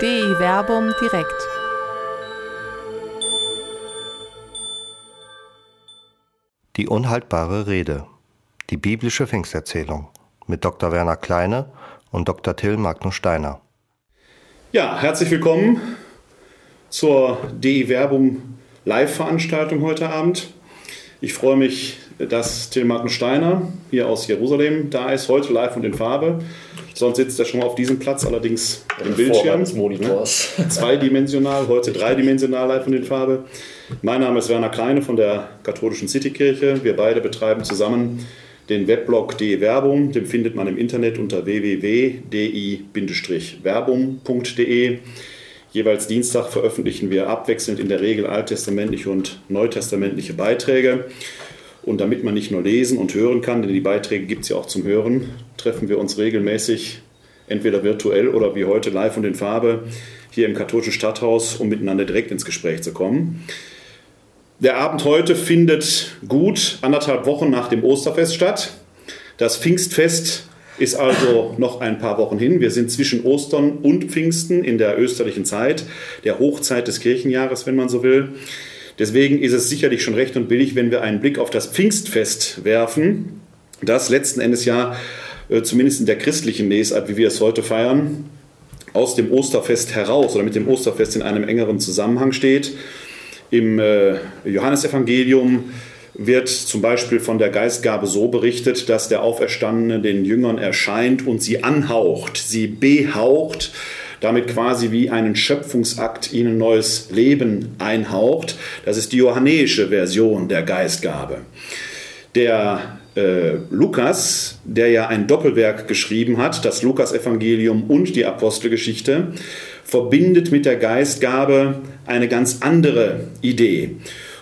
DI Werbung direkt. Die unhaltbare Rede. Die biblische Pfingsterzählung mit Dr. Werner Kleine und Dr. Till Magnus Steiner. Ja, herzlich willkommen zur DI Werbung Live-Veranstaltung heute Abend. Ich freue mich, dass Till Magnus Steiner hier aus Jerusalem da ist, heute live und in Farbe. Sonst sitzt er schon mal auf diesem Platz, allerdings im Bildschirm. Des Monitors. Ne? Zweidimensional, heute dreidimensional live und in Farbe. Mein Name ist Werner Kleine von der Katholischen Citykirche. Wir beide betreiben zusammen den Weblog DE Werbung. Den findet man im Internet unter www.di-werbung.de. Jeweils Dienstag veröffentlichen wir abwechselnd in der Regel alttestamentliche und neutestamentliche Beiträge. Und damit man nicht nur lesen und hören kann, denn die Beiträge gibt es ja auch zum Hören, treffen wir uns regelmäßig, entweder virtuell oder wie heute live und in Farbe, hier im katholischen Stadthaus, um miteinander direkt ins Gespräch zu kommen. Der Abend heute findet gut anderthalb Wochen nach dem Osterfest statt. Das Pfingstfest ist also noch ein paar Wochen hin. Wir sind zwischen Ostern und Pfingsten in der österlichen Zeit, der Hochzeit des Kirchenjahres, wenn man so will. Deswegen ist es sicherlich schon recht und billig, wenn wir einen Blick auf das Pfingstfest werfen, das letzten Endes ja äh, zumindest in der christlichen Lesart, wie wir es heute feiern, aus dem Osterfest heraus oder mit dem Osterfest in einem engeren Zusammenhang steht. Im äh, Johannesevangelium wird zum Beispiel von der Geistgabe so berichtet, dass der Auferstandene den Jüngern erscheint und sie anhaucht, sie behaucht damit quasi wie einen Schöpfungsakt ihnen neues Leben einhaucht. Das ist die johannäische Version der Geistgabe. Der äh, Lukas, der ja ein Doppelwerk geschrieben hat, das Lukas-Evangelium und die Apostelgeschichte, verbindet mit der Geistgabe eine ganz andere Idee.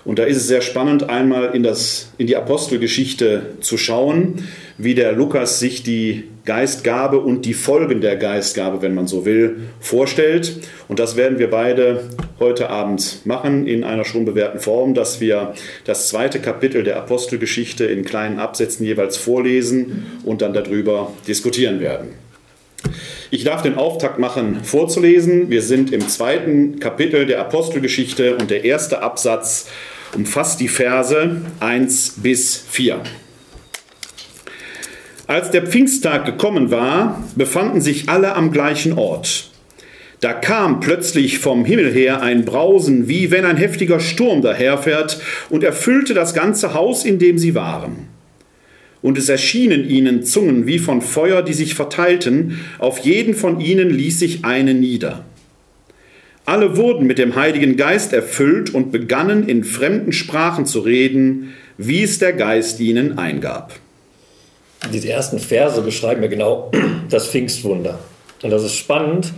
Und da ist es sehr spannend, einmal in, das, in die Apostelgeschichte zu schauen, wie der Lukas sich die Geistgabe und die Folgen der Geistgabe, wenn man so will, vorstellt. Und das werden wir beide heute Abend machen in einer schon bewährten Form, dass wir das zweite Kapitel der Apostelgeschichte in kleinen Absätzen jeweils vorlesen und dann darüber diskutieren werden. Ich darf den Auftakt machen, vorzulesen. Wir sind im zweiten Kapitel der Apostelgeschichte und der erste Absatz umfasst die Verse 1 bis 4. Als der Pfingsttag gekommen war, befanden sich alle am gleichen Ort. Da kam plötzlich vom Himmel her ein Brausen, wie wenn ein heftiger Sturm daherfährt, und erfüllte das ganze Haus, in dem sie waren. Und es erschienen ihnen Zungen wie von Feuer, die sich verteilten, auf jeden von ihnen ließ sich eine nieder. Alle wurden mit dem Heiligen Geist erfüllt und begannen in fremden Sprachen zu reden, wie es der Geist ihnen eingab diese ersten Verse beschreiben ja genau das Pfingstwunder. Und das ist spannend,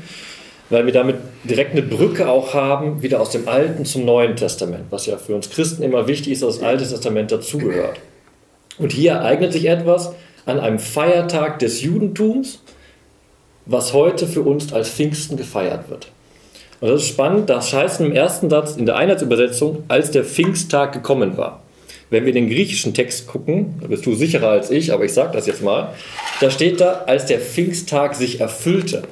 weil wir damit direkt eine Brücke auch haben, wieder aus dem Alten zum Neuen Testament, was ja für uns Christen immer wichtig ist, dass das Alte Testament dazugehört. Und hier ereignet sich etwas an einem Feiertag des Judentums, was heute für uns als Pfingsten gefeiert wird. Und das ist spannend, das heißt im ersten Satz in der Einheitsübersetzung, als der Pfingsttag gekommen war. Wenn wir den griechischen Text gucken, da bist du sicherer als ich, aber ich sage das jetzt mal, da steht da, als der Pfingsttag sich erfüllte.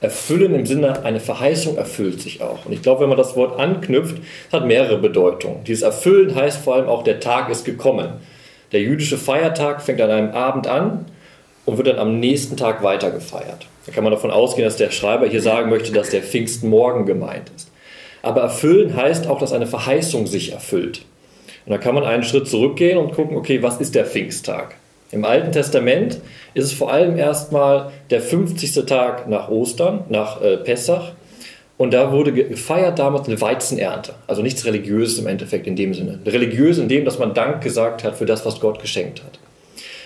Erfüllen im Sinne, eine Verheißung erfüllt sich auch. Und ich glaube, wenn man das Wort anknüpft, hat mehrere Bedeutungen. Dieses Erfüllen heißt vor allem auch, der Tag ist gekommen. Der jüdische Feiertag fängt an einem Abend an und wird dann am nächsten Tag weiter gefeiert. Da kann man davon ausgehen, dass der Schreiber hier sagen möchte, dass der Pfingstmorgen gemeint ist. Aber erfüllen heißt auch, dass eine Verheißung sich erfüllt. Und da kann man einen Schritt zurückgehen und gucken, okay, was ist der Pfingsttag? Im Alten Testament ist es vor allem erstmal der 50. Tag nach Ostern, nach äh, Pessach. Und da wurde gefeiert damals eine Weizenernte. Also nichts Religiöses im Endeffekt in dem Sinne. Religiös in dem, dass man Dank gesagt hat für das, was Gott geschenkt hat.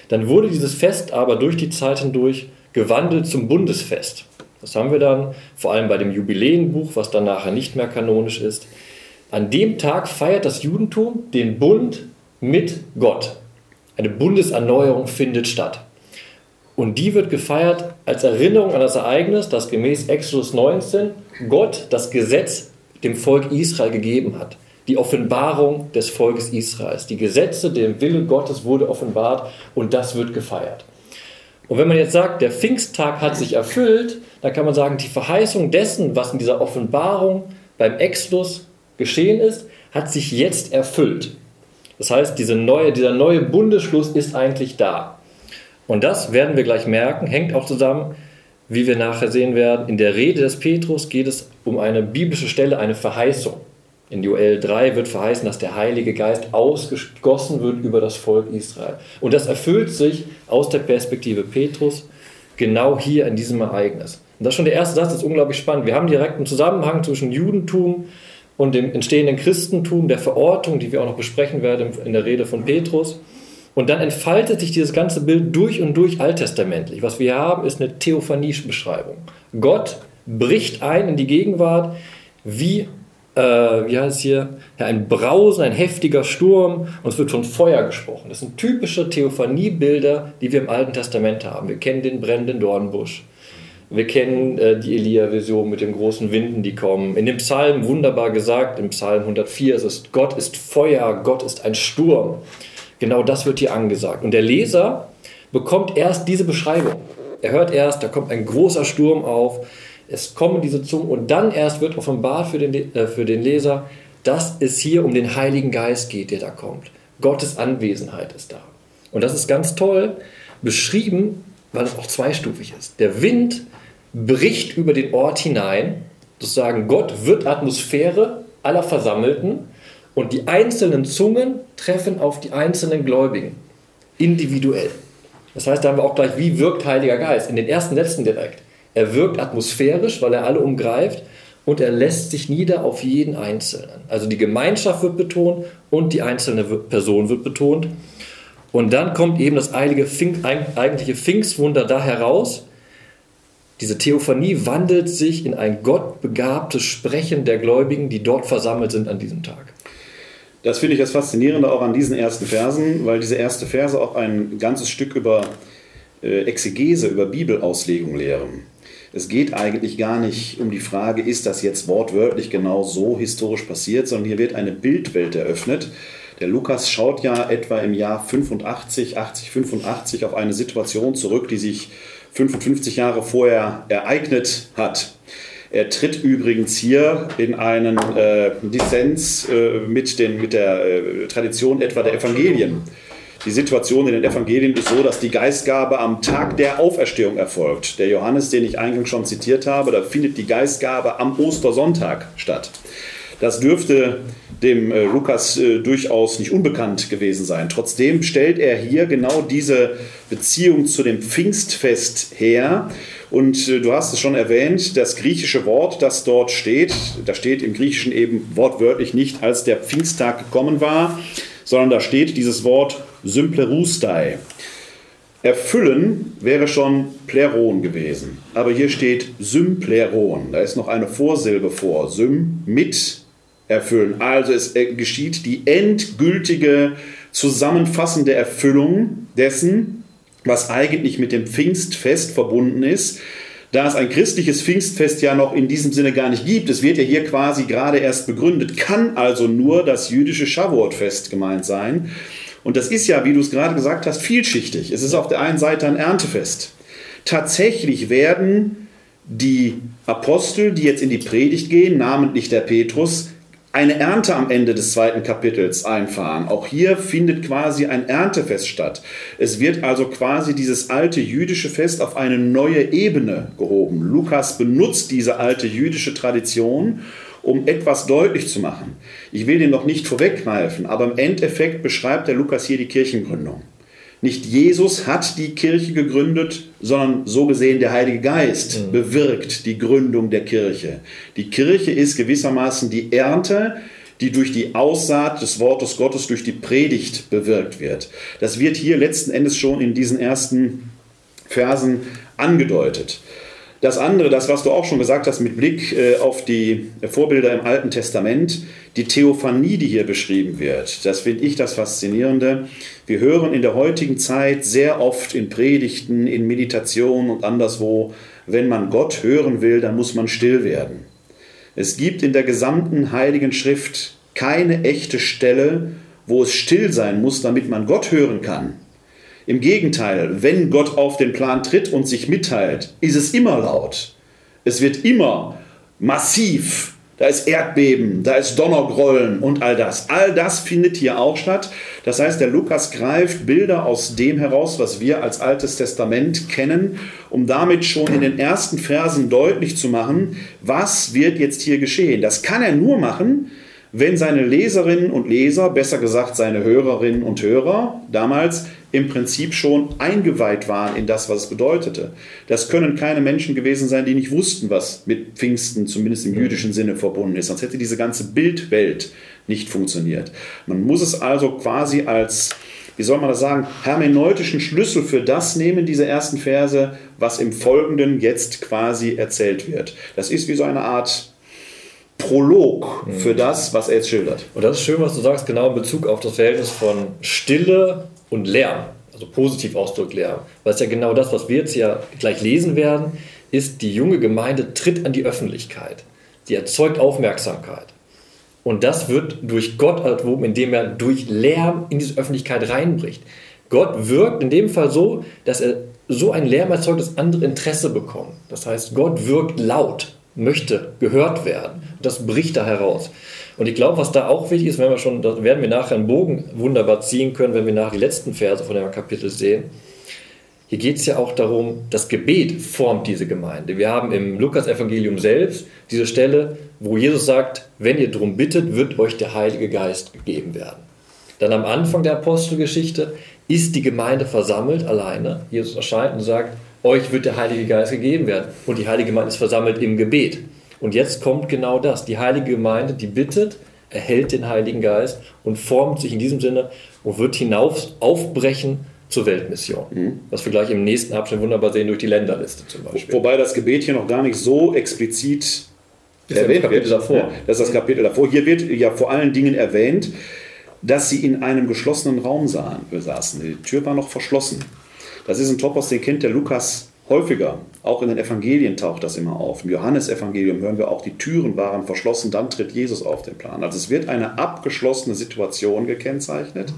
Dann wurde dieses Fest aber durch die Zeit hindurch gewandelt zum Bundesfest. Das haben wir dann vor allem bei dem Jubiläenbuch, was dann nachher nicht mehr kanonisch ist. An dem Tag feiert das Judentum den Bund mit Gott. Eine Bundeserneuerung findet statt. Und die wird gefeiert als Erinnerung an das Ereignis, das gemäß Exodus 19 Gott das Gesetz dem Volk Israel gegeben hat. Die Offenbarung des Volkes Israels. Die Gesetze, der Wille Gottes wurde offenbart und das wird gefeiert. Und wenn man jetzt sagt, der Pfingsttag hat sich erfüllt, dann kann man sagen, die Verheißung dessen, was in dieser Offenbarung beim Exodus geschehen ist, hat sich jetzt erfüllt. Das heißt, diese neue, dieser neue Bundesschluss ist eigentlich da. Und das werden wir gleich merken, hängt auch zusammen, wie wir nachher sehen werden. In der Rede des Petrus geht es um eine biblische Stelle, eine Verheißung. In Joel 3 wird verheißen, dass der Heilige Geist ausgegossen wird über das Volk Israel. Und das erfüllt sich aus der Perspektive Petrus genau hier in diesem Ereignis. Und das ist schon der erste Satz, das ist unglaublich spannend. Wir haben direkt einen Zusammenhang zwischen Judentum und dem entstehenden Christentum, der Verortung, die wir auch noch besprechen werden in der Rede von Petrus. Und dann entfaltet sich dieses ganze Bild durch und durch alttestamentlich. Was wir haben, ist eine Theophanie-Beschreibung. Gott bricht ein in die Gegenwart wie äh, wie heißt es hier, ja, ein Brausen, ein heftiger Sturm und es wird von Feuer gesprochen. Das sind typische Theophanie-Bilder, die wir im Alten Testament haben. Wir kennen den brennenden Dornbusch. Wir kennen äh, die Elia-Vision mit den großen Winden, die kommen. In dem Psalm wunderbar gesagt, im Psalm 104 ist es, Gott ist Feuer, Gott ist ein Sturm. Genau das wird hier angesagt. Und der Leser bekommt erst diese Beschreibung. Er hört erst, da kommt ein großer Sturm auf, es kommen diese Zungen und dann erst wird offenbart für den, äh, für den Leser, dass es hier um den Heiligen Geist geht, der da kommt. Gottes Anwesenheit ist da. Und das ist ganz toll beschrieben, weil es auch zweistufig ist. Der Wind bricht über den Ort hinein, sozusagen Gott wird Atmosphäre aller Versammelten und die einzelnen Zungen treffen auf die einzelnen Gläubigen individuell. Das heißt, da haben wir auch gleich, wie wirkt Heiliger Geist in den ersten Sätzen direkt. Er wirkt atmosphärisch, weil er alle umgreift und er lässt sich nieder auf jeden Einzelnen. Also die Gemeinschaft wird betont und die einzelne Person wird betont. Und dann kommt eben das eigentliche Pfingstwunder da heraus. Diese Theophanie wandelt sich in ein gottbegabtes Sprechen der Gläubigen, die dort versammelt sind an diesem Tag. Das finde ich das Faszinierende auch an diesen ersten Versen, weil diese erste Verse auch ein ganzes Stück über äh, Exegese, über Bibelauslegung lehren. Es geht eigentlich gar nicht um die Frage, ist das jetzt wortwörtlich genau so historisch passiert, sondern hier wird eine Bildwelt eröffnet. Der Lukas schaut ja etwa im Jahr 85, 80, 85 auf eine Situation zurück, die sich 55 Jahre vorher ereignet hat. Er tritt übrigens hier in einen äh, Dissens äh, mit, den, mit der äh, Tradition etwa der Evangelien. Die Situation in den Evangelien ist so, dass die Geistgabe am Tag der Auferstehung erfolgt. Der Johannes, den ich eingangs schon zitiert habe, da findet die Geistgabe am Ostersonntag statt. Das dürfte dem äh, Lukas äh, durchaus nicht unbekannt gewesen sein. Trotzdem stellt er hier genau diese Beziehung zu dem Pfingstfest her. Und äh, du hast es schon erwähnt, das griechische Wort, das dort steht, da steht im Griechischen eben wortwörtlich nicht, als der Pfingsttag gekommen war, sondern da steht dieses Wort Symplerustai. Erfüllen wäre schon Pleron gewesen. Aber hier steht Sympleron. Da ist noch eine Vorsilbe vor. Sym mit erfüllen. Also es geschieht die endgültige zusammenfassende Erfüllung dessen, was eigentlich mit dem Pfingstfest verbunden ist. Da es ein christliches Pfingstfest ja noch in diesem Sinne gar nicht gibt, es wird ja hier quasi gerade erst begründet, kann also nur das jüdische Shavuot-Fest gemeint sein. Und das ist ja, wie du es gerade gesagt hast, vielschichtig. Es ist auf der einen Seite ein Erntefest. Tatsächlich werden die Apostel, die jetzt in die Predigt gehen, namentlich der Petrus, eine Ernte am Ende des zweiten Kapitels einfahren. Auch hier findet quasi ein Erntefest statt. Es wird also quasi dieses alte jüdische Fest auf eine neue Ebene gehoben. Lukas benutzt diese alte jüdische Tradition um etwas deutlich zu machen. Ich will den noch nicht vorweggreifen, aber im Endeffekt beschreibt der Lukas hier die Kirchengründung. Nicht Jesus hat die Kirche gegründet, sondern so gesehen der Heilige Geist mhm. bewirkt die Gründung der Kirche. Die Kirche ist gewissermaßen die Ernte, die durch die Aussaat des Wortes Gottes, durch die Predigt bewirkt wird. Das wird hier letzten Endes schon in diesen ersten Versen angedeutet. Das andere, das, was du auch schon gesagt hast mit Blick äh, auf die Vorbilder im Alten Testament, die Theophanie, die hier beschrieben wird, das finde ich das Faszinierende. Wir hören in der heutigen Zeit sehr oft in Predigten, in Meditationen und anderswo, wenn man Gott hören will, dann muss man still werden. Es gibt in der gesamten Heiligen Schrift keine echte Stelle, wo es still sein muss, damit man Gott hören kann. Im Gegenteil, wenn Gott auf den Plan tritt und sich mitteilt, ist es immer laut. Es wird immer massiv da ist Erdbeben, da ist Donnergrollen und all das. All das findet hier auch statt. Das heißt, der Lukas greift Bilder aus dem heraus, was wir als Altes Testament kennen, um damit schon in den ersten Versen deutlich zu machen, was wird jetzt hier geschehen. Das kann er nur machen, wenn seine Leserinnen und Leser, besser gesagt seine Hörerinnen und Hörer damals im Prinzip schon eingeweiht waren in das, was es bedeutete. Das können keine Menschen gewesen sein, die nicht wussten, was mit Pfingsten zumindest im jüdischen Sinne verbunden ist. Sonst hätte diese ganze Bildwelt nicht funktioniert. Man muss es also quasi als, wie soll man das sagen, hermeneutischen Schlüssel für das nehmen, diese ersten Verse, was im Folgenden jetzt quasi erzählt wird. Das ist wie so eine Art Prolog für das, was er jetzt schildert. Und das ist schön, was du sagst, genau in Bezug auf das Verhältnis von Stille und Lärm, also positiv ausdrückt Lärm, weil es ja genau das, was wir jetzt ja gleich lesen werden, ist, die junge Gemeinde tritt an die Öffentlichkeit. Sie erzeugt Aufmerksamkeit. Und das wird durch Gott erwoben, indem er durch Lärm in diese Öffentlichkeit reinbricht. Gott wirkt in dem Fall so, dass er so einen Lärm erzeugt, dass andere Interesse bekommen. Das heißt, Gott wirkt laut, möchte gehört werden. Das bricht da heraus. Und ich glaube, was da auch wichtig ist, wenn wir schon, da werden wir nachher einen Bogen wunderbar ziehen können, wenn wir nach die letzten Verse von dem Kapitel sehen. Hier geht es ja auch darum, das Gebet formt diese Gemeinde. Wir haben im Lukas-Evangelium selbst diese Stelle, wo Jesus sagt, wenn ihr darum bittet, wird euch der Heilige Geist gegeben werden. Dann am Anfang der Apostelgeschichte ist die Gemeinde versammelt alleine. Jesus erscheint und sagt, euch wird der Heilige Geist gegeben werden. Und die Heilige Gemeinde ist versammelt im Gebet. Und jetzt kommt genau das. Die Heilige Gemeinde, die bittet, erhält den Heiligen Geist und formt sich in diesem Sinne und wird hinauf aufbrechen zur Weltmission. Mhm. Was wir gleich im nächsten Abschnitt wunderbar sehen durch die Länderliste zum Beispiel. Wobei das Gebet hier noch gar nicht so explizit ist erwähnt das wird. davor. Ja, das ist das Kapitel davor. Hier wird ja vor allen Dingen erwähnt, dass sie in einem geschlossenen Raum sahen, saßen. Die Tür war noch verschlossen. Das ist ein Topos, den kennt der Lukas häufiger. Auch in den Evangelien taucht das immer auf. Im Johannesevangelium hören wir auch, die Türen waren verschlossen, dann tritt Jesus auf den Plan. Also es wird eine abgeschlossene Situation gekennzeichnet.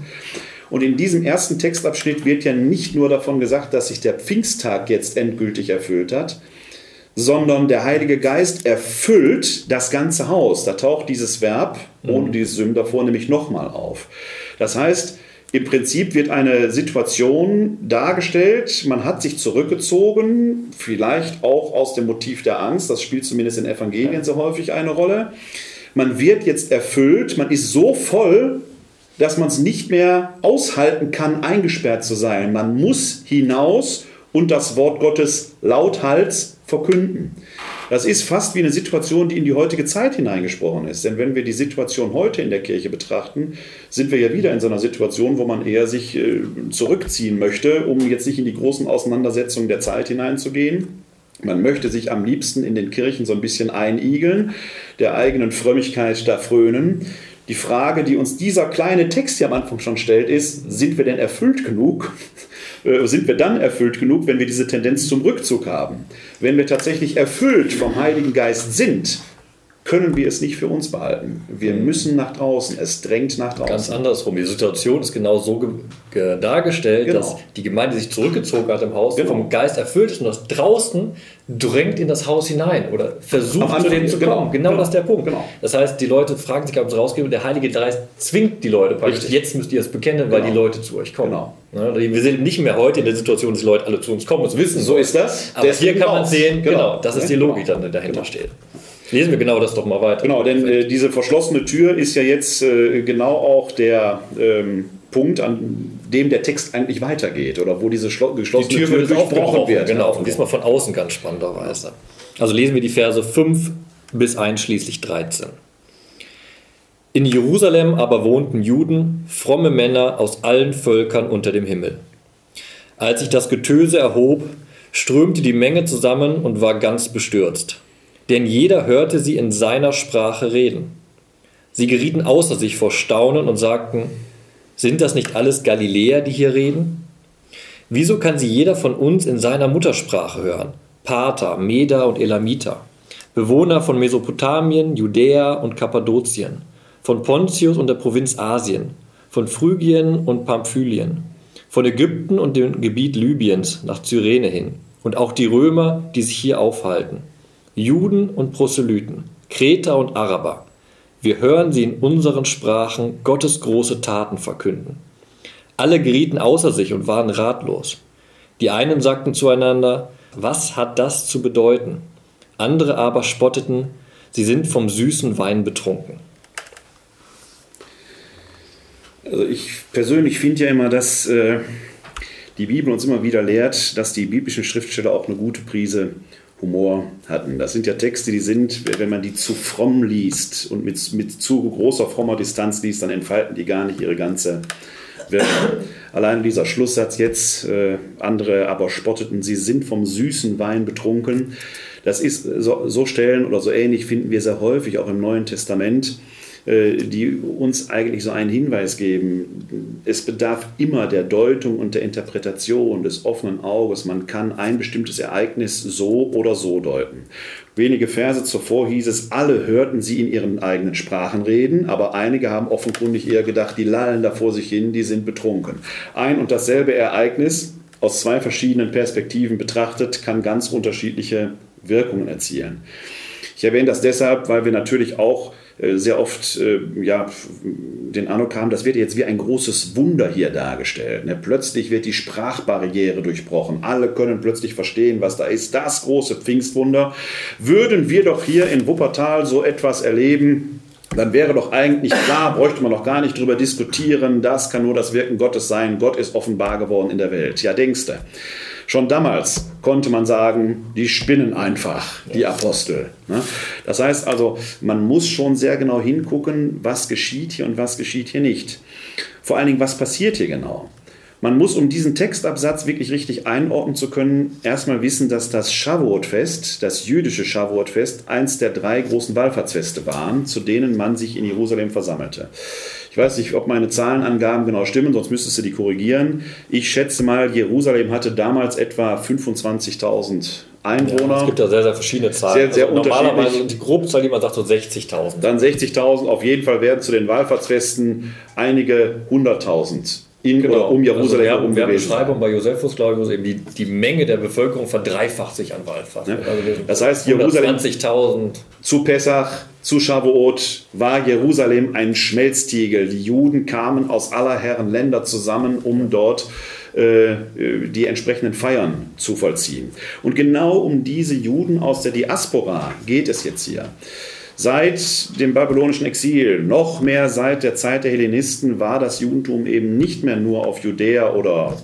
Und in diesem ersten Textabschnitt wird ja nicht nur davon gesagt, dass sich der Pfingsttag jetzt endgültig erfüllt hat, sondern der Heilige Geist erfüllt das ganze Haus. Da taucht dieses Verb ohne dieses Sym davor nämlich nochmal auf. Das heißt, im Prinzip wird eine Situation dargestellt, man hat sich zurückgezogen, vielleicht auch aus dem Motiv der Angst, das spielt zumindest in Evangelien sehr häufig eine Rolle. Man wird jetzt erfüllt, man ist so voll, dass man es nicht mehr aushalten kann, eingesperrt zu sein. Man muss hinaus und das Wort Gottes lauthals verkünden. Das ist fast wie eine Situation, die in die heutige Zeit hineingesprochen ist. Denn wenn wir die Situation heute in der Kirche betrachten, sind wir ja wieder in so einer Situation, wo man eher sich äh, zurückziehen möchte, um jetzt nicht in die großen Auseinandersetzungen der Zeit hineinzugehen. Man möchte sich am liebsten in den Kirchen so ein bisschen einigeln, der eigenen Frömmigkeit da frönen. Die Frage, die uns dieser kleine Text hier am Anfang schon stellt, ist, sind wir denn erfüllt genug? Äh, sind wir dann erfüllt genug, wenn wir diese Tendenz zum Rückzug haben? Wenn wir tatsächlich erfüllt vom Heiligen Geist sind, können wir es nicht für uns behalten. Wir müssen nach draußen. Es drängt nach draußen. Ganz andersrum. Die Situation ist genau so dargestellt, Genau. dass die Gemeinde sich zurückgezogen hat im Haus, Genau. vom Geist erfüllt ist und das draußen drängt in das Haus hinein oder versucht zu denen ist- zu genau. kommen. Genau, Genau. das ist der Punkt. Genau. Das heißt, die Leute fragen sich, ob sie rausgehen und der Heilige Geist zwingt die Leute praktisch. Jetzt müsst ihr es bekennen, weil Genau. die Leute zu euch kommen. Ne, Wir sind nicht mehr heute in der Situation, dass die Leute alle zu uns kommen und es wissen. So ist das. Aber Deswegen hier kann man sehen, genau, das ist die. Logik, die dahinter steht. Lesen wir genau das doch mal weiter. Genau, denn äh, diese verschlossene Tür ist ja jetzt äh, genau auch der ähm, Punkt, an dem der Text eigentlich weitergeht oder wo diese schlo- Die geschlossene Tür Tür, wird durchbrochen wird. genau, und diesmal von außen ganz spannenderweise. Also lesen wir die Verse 5 bis einschließlich 13. In Jerusalem aber wohnten Juden, fromme Männer aus allen Völkern unter dem Himmel. Als sich das Getöse erhob, strömte die Menge zusammen und war ganz bestürzt. Denn jeder hörte sie in seiner Sprache reden. Sie gerieten außer sich vor Staunen und sagten, sind das nicht alles Galiläer, die hier reden? Wieso kann sie jeder von uns in seiner Muttersprache hören? Parther, Meder und Elamiter, Bewohner von Mesopotamien, Judäa und Kappadokien, von Pontius und der Provinz Asien, von Phrygien und Pamphylien, von Ägypten und dem Gebiet Libyens nach Cyrene hin und auch die Römer, die sich hier aufhalten, Juden und Proselyten, Kreter und Araber. Wir hören sie in unseren Sprachen Gottes große Taten verkünden. Alle gerieten außer sich und waren ratlos. Die einen sagten zueinander, was hat das zu bedeuten? Andere aber spotteten, sie sind vom süßen Wein betrunken. Also ich persönlich finde ja immer, dass äh, die Bibel uns immer wieder lehrt, dass die biblischen Schriftsteller auch eine gute Prise Humor hatten. Das sind ja Texte, die sind, wenn man die zu fromm liest und mit, mit zu großer frommer Distanz liest, dann entfalten die gar nicht ihre ganze Wirkung. Allein dieser Schlusssatz jetzt, äh, andere aber spotteten, sie sind vom süßen Wein betrunken. Das ist so, so Stellen oder so ähnlich finden wir sehr häufig auch im Neuen Testament. Äh, die uns eigentlich so einen Hinweis geben. Es bedarf immer der Deutung und der Interpretation des offenen Auges. Man kann ein bestimmtes Ereignis so oder so deuten. Wenige Verse zuvor hieß es, alle hörten sie in ihren eigenen Sprachen reden, aber einige haben offenkundig eher gedacht, die lallen da vor sich hin, die sind betrunken. Ein und dasselbe Ereignis aus zwei verschiedenen Perspektiven betrachtet, kann ganz unterschiedliche Wirkungen erzielen. Ich erwähne das deshalb, weil wir natürlich auch sehr oft äh, ja, den Eindruck haben, das wird jetzt wie ein großes Wunder hier dargestellt. Ne? Plötzlich wird die Sprachbarriere durchbrochen. Alle können plötzlich verstehen, was da ist. Das große Pfingstwunder. Würden wir doch hier in Wuppertal so etwas erleben, dann wäre doch eigentlich klar, bräuchte man doch gar nicht drüber diskutieren, das kann nur das Wirken Gottes sein. Gott ist offenbar geworden in der Welt. Ja, denkste. Schon damals konnte man sagen, die spinnen einfach, die Apostel. Ne? Das heißt also, man muss schon sehr genau hingucken, was geschieht hier und was geschieht hier nicht. Vor allen Dingen, was passiert hier genau? Man muss, um diesen Textabsatz wirklich richtig einordnen zu können, erstmal wissen, dass das Shavuot-Fest, das jüdische Shavuot-Fest, eins der drei großen Wallfahrtsfeste waren, zu denen man sich in Jerusalem versammelte. Ich weiß nicht, ob meine Zahlenangaben genau stimmen, sonst müsstest du die korrigieren. Ich schätze mal, Jerusalem hatte damals etwa 25.000 Einwohner. Ja, es gibt ja sehr, sehr verschiedene Zahlen. Sehr, sehr also normalerweise die Grobzahl, die man sagt, so 60.000. Dann 60.000. Auf jeden Fall werden zu den Wallfahrtsfesten einige 100.000 in genau. um Jerusalem also wir, wir haben Beschreibung bei Josephus, glaube ich, eben die, die Menge der Bevölkerung verdreifacht sich an Wallfahrt. Ja. Also das heißt, Jerusalem 20.000 zu Pessach, zu Shavuot war Jerusalem ein Schmelztiegel. Die Juden kamen aus aller Herren Länder zusammen, um dort äh, die entsprechenden Feiern zu vollziehen. Und genau um diese Juden aus der Diaspora geht es jetzt hier. Seit dem babylonischen Exil, noch mehr seit der Zeit der Hellenisten, war das Judentum eben nicht mehr nur auf Judäa oder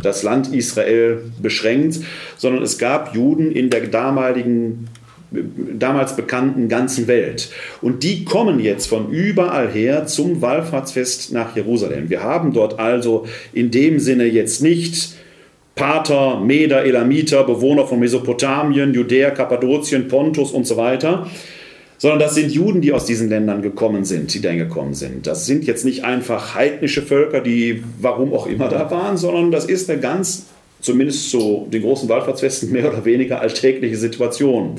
das Land Israel beschränkt, sondern es gab Juden in der damaligen damals bekannten ganzen Welt. Und die kommen jetzt von überall her zum Wallfahrtsfest nach Jerusalem. Wir haben dort also in dem Sinne jetzt nicht Pater, Meder, Elamiter, Bewohner von Mesopotamien, Judäa, Kappadokien, Pontus und so weiter, sondern das sind Juden, die aus diesen Ländern gekommen sind, die dann gekommen sind. Das sind jetzt nicht einfach heidnische Völker, die warum auch immer da waren, sondern das ist eine ganz, zumindest zu den großen Wallfahrtsfesten, mehr oder weniger alltägliche Situation,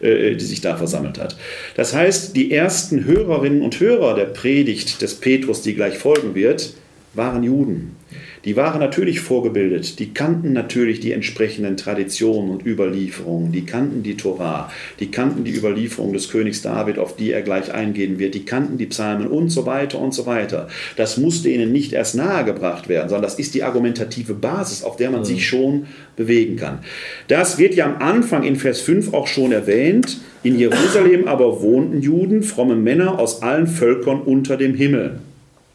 äh, die sich da versammelt hat. Das heißt, die ersten Hörerinnen und Hörer der Predigt des Petrus, die gleich folgen wird, waren Juden. Die waren natürlich vorgebildet, die kannten natürlich die entsprechenden Traditionen und Überlieferungen, die kannten die Torah, die kannten die Überlieferung des Königs David, auf die er gleich eingehen wird, die kannten die Psalmen und so weiter und so weiter. Das musste ihnen nicht erst nahegebracht werden, sondern das ist die argumentative Basis, auf der man mhm. sich schon bewegen kann. Das wird ja am Anfang in Vers 5 auch schon erwähnt. In Jerusalem aber wohnten Juden, fromme Männer aus allen Völkern unter dem Himmel.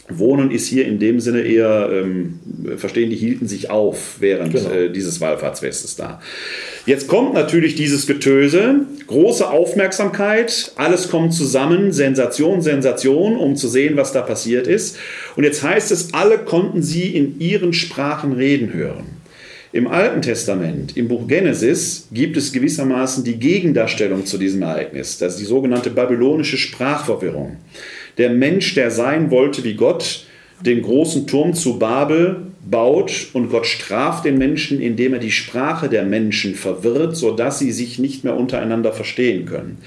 Wohnen ist hier in dem Sinne eher, ähm, verstehen, die hielten sich auf während genau. äh, dieses Wallfahrtsfestes da. Jetzt kommt natürlich dieses Getöse, große Aufmerksamkeit, alles kommt zusammen, Sensation, Sensation, um zu sehen, was da passiert ist. Und jetzt heißt es, alle konnten sie in ihren Sprachen reden hören. Im Alten Testament, im Buch Genesis, gibt es gewissermaßen die Gegendarstellung zu diesem Ereignis, das ist die sogenannte babylonische Sprachverwirrung. Der Mensch, der sein wollte wie Gott, den großen Turm zu Babel baut und Gott straft den Menschen, indem er die Sprache der Menschen verwirrt, sodass sie sich nicht mehr untereinander verstehen können.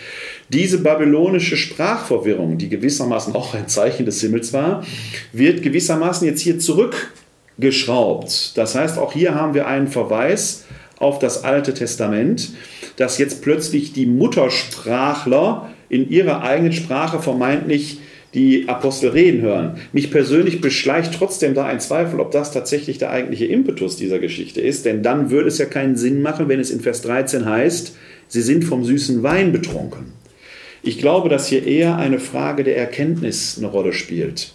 Diese babylonische Sprachverwirrung, die gewissermaßen auch ein Zeichen des Himmels war, wird gewissermaßen jetzt hier zurück geschraubt. Das heißt, auch hier haben wir einen Verweis auf das Alte Testament, dass jetzt plötzlich die Muttersprachler in ihrer eigenen Sprache vermeintlich die Apostel reden hören. Mich persönlich beschleicht trotzdem da ein Zweifel, ob das tatsächlich der eigentliche Impetus dieser Geschichte ist, denn dann würde es ja keinen Sinn machen, wenn es in Vers 13 heißt, sie sind vom süßen Wein betrunken. Ich glaube, dass hier eher eine Frage der Erkenntnis eine Rolle spielt.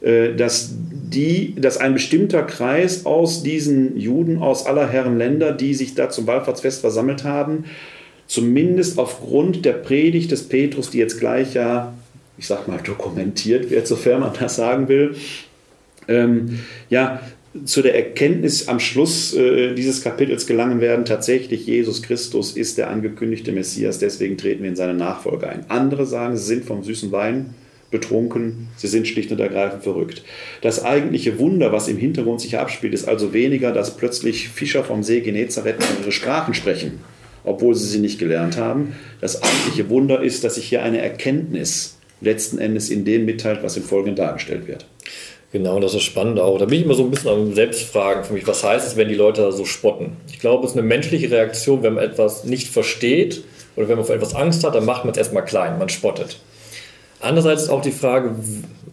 Äh, dass, die, dass ein bestimmter Kreis aus diesen Juden aus aller Herren Länder, die sich da zum Wallfahrtsfest versammelt haben, zumindest aufgrund der Predigt des Petrus, die jetzt gleich ja, ich sag mal, dokumentiert wird, sofern man das sagen will, ähm, ja, zu der Erkenntnis am Schluss äh, dieses Kapitels gelangen werden, tatsächlich Jesus Christus ist der angekündigte Messias, deswegen treten wir in seine Nachfolge ein. Andere sagen, sie sind vom süßen Wein betrunken, sie sind schlicht und ergreifend verrückt. Das eigentliche Wunder, was im Hintergrund sich abspielt, ist also weniger, dass plötzlich Fischer vom See Genezareth ihre Sprachen sprechen, obwohl sie sie nicht gelernt haben. Das eigentliche Wunder ist, dass sich hier eine Erkenntnis letzten Endes in dem mitteilt, was im Folgenden dargestellt wird. Genau, das ist spannend auch. Da bin ich immer so ein bisschen am Selbstfragen für mich. Was heißt es, wenn die Leute so spotten? Ich glaube, es ist eine menschliche Reaktion, wenn man etwas nicht versteht oder wenn man vor etwas Angst hat, dann macht man es erstmal klein, man spottet. Andererseits ist auch die Frage,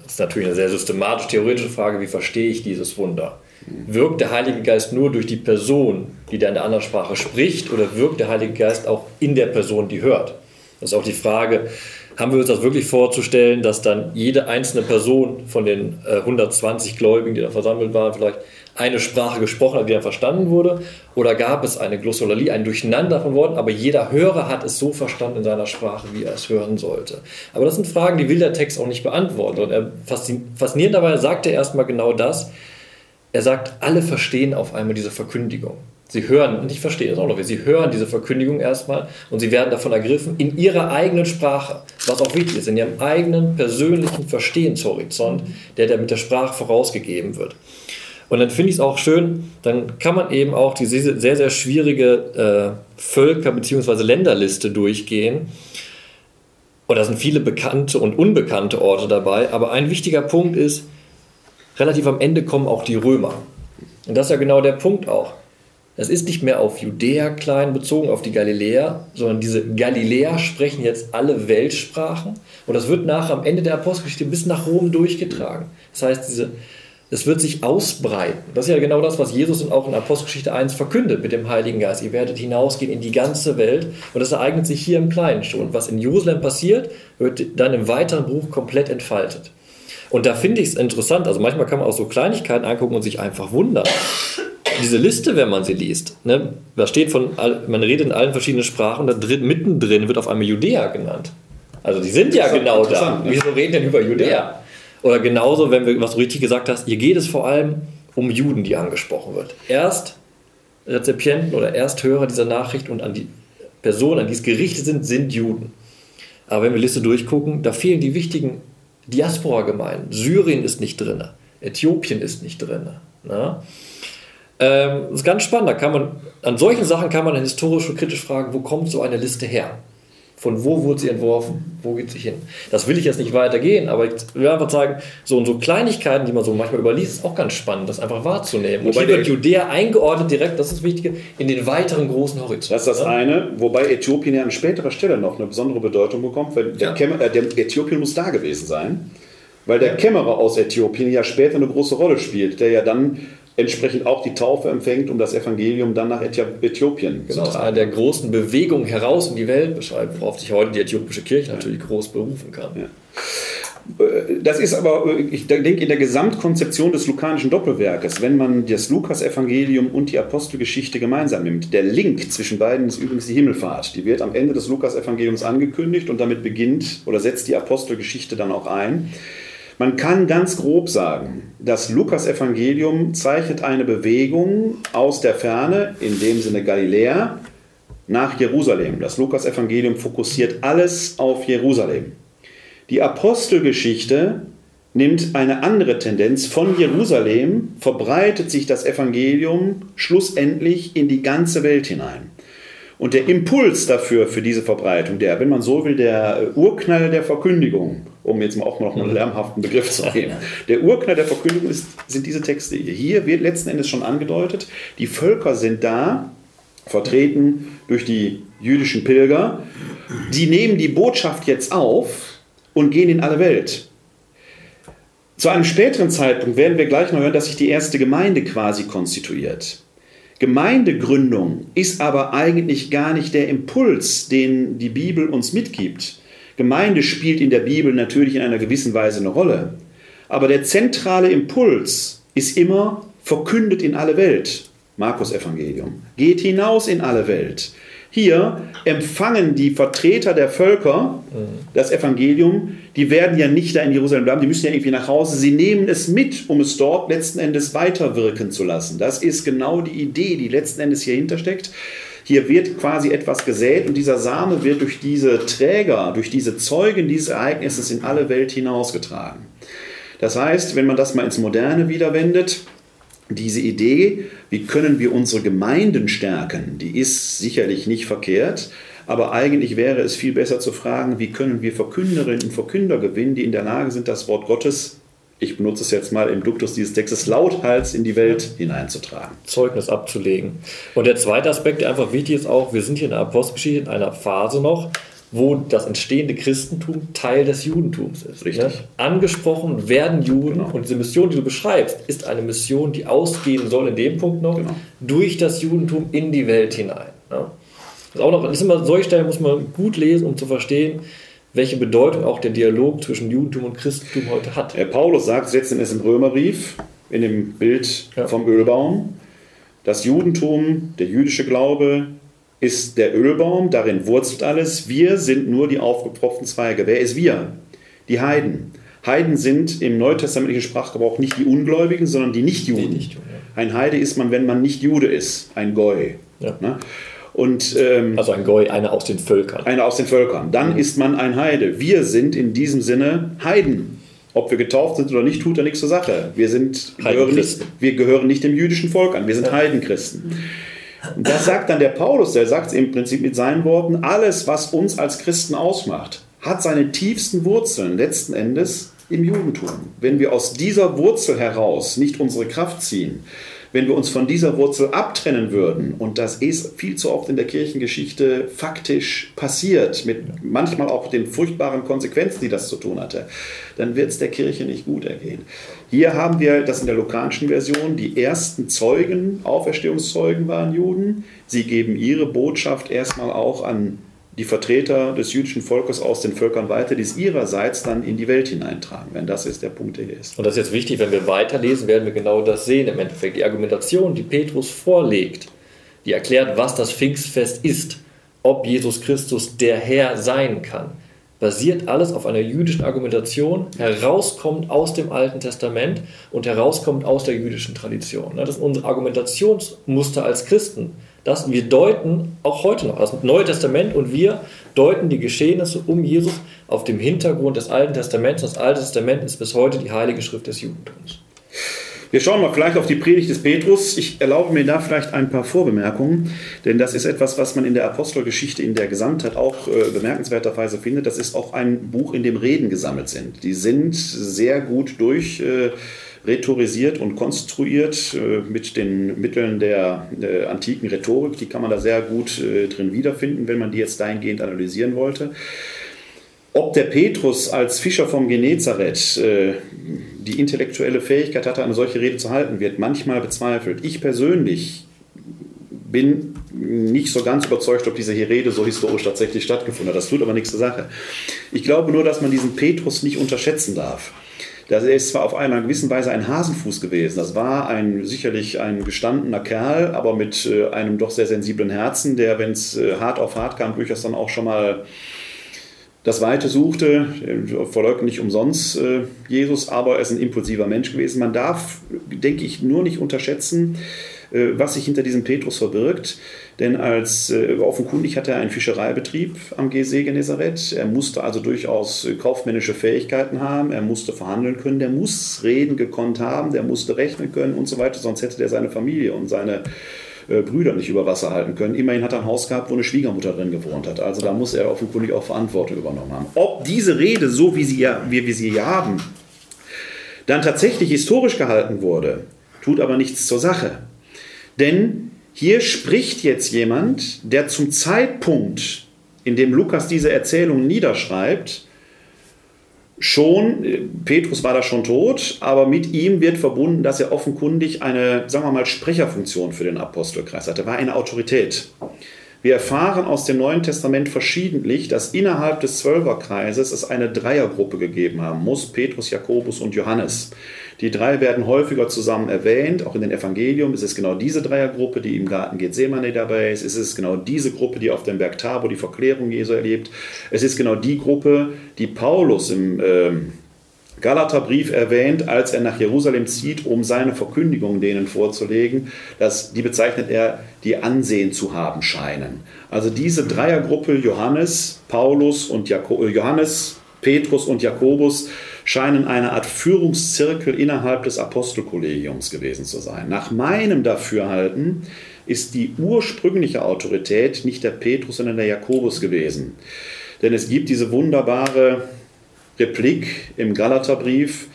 das ist natürlich eine sehr systematisch theoretische Frage, wie verstehe ich dieses Wunder? Wirkt der Heilige Geist nur durch die Person, die da in der anderen Sprache spricht, oder wirkt der Heilige Geist auch in der Person, die hört? Das ist auch die Frage, haben wir uns das wirklich vorzustellen, dass dann jede einzelne Person von den 120 äh, Gläubigen, die da versammelt waren, vielleicht eine Sprache gesprochen hat, die dann verstanden wurde? Oder gab es eine Glossolalie, ein Durcheinander von Worten, aber jeder Hörer hat es so verstanden in seiner Sprache, wie er es hören sollte? Aber das sind Fragen, die will der Text auch nicht beantworten. Und er faszinierend sagt er erstmal genau das. Er sagt, alle verstehen auf einmal diese Verkündigung. Sie hören, und ich verstehe das auch noch, sie hören diese Verkündigung erstmal und sie werden davon ergriffen in ihrer eigenen Sprache, was auch wichtig ist, in ihrem eigenen persönlichen Verstehenshorizont, der da mit der Sprache vorausgegeben wird. Und dann finde ich es auch schön, dann kann man eben auch diese sehr, sehr schwierige äh, Völker- bzw. Länderliste durchgehen. Und da sind viele bekannte und unbekannte Orte dabei. Aber ein wichtiger Punkt ist, relativ am Ende kommen auch die Römer. Und das ist ja genau der Punkt auch. Es ist nicht mehr auf Judäa klein bezogen, auf die Galiläer, sondern diese Galiläer sprechen jetzt alle Weltsprachen. Und das wird nach am Ende der Apostelgeschichte bis nach Rom durchgetragen. Das heißt, diese es wird sich ausbreiten. Das ist ja genau das, was Jesus auch in Apostelgeschichte 1 verkündet mit dem Heiligen Geist. Ihr werdet hinausgehen in die ganze Welt. Und das ereignet sich hier im Kleinen schon. Was in Jerusalem passiert, wird dann im weiteren Buch komplett entfaltet. Und da finde ich es interessant. Also manchmal kann man auch so Kleinigkeiten angucken und sich einfach wundern. Diese Liste, wenn man sie liest, ne, da steht von, man redet in allen verschiedenen Sprachen, da drin, mittendrin wird auf einmal Judäa genannt. Also die sind ja genau da. Ne? Wieso reden denn über Judäa? Ja. Oder genauso, wenn wir, was du richtig gesagt hast, hier geht es vor allem um Juden, die angesprochen wird. Erst Rezipienten oder Ersthörer dieser Nachricht und an die Personen, an die es gerichtet sind, sind Juden. Aber wenn wir die Liste durchgucken, da fehlen die wichtigen Diaspora-Gemeinden. Syrien ist nicht drin, Äthiopien ist nicht drin. Ne? Ähm, das ist ganz spannend. Da kann man, an solchen Sachen kann man historisch und kritisch fragen, wo kommt so eine Liste her? Von wo wurde sie entworfen? Wo geht sie hin? Das will ich jetzt nicht weitergehen, aber ich will einfach sagen, so und so Kleinigkeiten, die man so manchmal überliest, ist auch ganz spannend, das einfach wahrzunehmen. Wobei und hier wird Judäa eingeordnet direkt, das ist das Wichtige, in den weiteren großen Horizont. Das ist das eine, wobei Äthiopien ja an späterer Stelle noch eine besondere Bedeutung bekommt, weil der, ja. äh, der Äthiopien muss da gewesen sein, weil der Kämmerer aus Äthiopien ja später eine große Rolle spielt, der ja dann entsprechend auch die Taufe empfängt, um das Evangelium dann nach Äthiopien genau, zu tragen. Einer der großen Bewegungen heraus in die Welt beschreibt, worauf sich heute die äthiopische Kirche natürlich groß berufen kann. Ja. Äh, das ist aber, äh, ich denke, in der Gesamtkonzeption des lukanischen Doppelwerkes, wenn man das Lukas-Evangelium und die Apostelgeschichte gemeinsam nimmt, der Link zwischen beiden ist übrigens die Himmelfahrt. Die wird am Ende des Lukas-Evangeliums angekündigt und damit beginnt oder setzt die Apostelgeschichte dann auch ein. Man kann ganz grob sagen, das Lukas-Evangelium zeichnet eine Bewegung aus der Ferne, in dem Sinne Galiläa, nach Jerusalem. Das Lukas-Evangelium fokussiert alles auf Jerusalem. Die Apostelgeschichte nimmt eine andere Tendenz. Von Jerusalem verbreitet sich das Evangelium schlussendlich in die ganze Welt hinein. Und der Impuls dafür, für diese Verbreitung, der, wenn man so will, der Urknall der Verkündigung um jetzt mal auch noch einen lärmhaften Begriff zu nehmen. Der Urknall der Verkündigung ist, sind diese Texte hier. Hier wird letzten Endes schon angedeutet, die Völker sind da, vertreten durch die jüdischen Pilger. Die nehmen die Botschaft jetzt auf und gehen in alle Welt. Zu einem späteren Zeitpunkt werden wir gleich noch hören, dass sich die erste Gemeinde quasi konstituiert. Gemeindegründung ist aber eigentlich gar nicht der Impuls, den die Bibel uns mitgibt. Gemeinde spielt in der Bibel natürlich in einer gewissen Weise eine Rolle. Aber der zentrale Impuls ist immer verkündet in alle Welt. Markus Evangelium. Geht hinaus in alle Welt. Hier empfangen die Vertreter der Völker das Evangelium. Die werden ja nicht da in Jerusalem bleiben, die müssen ja irgendwie nach Hause. Sie nehmen es mit, um es dort letzten Endes weiterwirken zu lassen. Das ist genau die Idee, die letzten Endes hier hintersteckt. Hier wird quasi etwas gesät und dieser Same wird durch diese Träger, durch diese Zeugen dieses Ereignisses in alle Welt hinausgetragen. Das heißt, wenn man das mal ins Moderne wiederwendet, diese Idee, wie können wir unsere Gemeinden stärken, die ist sicherlich nicht verkehrt, aber eigentlich wäre es viel besser zu fragen, wie können wir Verkünderinnen und Verkünder gewinnen, die in der Lage sind, das Wort Gottes, ich benutze es jetzt mal im Duktus dieses Textes, lauthals in die Welt hineinzutragen. Zeugnis abzulegen. Und der zweite Aspekt, der einfach wichtig ist auch, wir sind hier in der Apostelgeschichte in einer Phase noch, wo das entstehende Christentum Teil des Judentums ist. Richtig. Ne? Angesprochen werden Juden genau. und diese Mission, die du beschreibst, ist eine Mission, die ausgehen soll in dem Punkt noch genau. durch das Judentum in die Welt hinein. Ne? Das ist auch noch, das ist immer solche Stellen muss man gut lesen, um zu verstehen, welche Bedeutung auch der Dialog zwischen Judentum und Christentum heute hat. Herr Paulus sagt letzten Endes im Römerbrief, in dem Bild ja. vom Ölbaum, das Judentum, der jüdische Glaube, ist der Ölbaum, darin wurzelt alles. Wir sind nur die aufgepfropften Zweige. Wer ist wir? Die Heiden. Heiden sind im neutestamentlichen Sprachgebrauch nicht die Ungläubigen, sondern die Nichtjuden. Nicht ja. Ein Heide ist man, wenn man nicht Jude ist, ein Goy. Ja. Ne? Und, ähm, also ein Goy, einer aus den Völkern. Einer aus den Völkern. Dann mhm. ist man ein Heide. Wir sind in diesem Sinne Heiden. Ob wir getauft sind oder nicht, tut da nichts zur Sache. Wir, sind, gehören nicht, wir gehören nicht dem jüdischen Volk an. Wir sind. Heidenchristen. Und das sagt dann der Paulus, der sagt es im Prinzip mit seinen Worten, alles, was uns als Christen ausmacht, hat seine tiefsten Wurzeln letzten Endes im Judentum. Wenn wir aus dieser Wurzel heraus nicht unsere Kraft ziehen, wenn wir uns von dieser Wurzel abtrennen würden, und das ist viel zu oft in der Kirchengeschichte faktisch passiert, mit manchmal auch den furchtbaren Konsequenzen, die das zu tun hatte, dann wird es der Kirche nicht gut ergehen. Hier haben wir das in der lukanischen Version, die ersten Zeugen, Auferstehungszeugen waren Juden. Sie geben ihre Botschaft erstmal auch an die Vertreter des jüdischen Volkes aus den Völkern weiter, die es ihrerseits dann in die Welt hineintragen, wenn das ist der Punkt, hier ist. Und das ist jetzt wichtig, wenn wir weiterlesen, werden wir genau das sehen. Im Endeffekt die Argumentation, die Petrus vorlegt, die erklärt, was das Pfingstfest ist, ob Jesus Christus der Herr sein kann, basiert alles auf einer jüdischen Argumentation, herauskommt aus dem Alten Testament und herauskommt aus der jüdischen Tradition. Das ist unser Argumentationsmuster als Christen das, wir deuten auch heute noch, das Neue Testament und wir deuten die Geschehnisse um Jesus auf dem Hintergrund des Alten Testaments. Das Alte Testament ist bis heute die heilige Schrift des Judentums. Wir schauen mal vielleicht auf die Predigt des Petrus. Ich erlaube mir da vielleicht ein paar Vorbemerkungen, denn das ist etwas, was man in der Apostelgeschichte in der Gesamtheit auch äh, bemerkenswerterweise findet. Das ist auch ein Buch, in dem Reden gesammelt sind. Die sind sehr gut durch. Äh, rhetorisiert und konstruiert äh, mit den Mitteln der, der, antiken Rhetorik. Die kann man da sehr gut äh, drin wiederfinden, wenn man die jetzt dahingehend analysieren wollte. Ob der Petrus als Fischer vom Genezareth äh, die intellektuelle Fähigkeit hatte, eine solche Rede zu halten, wird manchmal bezweifelt. Ich persönlich bin nicht so ganz überzeugt, ob diese Rede so historisch tatsächlich stattgefunden hat. Das tut aber nichts zur Sache. Ich glaube nur, dass man diesen Petrus nicht unterschätzen darf. Das ist zwar auf einer gewissen Weise ein Hasenfuß gewesen. Das war ein, sicherlich ein gestandener Kerl, aber mit äh, einem doch sehr sensiblen Herzen, der, wenn es äh, hart auf hart kam, durchaus dann auch schon mal das Weite suchte. Er verleugnet nicht umsonst äh, Jesus, aber er ist ein impulsiver Mensch gewesen. Man darf, denke ich, nur nicht unterschätzen, was sich hinter diesem Petrus verbirgt. Denn als äh, offenkundig hatte er einen Fischereibetrieb am See Genezareth. Er musste also durchaus äh, kaufmännische Fähigkeiten haben. Er musste verhandeln können. Der muss reden gekonnt haben. Der musste rechnen können und so weiter. Sonst hätte er seine Familie und seine äh, Brüder nicht über Wasser halten können. Immerhin hat er ein Haus gehabt, wo eine Schwiegermutter drin gewohnt hat. Also da muss er offenkundig auch Verantwortung übernommen haben. Ob diese Rede, so wie, sie wie wir sie hier haben, dann tatsächlich historisch gehalten wurde, tut aber nichts zur Sache. Denn hier spricht jetzt jemand, der zum Zeitpunkt, in dem Lukas diese Erzählung niederschreibt, schon, Petrus war da schon tot, aber mit ihm wird verbunden, dass er offenkundig eine, sagen wir mal, Sprecherfunktion für den Apostelkreis hatte. Er war eine Autorität. Wir erfahren aus dem Neuen Testament verschiedentlich, dass innerhalb des Zwölferkreises es eine Dreiergruppe gegeben haben muss, Petrus, Jakobus und Johannes. Die drei werden häufiger zusammen erwähnt, auch in den Evangelium. Es ist genau diese Dreiergruppe, die im Garten Gethsemane dabei ist. Es ist genau diese Gruppe, die auf dem Berg Tabor die Verklärung Jesu erlebt. Es ist genau die Gruppe, die Paulus im äh, Galaterbrief erwähnt, als er nach Jerusalem zieht, um seine Verkündigung denen vorzulegen. Das, die bezeichnet er, die Ansehen zu haben scheinen. Also diese Dreiergruppe Johannes, Paulus und Jako Johannes, Petrus und Jakobus scheinen eine Art Führungszirkel innerhalb des Apostelkollegiums gewesen zu sein. Nach meinem Dafürhalten ist die ursprüngliche Autorität nicht der Petrus, sondern der Jakobus gewesen. Denn es gibt diese wunderbare Replik im Galaterbrief,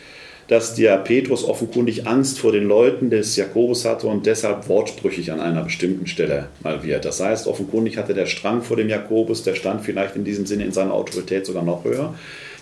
dass der Petrus offenkundig Angst vor den Leuten des Jakobus hatte und deshalb wortbrüchig an einer bestimmten Stelle mal wird. Das heißt, offenkundig hatte der Strang vor dem Jakobus, der stand vielleicht in diesem Sinne in seiner Autorität sogar noch höher.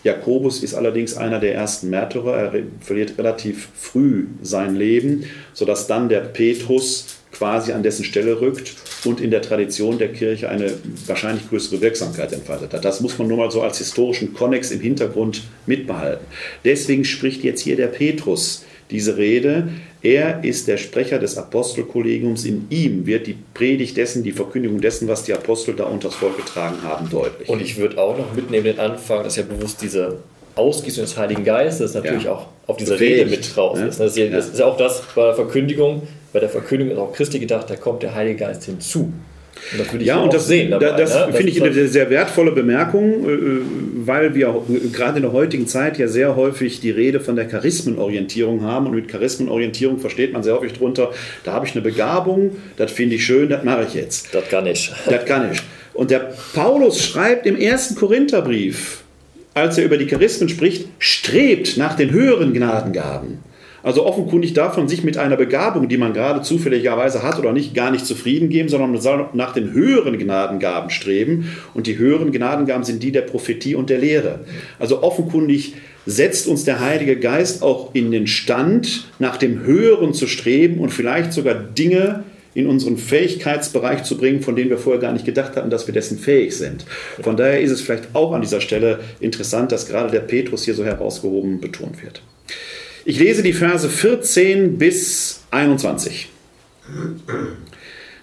Jakobus ist allerdings einer der ersten Märtyrer. Er verliert relativ früh sein Leben, sodass dann der Petrus quasi an dessen Stelle rückt und in der Tradition der Kirche eine wahrscheinlich größere Wirksamkeit entfaltet hat. Das muss man nur mal so als historischen Konnex im Hintergrund mitbehalten. Deswegen spricht jetzt hier der Petrus diese Rede. Er ist der Sprecher des Apostelkollegiums. In ihm wird die Predigt dessen, die Verkündigung dessen, was die Apostel da unters Volk getragen haben, deutlich. Und ich würde auch noch mitnehmen den Anfang, dass ja bewusst diese Ausgießung des Heiligen Geistes natürlich ja. auch auf dieser Rede mit drauf ja. ist. Das ist, ja, das ist ja auch das bei der Verkündigung. Bei der Verkündigung ist auch Christi gedacht, da kommt der Heilige Geist hinzu. Und das würde ich ja, und das, sehen. Dabei, das, ne? finde ich eine sehr wertvolle Bemerkung, äh, weil wir gerade in der heutigen Zeit ja sehr häufig die Rede von der Charismenorientierung haben. Und mit Charismenorientierung versteht man sehr häufig drunter, da habe ich eine Begabung, das finde ich schön, das mache ich jetzt. Das kann ich. Das kann ich. Und der Paulus schreibt im ersten Korintherbrief, als er über die Charismen spricht, strebt nach den höheren Gnadengaben. Also offenkundig davon sich mit einer Begabung, die man gerade zufälligerweise hat oder nicht, gar nicht zufrieden geben, sondern man soll nach den höheren Gnadengaben streben. Und die höheren Gnadengaben sind die der Prophetie und der Lehre. Also offenkundig setzt uns der Heilige Geist auch in den Stand, nach dem Höheren zu streben und vielleicht sogar Dinge in unseren Fähigkeitsbereich zu bringen, von denen wir vorher gar nicht gedacht hatten, dass wir dessen fähig sind. Von daher ist es vielleicht auch an dieser Stelle interessant, dass gerade der Petrus hier so herausgehoben betont wird. Ich lese die Verse 14 bis 21.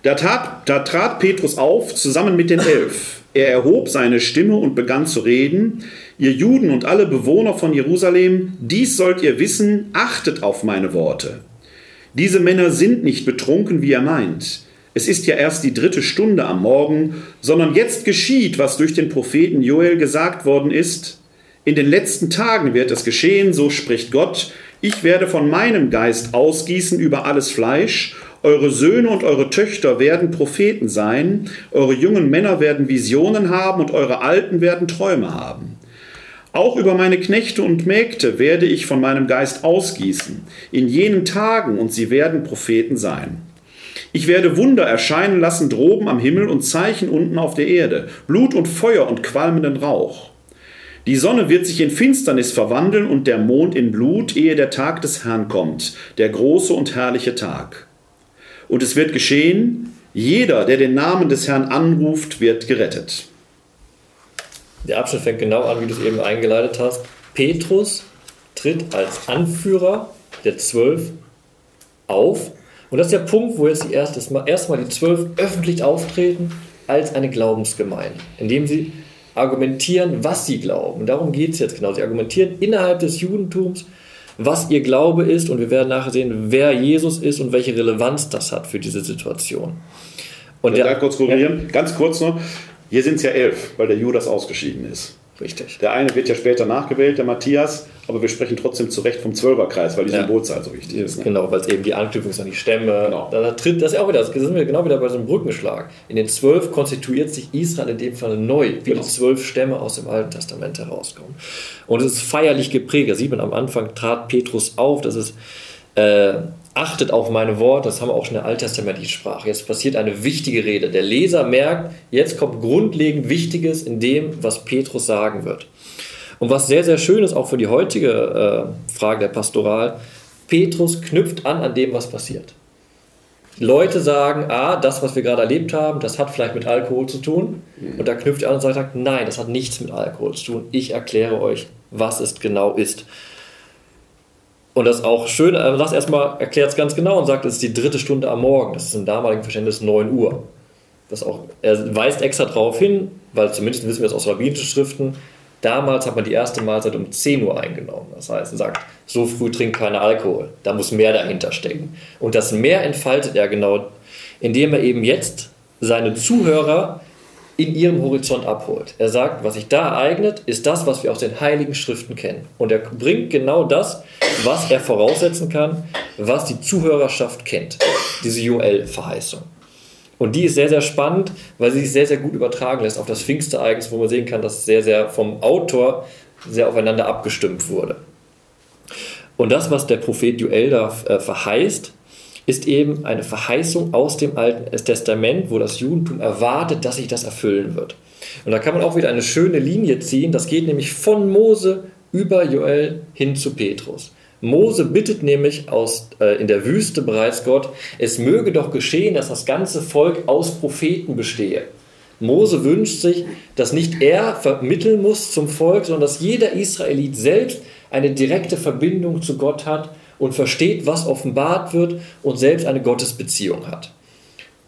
Da, tat, da trat Petrus auf zusammen mit den Elf. Er erhob seine Stimme und begann zu reden. Ihr Juden und alle Bewohner von Jerusalem, dies sollt ihr wissen, achtet auf meine Worte. Diese Männer sind nicht betrunken, wie ihr meint. Es ist ja erst die dritte Stunde am Morgen, sondern jetzt geschieht, was durch den Propheten Joel gesagt worden ist. In den letzten Tagen wird es geschehen, so spricht Gott, ich werde von meinem Geist ausgießen über alles Fleisch. Eure Söhne und eure Töchter werden Propheten sein. Eure jungen Männer werden Visionen haben und eure Alten werden Träume haben. Auch über meine Knechte und Mägde werde ich von meinem Geist ausgießen in jenen Tagen und sie werden Propheten sein. Ich werde Wunder erscheinen lassen droben am Himmel und Zeichen unten auf der Erde, Blut und Feuer und qualmenden Rauch. Die Sonne wird sich in Finsternis verwandeln und der Mond in Blut, ehe der Tag des Herrn kommt, der große und herrliche Tag. Und es wird geschehen, jeder, der den Namen des Herrn anruft, wird gerettet. Der Abschnitt fängt genau an, wie du es eben eingeleitet hast. Petrus tritt als Anführer der Zwölf auf. Und das ist der Punkt, wo jetzt erstmal die Zwölf öffentlich auftreten als eine Glaubensgemeinde, indem sie argumentieren, was sie glauben. Darum geht es jetzt genau. Sie argumentieren innerhalb des Judentums, was ihr Glaube ist und wir werden nachher sehen, wer Jesus ist und welche Relevanz das hat für diese Situation. Und der, kurz korrigieren, ja. ganz kurz noch, hier sind es ja elf, weil der Judas ausgeschieden ist. Richtig. Der eine wird ja später nachgewählt, der Matthias, aber wir sprechen trotzdem zu Recht vom Zwölferkreis, weil die Ja. Symbolzahl so wichtig ist. Ne? Genau, weil es eben die Anknüpfung ist an die Stämme. Genau. Da, da tritt das ist ja auch wieder, das sind wir genau wieder bei so einem Brückenschlag. In den zwölf konstituiert sich Israel in dem Fall neu, wie Genau. die zwölf Stämme aus dem Alten Testament herauskommen. Und es ist feierlich geprägt. Da sieht man am Anfang trat Petrus auf, das ist äh, achtet auf meine Worte, das haben wir auch schon in der alttestamentlichen Sprache. Jetzt passiert eine wichtige Rede. Der Leser merkt, jetzt kommt grundlegend Wichtiges in dem, was Petrus sagen wird. Und was sehr, sehr schön ist, auch für die heutige äh, Frage der Pastoral, Petrus knüpft an an dem, was passiert. Leute sagen, ah, das, was wir gerade erlebt haben, das hat vielleicht mit Alkohol zu tun. Und da knüpft er an und sagt, nein, das hat nichts mit Alkohol zu tun. Ich erkläre euch, was es genau ist. Und das auch schön, er sagt erstmal, erklärt es ganz genau und sagt, es ist die dritte Stunde am Morgen. Das ist im damaligen Verständnis 9 Uhr. Das auch, er weist extra darauf hin, weil zumindest wissen wir es aus rabbinischen Schriften, damals hat man die erste Mahlzeit um 10 Uhr eingenommen. Das heißt, er sagt, so früh trinkt keiner Alkohol. Da muss mehr dahinter stecken. Und das mehr entfaltet er genau, indem er eben jetzt seine Zuhörer in ihrem Horizont abholt. Er sagt, was sich da ereignet, ist das, was wir aus den heiligen Schriften kennen. Und er bringt genau das, was er voraussetzen kann, was die Zuhörerschaft kennt. Diese Joel-Verheißung. Und die ist sehr, sehr spannend, weil sie sich sehr, sehr gut übertragen lässt auf das Pfingstereignis, wo man sehen kann, dass sehr, sehr vom Autor sehr aufeinander abgestimmt wurde. Und das, was der Prophet Joel da äh, verheißt, ist eben eine Verheißung aus dem Alten Testament, wo das Judentum erwartet, dass sich das erfüllen wird. Und da kann man auch wieder eine schöne Linie ziehen. Das geht nämlich von Mose über Joel hin zu Petrus. Mose bittet nämlich aus, äh, in der Wüste bereits Gott, es möge doch geschehen, dass das ganze Volk aus Propheten bestehe. Mose wünscht sich, dass nicht er vermitteln muss zum Volk, sondern dass jeder Israelit selbst eine direkte Verbindung zu Gott hat und versteht, was offenbart wird und selbst eine Gottesbeziehung hat.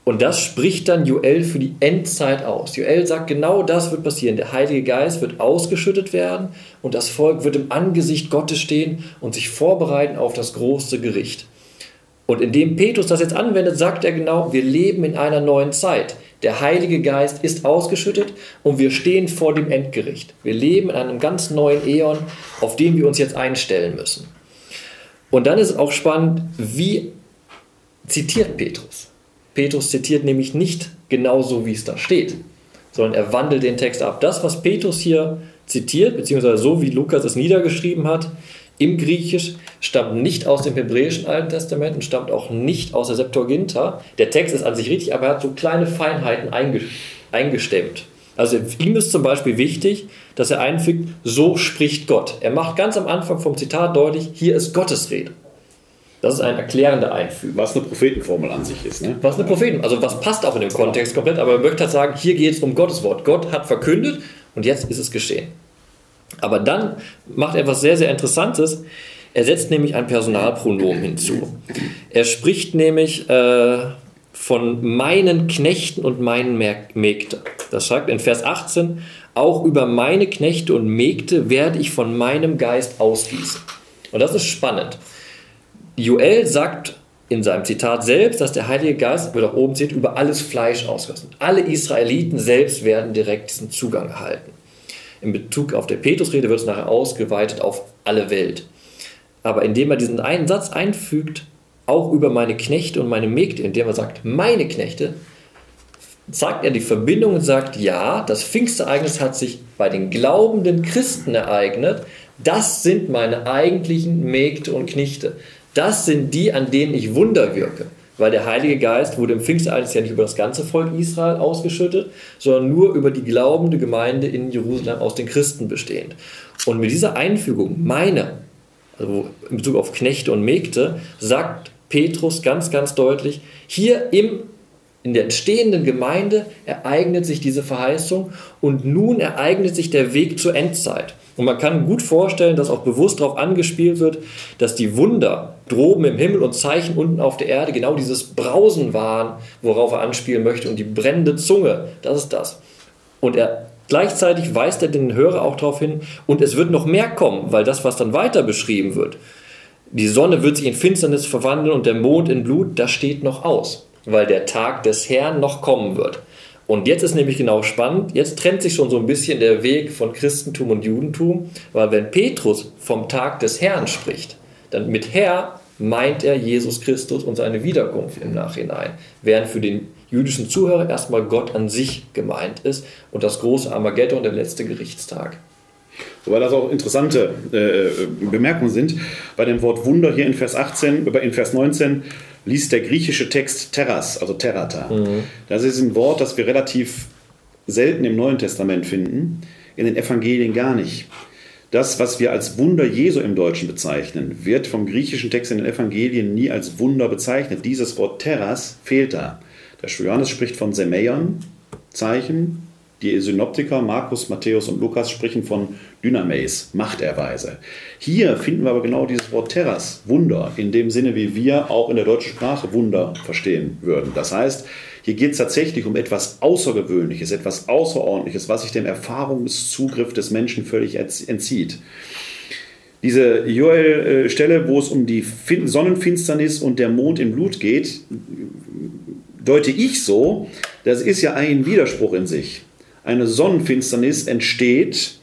Und das spricht dann Joel für die Endzeit aus. Joel sagt, genau das wird passieren. Der Heilige Geist wird ausgeschüttet werden und das Volk wird im Angesicht Gottes stehen und sich vorbereiten auf das große Gericht. Und indem Petrus das jetzt anwendet, sagt er genau, wir leben in einer neuen Zeit. Der Heilige Geist ist ausgeschüttet und wir stehen vor dem Endgericht. Wir leben in einem ganz neuen Äon, auf den wir uns jetzt einstellen müssen. Und dann ist auch spannend, wie zitiert Petrus. Petrus zitiert nämlich nicht genauso, wie es da steht, sondern er wandelt den Text ab. Das, was Petrus hier zitiert, beziehungsweise so wie Lukas es niedergeschrieben hat, im Griechisch, stammt nicht aus dem hebräischen Alten Testament und stammt auch nicht aus der Septuaginta. Der Text ist an sich richtig, aber er hat so kleine Feinheiten eingestemmt. Also ihm ist zum Beispiel wichtig, dass er einfügt, so spricht Gott. Er macht ganz am Anfang vom Zitat deutlich, hier ist Gottes Rede. Das ist ein erklärender Einfügen. Was eine Prophetenformel an sich ist. Ne? Was eine Propheten, also was passt auch in dem Kontext komplett, aber er möchte halt sagen, hier geht es um Gottes Wort. Gott hat verkündet und jetzt ist es geschehen. Aber dann macht er etwas sehr, sehr Interessantes. Er setzt nämlich ein Personalpronomen hinzu. Er spricht nämlich äh, von meinen Knechten und meinen Mägde. Das sagt in Vers 18, auch über meine Knechte und Mägde werde ich von meinem Geist ausgießen. Und das ist spannend. Joel sagt in seinem Zitat selbst, dass der Heilige Geist, wird auch oben steht, über alles Fleisch ausgossen. Alle Israeliten selbst werden direkt diesen Zugang erhalten. In Bezug auf der Petrusrede wird es nachher ausgeweitet auf alle Welt. Aber indem er diesen einen Satz einfügt, auch über meine Knechte und meine Mägde, indem er sagt, meine Knechte, zeigt er die Verbindung und sagt, ja, das Pfingstereignis hat sich bei den glaubenden Christen ereignet. Das sind meine eigentlichen Mägde und Knechte. Das sind die, an denen ich Wunder wirke. Weil der Heilige Geist wurde im Pfingstereignis ja nicht über das ganze Volk Israel ausgeschüttet, sondern nur über die glaubende Gemeinde in Jerusalem aus den Christen bestehend. Und mit dieser Einfügung, meine, also in Bezug auf Knechte und Mägde, sagt Petrus ganz, ganz deutlich, hier im, in der entstehenden Gemeinde ereignet sich diese Verheißung und nun ereignet sich der Weg zur Endzeit. Und man kann gut vorstellen, dass auch bewusst darauf angespielt wird, dass die Wunder droben im Himmel und Zeichen unten auf der Erde genau dieses Brausen waren, worauf er anspielen möchte. Und die brennende Zunge, das ist das. Und er gleichzeitig weist er den Hörer auch darauf hin, und es wird noch mehr kommen, weil das, was dann weiter beschrieben wird, die Sonne wird sich in Finsternis verwandeln und der Mond in Blut, das steht noch aus, weil der Tag des Herrn noch kommen wird. Und jetzt ist nämlich genau spannend, jetzt trennt sich schon so ein bisschen der Weg von Christentum und Judentum, weil wenn Petrus vom Tag des Herrn spricht, dann mit Herr meint er Jesus Christus und seine Wiederkunft im Nachhinein, während für den jüdischen Zuhörer erstmal Gott an sich gemeint ist und das große Armageddon, der letzte Gerichtstag. Wobei das auch interessante äh, Bemerkungen sind. Bei dem Wort Wunder hier in Vers 18, äh, in Vers 19 liest der griechische Text Terras, also Terrata. Mhm. Das ist ein Wort, das wir relativ selten im Neuen Testament finden, in den Evangelien gar nicht. Das, was wir als Wunder Jesu im Deutschen bezeichnen, wird vom griechischen Text in den Evangelien nie als Wunder bezeichnet. Dieses Wort Terras fehlt da. Der Johannes spricht von Semeion, Zeichen, die Synoptiker Markus, Matthäus und Lukas sprechen von Dynameis, Machterweise. Hier finden wir aber genau dieses Wort Terras, Wunder, in dem Sinne, wie wir auch in der deutschen Sprache Wunder verstehen würden. Das heißt, hier geht es tatsächlich um etwas Außergewöhnliches, etwas Außerordentliches, was sich dem Erfahrungszugriff des Menschen völlig entzieht. Diese Joel-Stelle, wo es um die Sonnenfinsternis und der Mond im Blut geht, deute ich so, das ist ja ein Widerspruch in sich eine Sonnenfinsternis entsteht,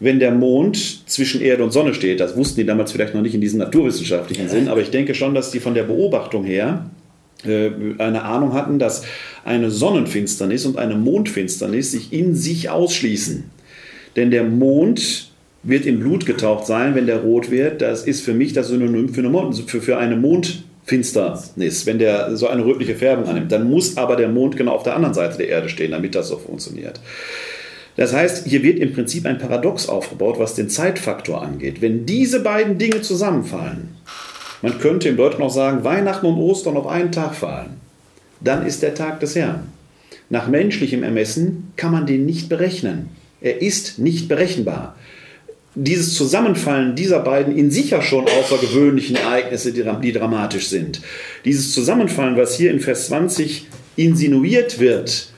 wenn der Mond zwischen Erde und Sonne steht. Das wussten die damals vielleicht noch nicht in diesem naturwissenschaftlichen Sinn, aber ich denke schon, dass die von der Beobachtung her äh, eine Ahnung hatten, dass eine Sonnenfinsternis und eine Mondfinsternis sich in sich ausschließen. Denn der Mond wird in Blut getaucht sein, wenn der rot wird. Das ist für mich das Synonym für eine, für, für eine Mond Finsternis, wenn der so eine rötliche Färbung annimmt, dann muss aber der Mond genau auf der anderen Seite der Erde stehen, damit das so funktioniert. Das heißt, hier wird im Prinzip ein Paradox aufgebaut, was den Zeitfaktor angeht. Wenn diese beiden Dinge zusammenfallen, man könnte im Deutschen auch sagen, Weihnachten und Ostern auf einen Tag fallen, dann ist der Tag des Herrn. Nach menschlichem Ermessen kann man den nicht berechnen. Er ist nicht berechenbar dieses Zusammenfallen dieser beiden in sich ja schon außergewöhnlichen Ereignisse, die, die, dramatisch sind, dieses Zusammenfallen, was hier in Vers 20 insinuiert wird,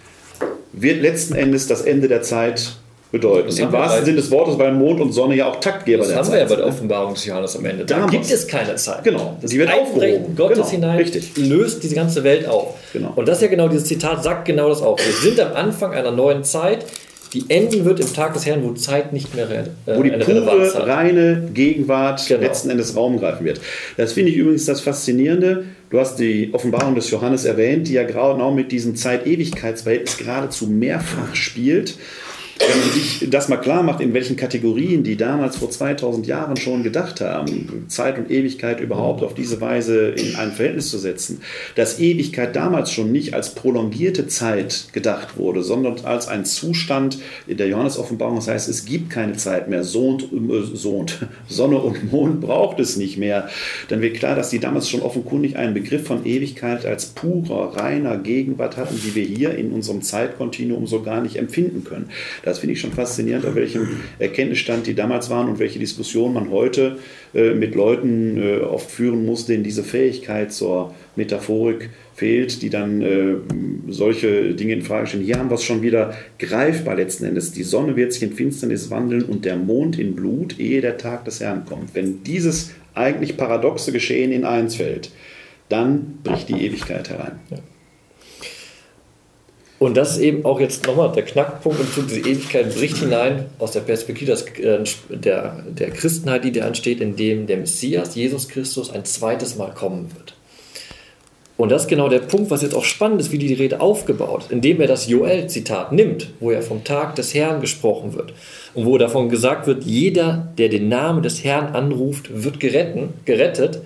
wird letzten Endes das Ende der Zeit bedeuten. Im wahrsten Sinne des Wortes, weil Mond und Sonne ja auch Taktgeber Zeit sind. Das haben wir ja bei der Offenbarung des Johannes am Ende. Da, da gibt es keine Zeit. Genau. Das die wird aufgehoben. Gottes genau. hinein Richtig. löst diese ganze Welt auf. Genau. Und das ist ja genau, dieses Zitat sagt genau das auch. Wir sind am Anfang einer neuen Zeit, die enden wird im Tag des Herrn, wo Zeit nicht mehr äh, Wo die pure, reine Gegenwart genau. letzten Endes Raum greifen wird. Das finde ich übrigens das Faszinierende. Du hast die Offenbarung des Johannes erwähnt, die ja genau mit diesem Zeit-Ewigkeitsverhältnis geradezu mehrfach spielt wenn man sich das mal klar macht, in welchen Kategorien die damals vor 2000 Jahren schon gedacht haben, Zeit und Ewigkeit überhaupt auf diese Weise in ein Verhältnis zu setzen, dass Ewigkeit damals schon nicht als prolongierte Zeit gedacht wurde, sondern als ein Zustand in der Johannes-Offenbarung. Das heißt, es gibt keine Zeit mehr. Sohn, äh, Sohn, Sonne und Mond braucht es nicht mehr. Dann wird klar, dass die damals schon offenkundig einen Begriff von Ewigkeit als purer, reiner Gegenwart hatten, die wir hier in unserem Zeitkontinuum so gar nicht empfinden können. Das finde ich schon faszinierend, auf welchem Erkenntnisstand die damals waren und welche Diskussion man heute äh, mit Leuten äh, oft führen muss, denen diese Fähigkeit zur Metaphorik fehlt, die dann äh, solche Dinge in Frage stellen. Hier haben wir es schon wieder greifbar letzten Endes. Die Sonne wird sich in Finsternis wandeln und der Mond in Blut, ehe der Tag des Herrn kommt. Wenn dieses eigentlich paradoxe Geschehen in eins fällt, dann bricht die Ewigkeit herein. Ja. Und das ist eben auch jetzt nochmal der Knackpunkt Zug, diese Ewigkeit bricht hinein aus der Perspektive des, äh, der, der Christenheit, die da entsteht, indem der Messias, Jesus Christus, ein zweites Mal kommen wird. Und das ist genau der Punkt, was jetzt auch spannend ist, wie die Rede aufgebaut indem er das Joel-Zitat nimmt, wo er vom Tag des Herrn gesprochen wird und wo davon gesagt wird, jeder, der den Namen des Herrn anruft, wird geretten, gerettet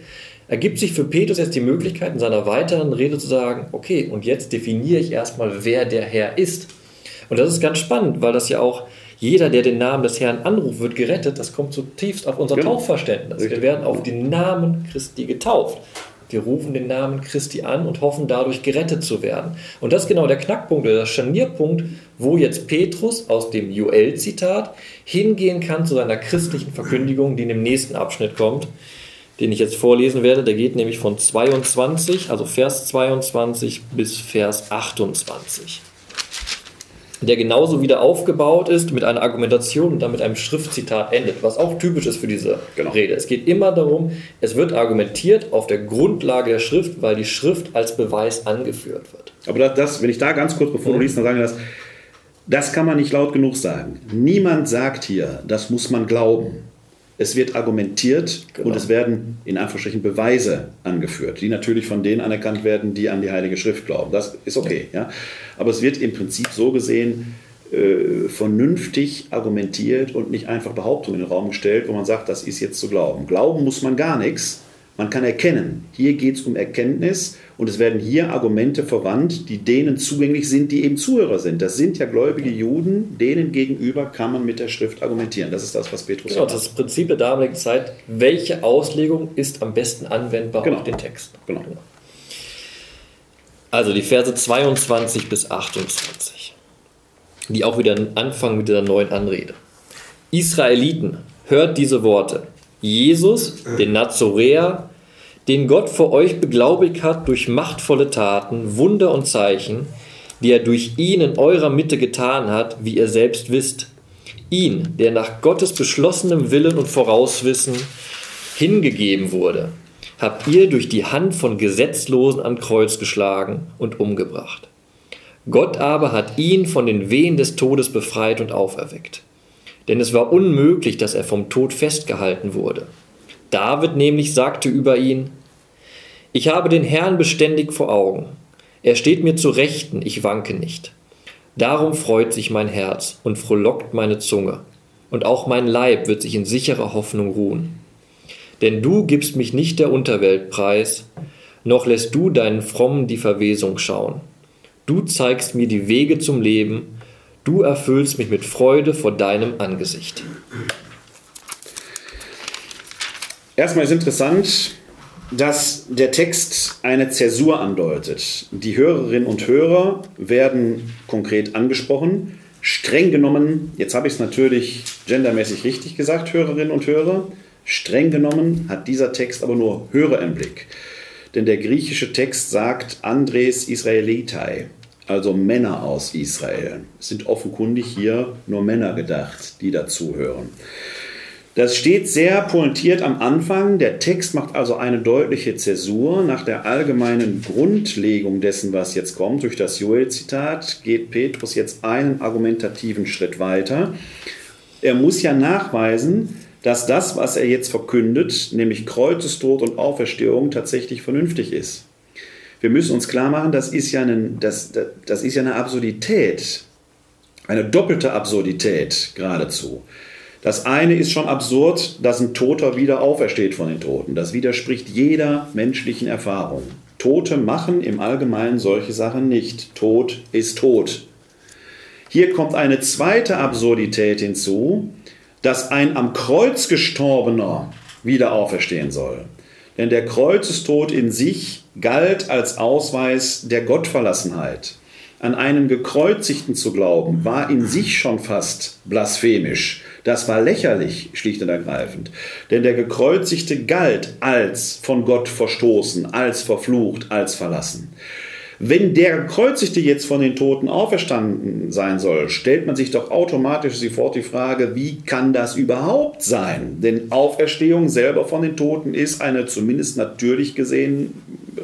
ergibt sich für Petrus jetzt die Möglichkeit, in seiner weiteren Rede zu sagen, okay, und jetzt definiere ich erstmal, wer der Herr ist. Und das ist ganz spannend, weil das ja auch jeder, der den Namen des Herrn anruft, wird gerettet. Das kommt zutiefst auf unser genau. Taufverständnis. Wir werden auf den Namen Christi getauft. Wir rufen den Namen Christi an und hoffen dadurch gerettet zu werden. Und das ist genau der Knackpunkt oder der Scharnierpunkt, wo jetzt Petrus aus dem Joel-Zitat hingehen kann zu seiner christlichen Verkündigung, die in dem nächsten Abschnitt kommt den ich jetzt vorlesen werde. Der geht nämlich von 22, also Vers 22 bis Vers 28. der genauso wieder aufgebaut ist mit einer Argumentation und dann mit einem Schriftzitat endet, was auch typisch ist für diese genau. Rede. Es geht immer darum, es wird argumentiert auf der Grundlage der Schrift, weil die Schrift als Beweis angeführt wird. Aber das, wenn ich da ganz kurz, bevor mhm. du liest, dann sagen das, das kann man nicht laut genug sagen. Niemand sagt hier, das muss man glauben. Es wird argumentiert genau. und es werden in Anführungsstrichen Beweise angeführt, die natürlich von denen anerkannt werden, die an die Heilige Schrift glauben. Das ist okay. Ja. Aber es wird im Prinzip so gesehen äh, vernünftig argumentiert und nicht einfach Behauptungen in den Raum gestellt, wo man sagt, das ist jetzt zu glauben. Glauben muss man gar nichts. Man kann erkennen. Hier geht es um Erkenntnis und es werden hier Argumente verwandt, die denen zugänglich sind, die eben Zuhörer sind. Das sind ja gläubige Juden, denen gegenüber kann man mit der Schrift argumentieren. Das ist das, was Petrus genau, sagt. Das ist das Prinzip der damaligen Zeit. Welche Auslegung ist am besten anwendbar genau. auf den Text? Genau. genau. Also die Verse 22 bis 28, die auch wieder anfangen mit dieser neuen Anrede. Israeliten, hört diese Worte. Jesus, den Nazoräer, den Gott vor euch beglaubigt hat durch machtvolle Taten, Wunder und Zeichen, die er durch ihn in eurer Mitte getan hat, wie ihr selbst wisst. Ihn, der nach Gottes beschlossenem Willen und Vorauswissen hingegeben wurde, habt ihr durch die Hand von Gesetzlosen an Kreuz geschlagen und umgebracht. Gott aber hat ihn von den Wehen des Todes befreit und auferweckt denn es war unmöglich, dass er vom Tod festgehalten wurde. David nämlich sagte über ihn, ich habe den Herrn beständig vor Augen. Er steht mir zu Rechten, ich wanke nicht. Darum freut sich mein Herz und frohlockt meine Zunge, und auch mein Leib wird sich in sicherer Hoffnung ruhen. Denn du gibst mich nicht der Unterwelt preis, noch lässt du deinen Frommen die Verwesung schauen. Du zeigst mir die Wege zum Leben, Du erfüllst mich mit Freude vor deinem Angesicht. Erstmal ist interessant, dass der Text eine Zäsur andeutet. Die Hörerinnen und Hörer werden konkret angesprochen. Streng genommen, jetzt habe ich es natürlich gendermäßig richtig gesagt, Hörerinnen und Hörer, streng genommen hat dieser Text aber nur Hörer im Blick. Denn der griechische Text sagt Andres Israelitai also Männer aus Israel. Es sind offenkundig hier nur Männer gedacht, die dazuhören. Das steht sehr pointiert am Anfang. Der Text macht also eine deutliche Zäsur. Nach der allgemeinen Grundlegung dessen, was jetzt kommt, durch das Joel-Zitat, geht Petrus jetzt einen argumentativen Schritt weiter. Er muss ja nachweisen, dass das, was er jetzt verkündet, nämlich Kreuzestod und Auferstehung, tatsächlich vernünftig ist wir müssen uns klar machen, das ist ja, ein, das, das ist ja eine Absurdität, eine doppelte Absurdität geradezu. Das eine ist schon absurd, dass ein Toter wieder aufersteht von den Toten. Das widerspricht jeder menschlichen Erfahrung. Tote machen im Allgemeinen solche Sachen nicht. Tod ist tot. Hier kommt eine zweite Absurdität hinzu, dass ein am Kreuz gestorbener wieder auferstehen soll. Denn der Kreuzestod in sich galt als Ausweis der Gottverlassenheit. An einen Gekreuzigten zu glauben, war in sich schon fast blasphemisch. Das war lächerlich, schlicht und ergreifend. Denn der Gekreuzigte galt als von Gott verstoßen, als verflucht, als verlassen. Wenn der Gekreuzigte jetzt von den Toten auferstanden sein soll, stellt man sich doch automatisch sofort die Frage, wie kann das überhaupt sein? Denn Auferstehung selber von den Toten ist eine zumindest natürlich gesehen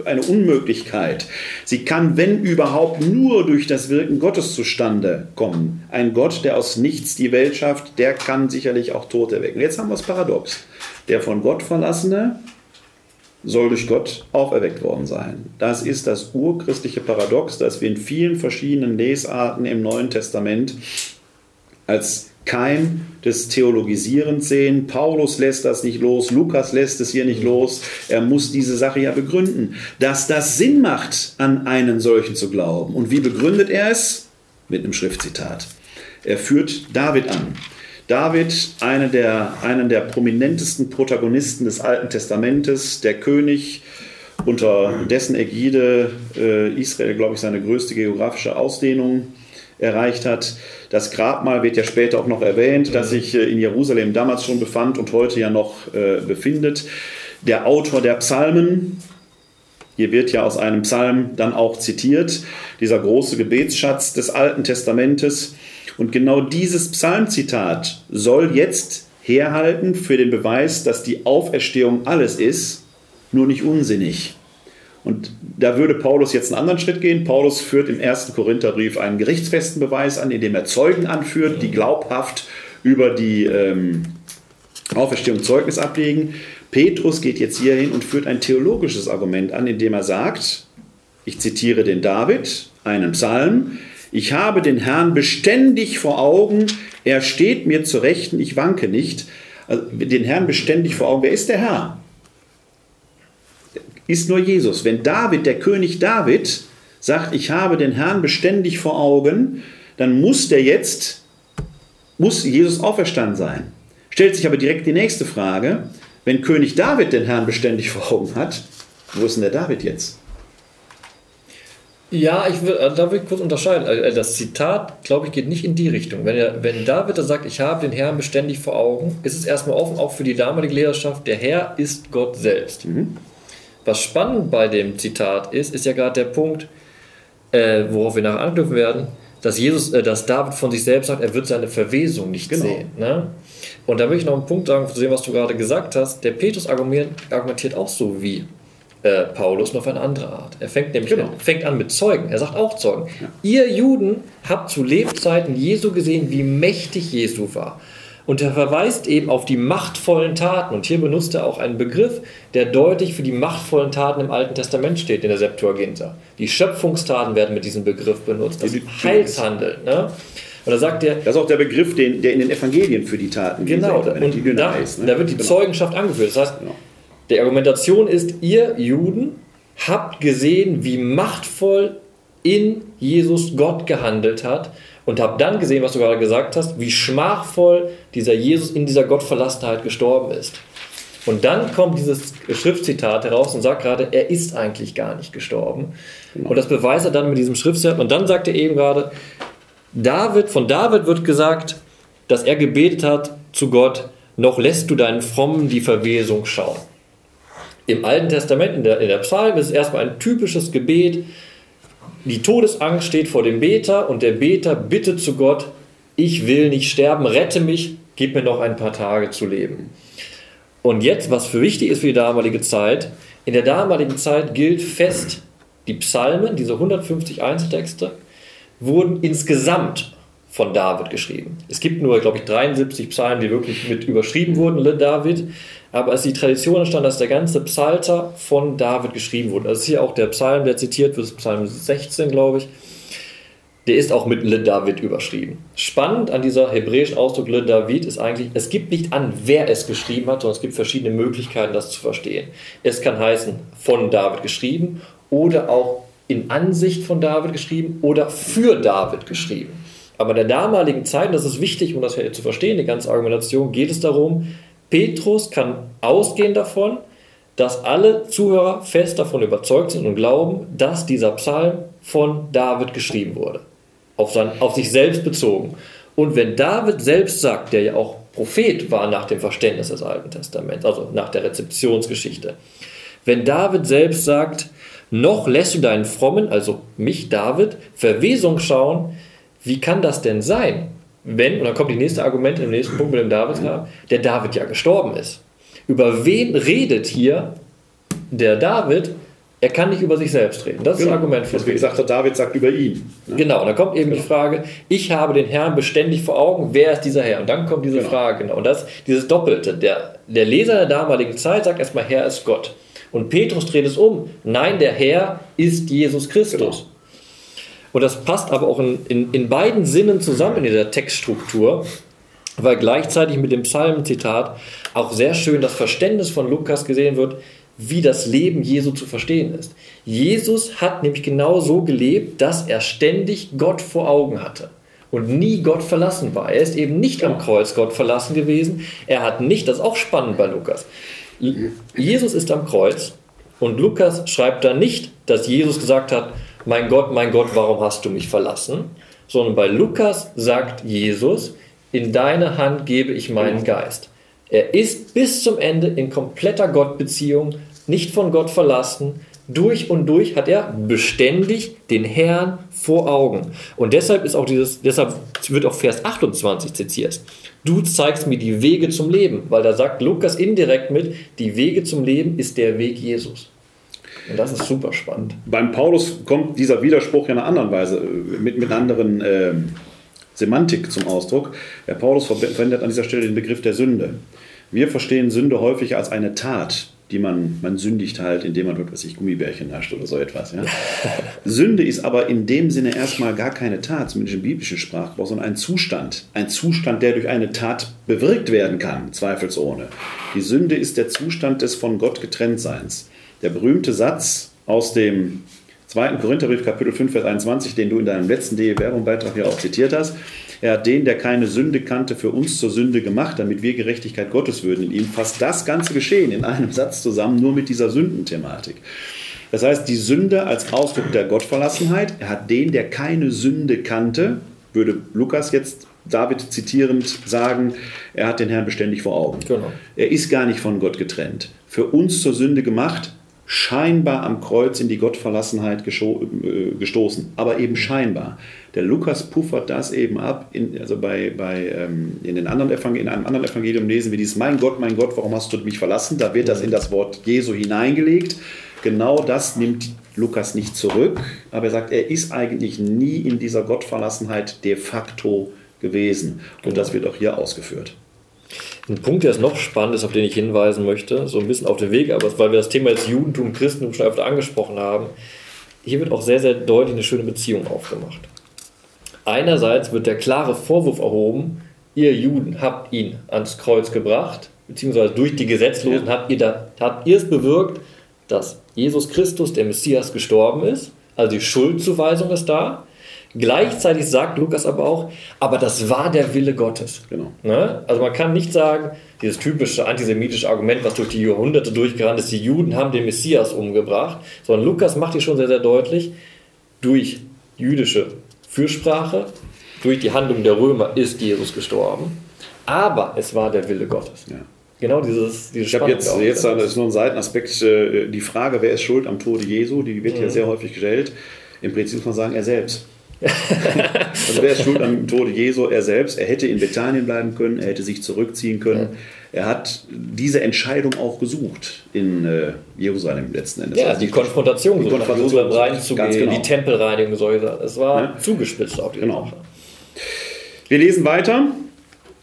eine Unmöglichkeit. Sie kann, wenn überhaupt, nur durch das Wirken Gottes zustande kommen. Ein Gott, der aus nichts die Welt schafft, der kann sicherlich auch Tote erwecken. Jetzt haben wir das Paradox. Der von Gott verlassene soll durch Gott auferweckt worden sein. Das ist das urchristliche Paradox, das wir in vielen verschiedenen Lesarten im Neuen Testament als Keim des Theologisierens sehen. Paulus lässt das nicht los, Lukas lässt es hier nicht los. Er muss diese Sache ja begründen, dass das Sinn macht, an einen solchen zu glauben. Und wie begründet er es? Mit einem Schriftzitat. Er führt David an. David, eine der, einen der prominentesten Protagonisten des Alten Testamentes, der König, unter dessen Ägide äh, Israel, glaube ich, seine größte geografische Ausdehnung erreicht hat. Das Grabmal wird ja später auch noch erwähnt, das sich äh, in Jerusalem damals schon befand und heute ja noch äh, befindet. Der Autor der Psalmen, Hier wird ja aus einem Psalm dann auch zitiert, dieser große Gebetsschatz des Alten Testamentes. Und genau dieses Psalmzitat soll jetzt herhalten für den Beweis, dass die Auferstehung alles ist, nur nicht unsinnig. Und da würde Paulus jetzt einen anderen Schritt gehen. Paulus führt im ersten Korintherbrief einen gerichtsfesten Beweis an, indem er Zeugen anführt, die glaubhaft über die ähm, Auferstehung Zeugnis ablegen. Petrus geht jetzt hier hin und führt ein theologisches Argument an, indem er sagt, ich zitiere den David, einen Psalm, ich habe den Herrn beständig vor Augen, er steht mir zu Rechten, ich wanke nicht. Also, den Herrn beständig vor Augen, wer ist der Herr? Ist nur Jesus. Wenn David, der König David, sagt, ich habe den Herrn beständig vor Augen, dann muss der jetzt, muss Jesus auferstanden sein. Stellt sich aber direkt die nächste Frage, wenn König David den Herrn beständig vor Augen hat, wo ist denn der David jetzt? Ja, ich will, da will ich kurz unterscheiden. Also, das Zitat, glaube ich, geht nicht in die Richtung. Wenn, er, wenn David da sagt, ich habe den Herrn beständig vor Augen, ist es erstmal offen, auch für die damalige Lehrerschaft, der Herr ist Gott selbst. Mhm. Was spannend bei dem Zitat ist, ist ja gerade der Punkt, äh, worauf wir nachher angegriffen werden, dass Jesus, äh, dass David von sich selbst sagt, er wird seine Verwesung nicht genau. sehen. Ne? Und da will ich noch einen Punkt sagen, zu dem, was du gerade gesagt hast. Der Petrus argumentiert auch so wie äh, Paulus, nur auf eine andere Art. Er fängt nämlich genau. fängt an mit Zeugen. Er sagt auch Zeugen. Ja. Ihr Juden habt zu Lebzeiten Jesu gesehen, wie mächtig Jesu war. Und er verweist eben auf die machtvollen Taten. Und hier benutzt er auch einen Begriff, der deutlich für die machtvollen Taten im Alten Testament steht, in der Septuaginta. Die Schöpfungstaten werden mit diesem Begriff benutzt. Das Heilshandeln. Ne? Und da sagt er. Das ist auch der Begriff, den, der in den Evangelien für die Taten Genau, da, und die da, ne? da wird die genau. Zeugenschaft angeführt. Das heißt, genau. die Argumentation ist, ihr Juden habt gesehen, wie machtvoll in Jesus Gott gehandelt hat und habt dann gesehen, was du gerade gesagt hast, wie schmachvoll dieser Jesus in dieser Gottverlassenheit gestorben ist. Und dann kommt dieses Schriftzitat heraus und sagt gerade, er ist eigentlich gar nicht gestorben. Und das beweist er dann mit diesem Schriftzitat. Und dann sagt er eben gerade, David, von David wird gesagt, dass er gebetet hat zu Gott, noch lässt du deinen Frommen die Verwesung schauen. Im Alten Testament, in der, in der Psalm, ist es erstmal ein typisches Gebet. Die Todesangst steht vor dem Beter und der Beter bittet zu Gott, ich will nicht sterben, rette mich, gib mir noch ein paar Tage zu leben. Und jetzt, was für wichtig ist für die damalige Zeit, in der damaligen Zeit gilt fest, die Psalmen, diese 150 Einzeltexte, wurden insgesamt von David geschrieben. Es gibt nur, glaube ich, 73 Psalmen, die wirklich mit überschrieben wurden, Le David. Aber es ist die Tradition entstanden, dass der ganze Psalter von David geschrieben wurde. Ist hier auch der Psalm, der zitiert wird, Psalm 16, glaube ich. Der ist auch mit Le David überschrieben. Spannend an dieser hebräischen Ausdruck Le David ist eigentlich, es gibt nicht an, wer es geschrieben hat, sondern es gibt verschiedene Möglichkeiten, das zu verstehen. Es kann heißen, von David geschrieben oder auch in Ansicht von David geschrieben oder für David geschrieben. Aber in der damaligen Zeit, das ist wichtig, um das zu verstehen, die ganze Argumentation, geht es darum, Petrus kann ausgehen davon, dass alle Zuhörer fest davon überzeugt sind und glauben, dass dieser Psalm von David geschrieben wurde. Auf, sein, auf sich selbst bezogen. Und wenn David selbst sagt, der ja auch Prophet war nach dem Verständnis des Alten Testaments, also nach der Rezeptionsgeschichte, wenn David selbst sagt, noch lässt du deinen Frommen, also mich, David, Verwesung schauen. Wie kann das denn sein, wenn, und dann kommt die nächste Argument im nächsten Punkt mit dem David, der David ja gestorben ist. Über wen redet hier der David? Er kann nicht über sich selbst reden. Das ist genau. das Argument für Deswegen sagt der David, sagt über ihn. Ne? Genau, und dann kommt eben genau. die Frage, ich habe den Herrn beständig vor Augen, wer ist dieser Herr? Und dann kommt diese genau. Frage, genau. Und das, dieses Doppelte. Der, der Leser der damaligen Zeit sagt erstmal, Herr ist Gott. Und Petrus dreht es um. Nein, der Herr ist Jesus Christus. Und das passt aber auch in, in, in beiden Sinnen zusammen in dieser Textstruktur, weil gleichzeitig mit dem Psalmenzitat auch sehr schön das Verständnis von Lukas gesehen wird, wie das Leben Jesu zu verstehen ist. Jesus hat nämlich genau so gelebt, dass er ständig Gott vor Augen hatte und nie Gott verlassen war. Er ist eben nicht am Kreuz Gott verlassen gewesen. Er hat nicht, das ist auch spannend bei Lukas, Jesus ist am Kreuz und Lukas schreibt da nicht, dass Jesus gesagt hat, mein Gott, mein Gott, warum hast du mich verlassen? Sondern bei Lukas sagt Jesus, in deine Hand gebe ich meinen Geist. Er ist bis zum Ende in kompletter Gottbeziehung, nicht von Gott verlassen, durch und durch hat er beständig den Herrn vor Augen. Und deshalb ist auch dieses, deshalb wird auch Vers 28 zitiert. Du zeigst mir die Wege zum Leben, weil da sagt Lukas indirekt mit, die Wege zum Leben ist der Weg Jesus. Und das ist super spannend. Beim Paulus kommt dieser Widerspruch in einer anderen Weise, äh, mit, mit einer anderen äh, Semantik zum Ausdruck. Der Paulus verwendet an dieser Stelle den Begriff der Sünde. Wir verstehen Sünde häufig als eine Tat, die man, man sündigt halt, indem man wirklich Gummibärchen nascht oder so etwas. Ja? Sünde ist aber in dem Sinne erstmal gar keine Tat, zumindest im biblischen Sprachgebrauch, sondern ein Zustand. Ein Zustand, der durch eine Tat bewirkt werden kann, zweifelsohne. Die Sünde ist der Zustand des von Gott Getrenntseins. Der berühmte Satz aus dem 2. Korintherbrief, Kapitel 5, Vers 21, den du in deinem letzten DE-Werbung-Beitrag hier auch zitiert hast. Er hat den, der keine Sünde kannte, für uns zur Sünde gemacht, damit wir Gerechtigkeit Gottes würden. In ihm fasst das ganze Geschehen in einem Satz zusammen, nur mit dieser Sündenthematik. Das heißt, die Sünde als Ausdruck der Gottverlassenheit. Er hat den, der keine Sünde kannte, würde Lukas jetzt David zitierend sagen, er hat den Herrn beständig vor Augen. Genau. Er ist gar nicht von Gott getrennt. Für uns zur Sünde gemacht, scheinbar am Kreuz in die Gottverlassenheit äh, gestoßen, aber eben scheinbar. Der Lukas puffert das eben ab. In, also bei, bei, ähm, in, den anderen in einem anderen Evangelium lesen wir dieses Mein Gott, mein Gott, warum hast du mich verlassen? Da wird das in das Wort Jesu hineingelegt. Genau das nimmt Lukas nicht zurück, aber er sagt, er ist eigentlich nie in dieser Gottverlassenheit de facto gewesen. Und das wird auch hier ausgeführt. Ein Punkt, der ist noch spannend ist, auf den ich hinweisen möchte, so ein bisschen auf den Weg, aber weil wir das Thema jetzt Judentum, Christentum schon öfter angesprochen haben, hier wird auch sehr, sehr deutlich eine schöne Beziehung aufgemacht. Einerseits wird der klare Vorwurf erhoben, ihr Juden habt ihn ans Kreuz gebracht, beziehungsweise durch die Gesetzlosen habt ihr, da, habt ihr es bewirkt, dass Jesus Christus, der Messias, gestorben ist. Also die Schuldzuweisung ist da. Gleichzeitig sagt Lukas aber auch, aber das war der Wille Gottes. Genau. Ne? Also man kann nicht sagen, dieses typische antisemitische Argument, was durch die Jahrhunderte durchgerannt ist, die Juden haben den Messias umgebracht, sondern Lukas macht hier schon sehr, sehr deutlich, durch jüdische Fürsprache, durch die Handlung der Römer ist Jesus gestorben, aber es war der Wille Gottes. Ja. Genau dieses, dieses Ich habe jetzt, jetzt das ist nur ein Seitenaspekt, äh, die Frage, wer ist schuld am Tode Jesu, die wird mhm. ja sehr häufig gestellt. Im Prinzip muss man sagen, er selbst. also wer ist schuld am Tode Jesu? Er selbst. Er hätte in Bethanien bleiben können, er hätte sich zurückziehen können. Ja. Er hat diese Entscheidung auch gesucht in äh, Jerusalem letzten Endes. Ja, also die Konfrontation, die Konfrontation reinzugehen, genau. die Tempelreinigung, solche. Es war ja. zugespitzt auf die genau. Sache. Wir lesen weiter.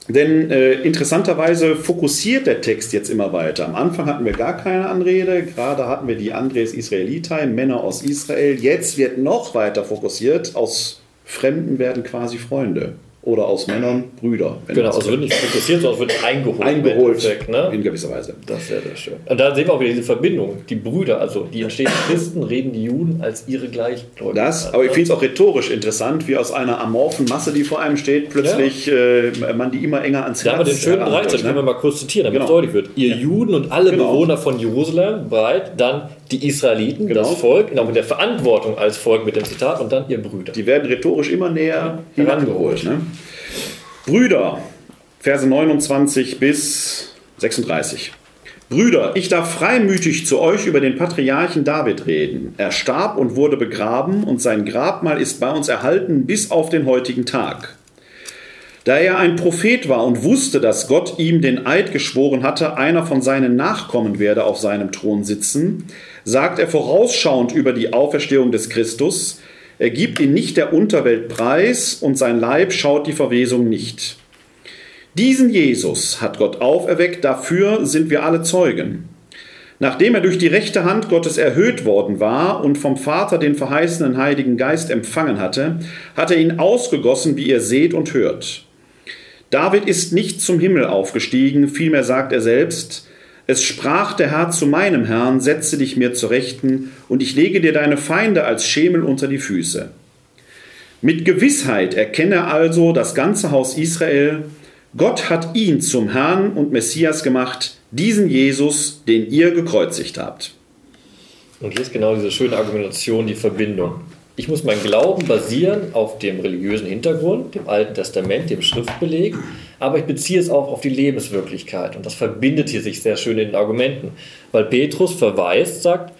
Denn äh, interessanterweise fokussiert der Text jetzt immer weiter. Am Anfang hatten wir gar keine Anrede, gerade hatten wir die Andres Israelitei, Männer aus Israel. Jetzt wird noch weiter fokussiert, aus Fremden werden quasi Freunde oder aus Männern Brüder. Genau, also wird nicht fokussiert, sondern es wird eingeholt. Eingeholt, Endeffekt, ne? in gewisser Weise. Das ist sehr, sehr schön. Und da sehen wir auch wieder diese Verbindung. Die Brüder, also die entstehenden Christen, reden die Juden als ihre Gleichgläubigen. Das, aber ich finde es auch rhetorisch interessant, wie aus einer amorphen Masse, die vor einem steht, plötzlich ja. äh, man die immer enger ans Herz... Da haben wir den schönen Bereich, das können wir mal kurz zitieren, damit genau. es deutlich wird. Ihr. Juden und alle genau. Bewohner von Jerusalem bereit, dann die Israeliten, genau. das Volk, auch in der Verantwortung als Volk mit dem Zitat und dann ihr Brüder. Die werden rhetorisch immer näher ja, herangeholt. Ne? Brüder, Verse 29 bis 36. Brüder, ich darf freimütig zu euch über den Patriarchen David reden. Er starb und wurde begraben und sein Grabmal ist bei uns erhalten bis auf den heutigen Tag. Da er ein Prophet war und wusste, dass Gott ihm den Eid geschworen hatte, einer von seinen Nachkommen werde auf seinem Thron sitzen, sagt er vorausschauend über die Auferstehung des Christus, er gibt ihn nicht der Unterwelt preis und sein Leib schaut die Verwesung nicht. Diesen Jesus hat Gott auferweckt, dafür sind wir alle Zeugen. Nachdem er durch die rechte Hand Gottes erhöht worden war und vom Vater den verheißenen Heiligen Geist empfangen hatte, hat er ihn ausgegossen, wie ihr seht und hört. David ist nicht zum Himmel aufgestiegen, vielmehr sagt er selbst, es sprach der Herr zu meinem Herrn, setze dich mir zur Rechten, und ich lege dir deine Feinde als Schemel unter die Füße. Mit Gewissheit erkenne also das ganze Haus Israel, Gott hat ihn zum Herrn und Messias gemacht, diesen Jesus, den ihr gekreuzigt habt. Und hier ist genau diese schöne Argumentation, die Verbindung. Ich muss meinen Glauben basieren auf dem religiösen Hintergrund, dem Alten Testament, dem Schriftbeleg, aber ich beziehe es auch auf die Lebenswirklichkeit. Und das verbindet hier sich sehr schön in den Argumenten, weil Petrus verweist, sagt,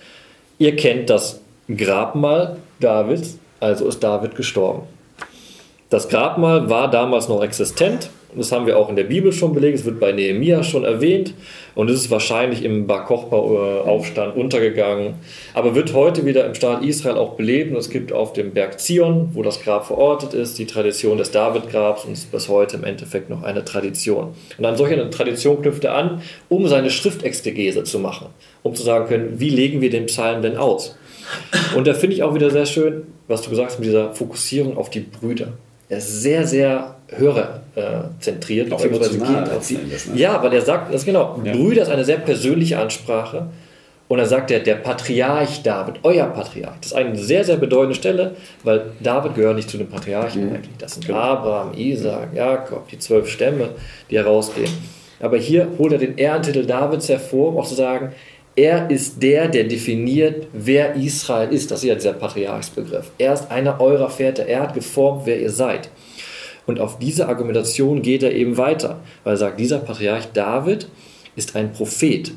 Ihr kennt das Grabmal Davids, also ist David gestorben. Das Grabmal war damals noch existent. Das haben wir auch in der Bibel schon belegt. Es wird bei Nehemia schon erwähnt. Und es ist wahrscheinlich im Bar Kochba-Aufstand untergegangen. Aber wird heute wieder im Staat Israel auch belebt. Und es gibt auf dem Berg Zion, wo das Grab verortet ist, die Tradition des David-Grabs. Und es ist bis heute im Endeffekt noch eine Tradition. Und an solch eine Tradition knüpft er an, um seine Schriftexegese zu machen. Um zu sagen können, wie legen wir den Psalm denn aus? Und da finde ich auch wieder sehr schön, was du gesagt hast mit dieser Fokussierung auf die Brüder. Er ist sehr, sehr hörerzentriert. Auch emotional geht ne? Ja, weil er sagt, das genau, ja. Brüder ist eine sehr persönliche Ansprache. Und dann sagt er, der Patriarch David, euer Patriarch. Das ist eine sehr, sehr bedeutende Stelle, weil David gehört nicht zu den Patriarchen mhm. eigentlich. Das sind genau. Abraham, Isaac, Jakob, die zwölf Stämme, die herausgehen. Aber hier holt er den Ehrentitel Davids hervor, um auch zu sagen, er ist der, der definiert, wer Israel ist. Das ist ja dieser Patriarchsbegriff. Er ist einer eurer Väter. Er hat geformt, wer ihr seid. Und auf diese Argumentation geht er eben weiter, weil er sagt, dieser Patriarch David ist ein Prophet.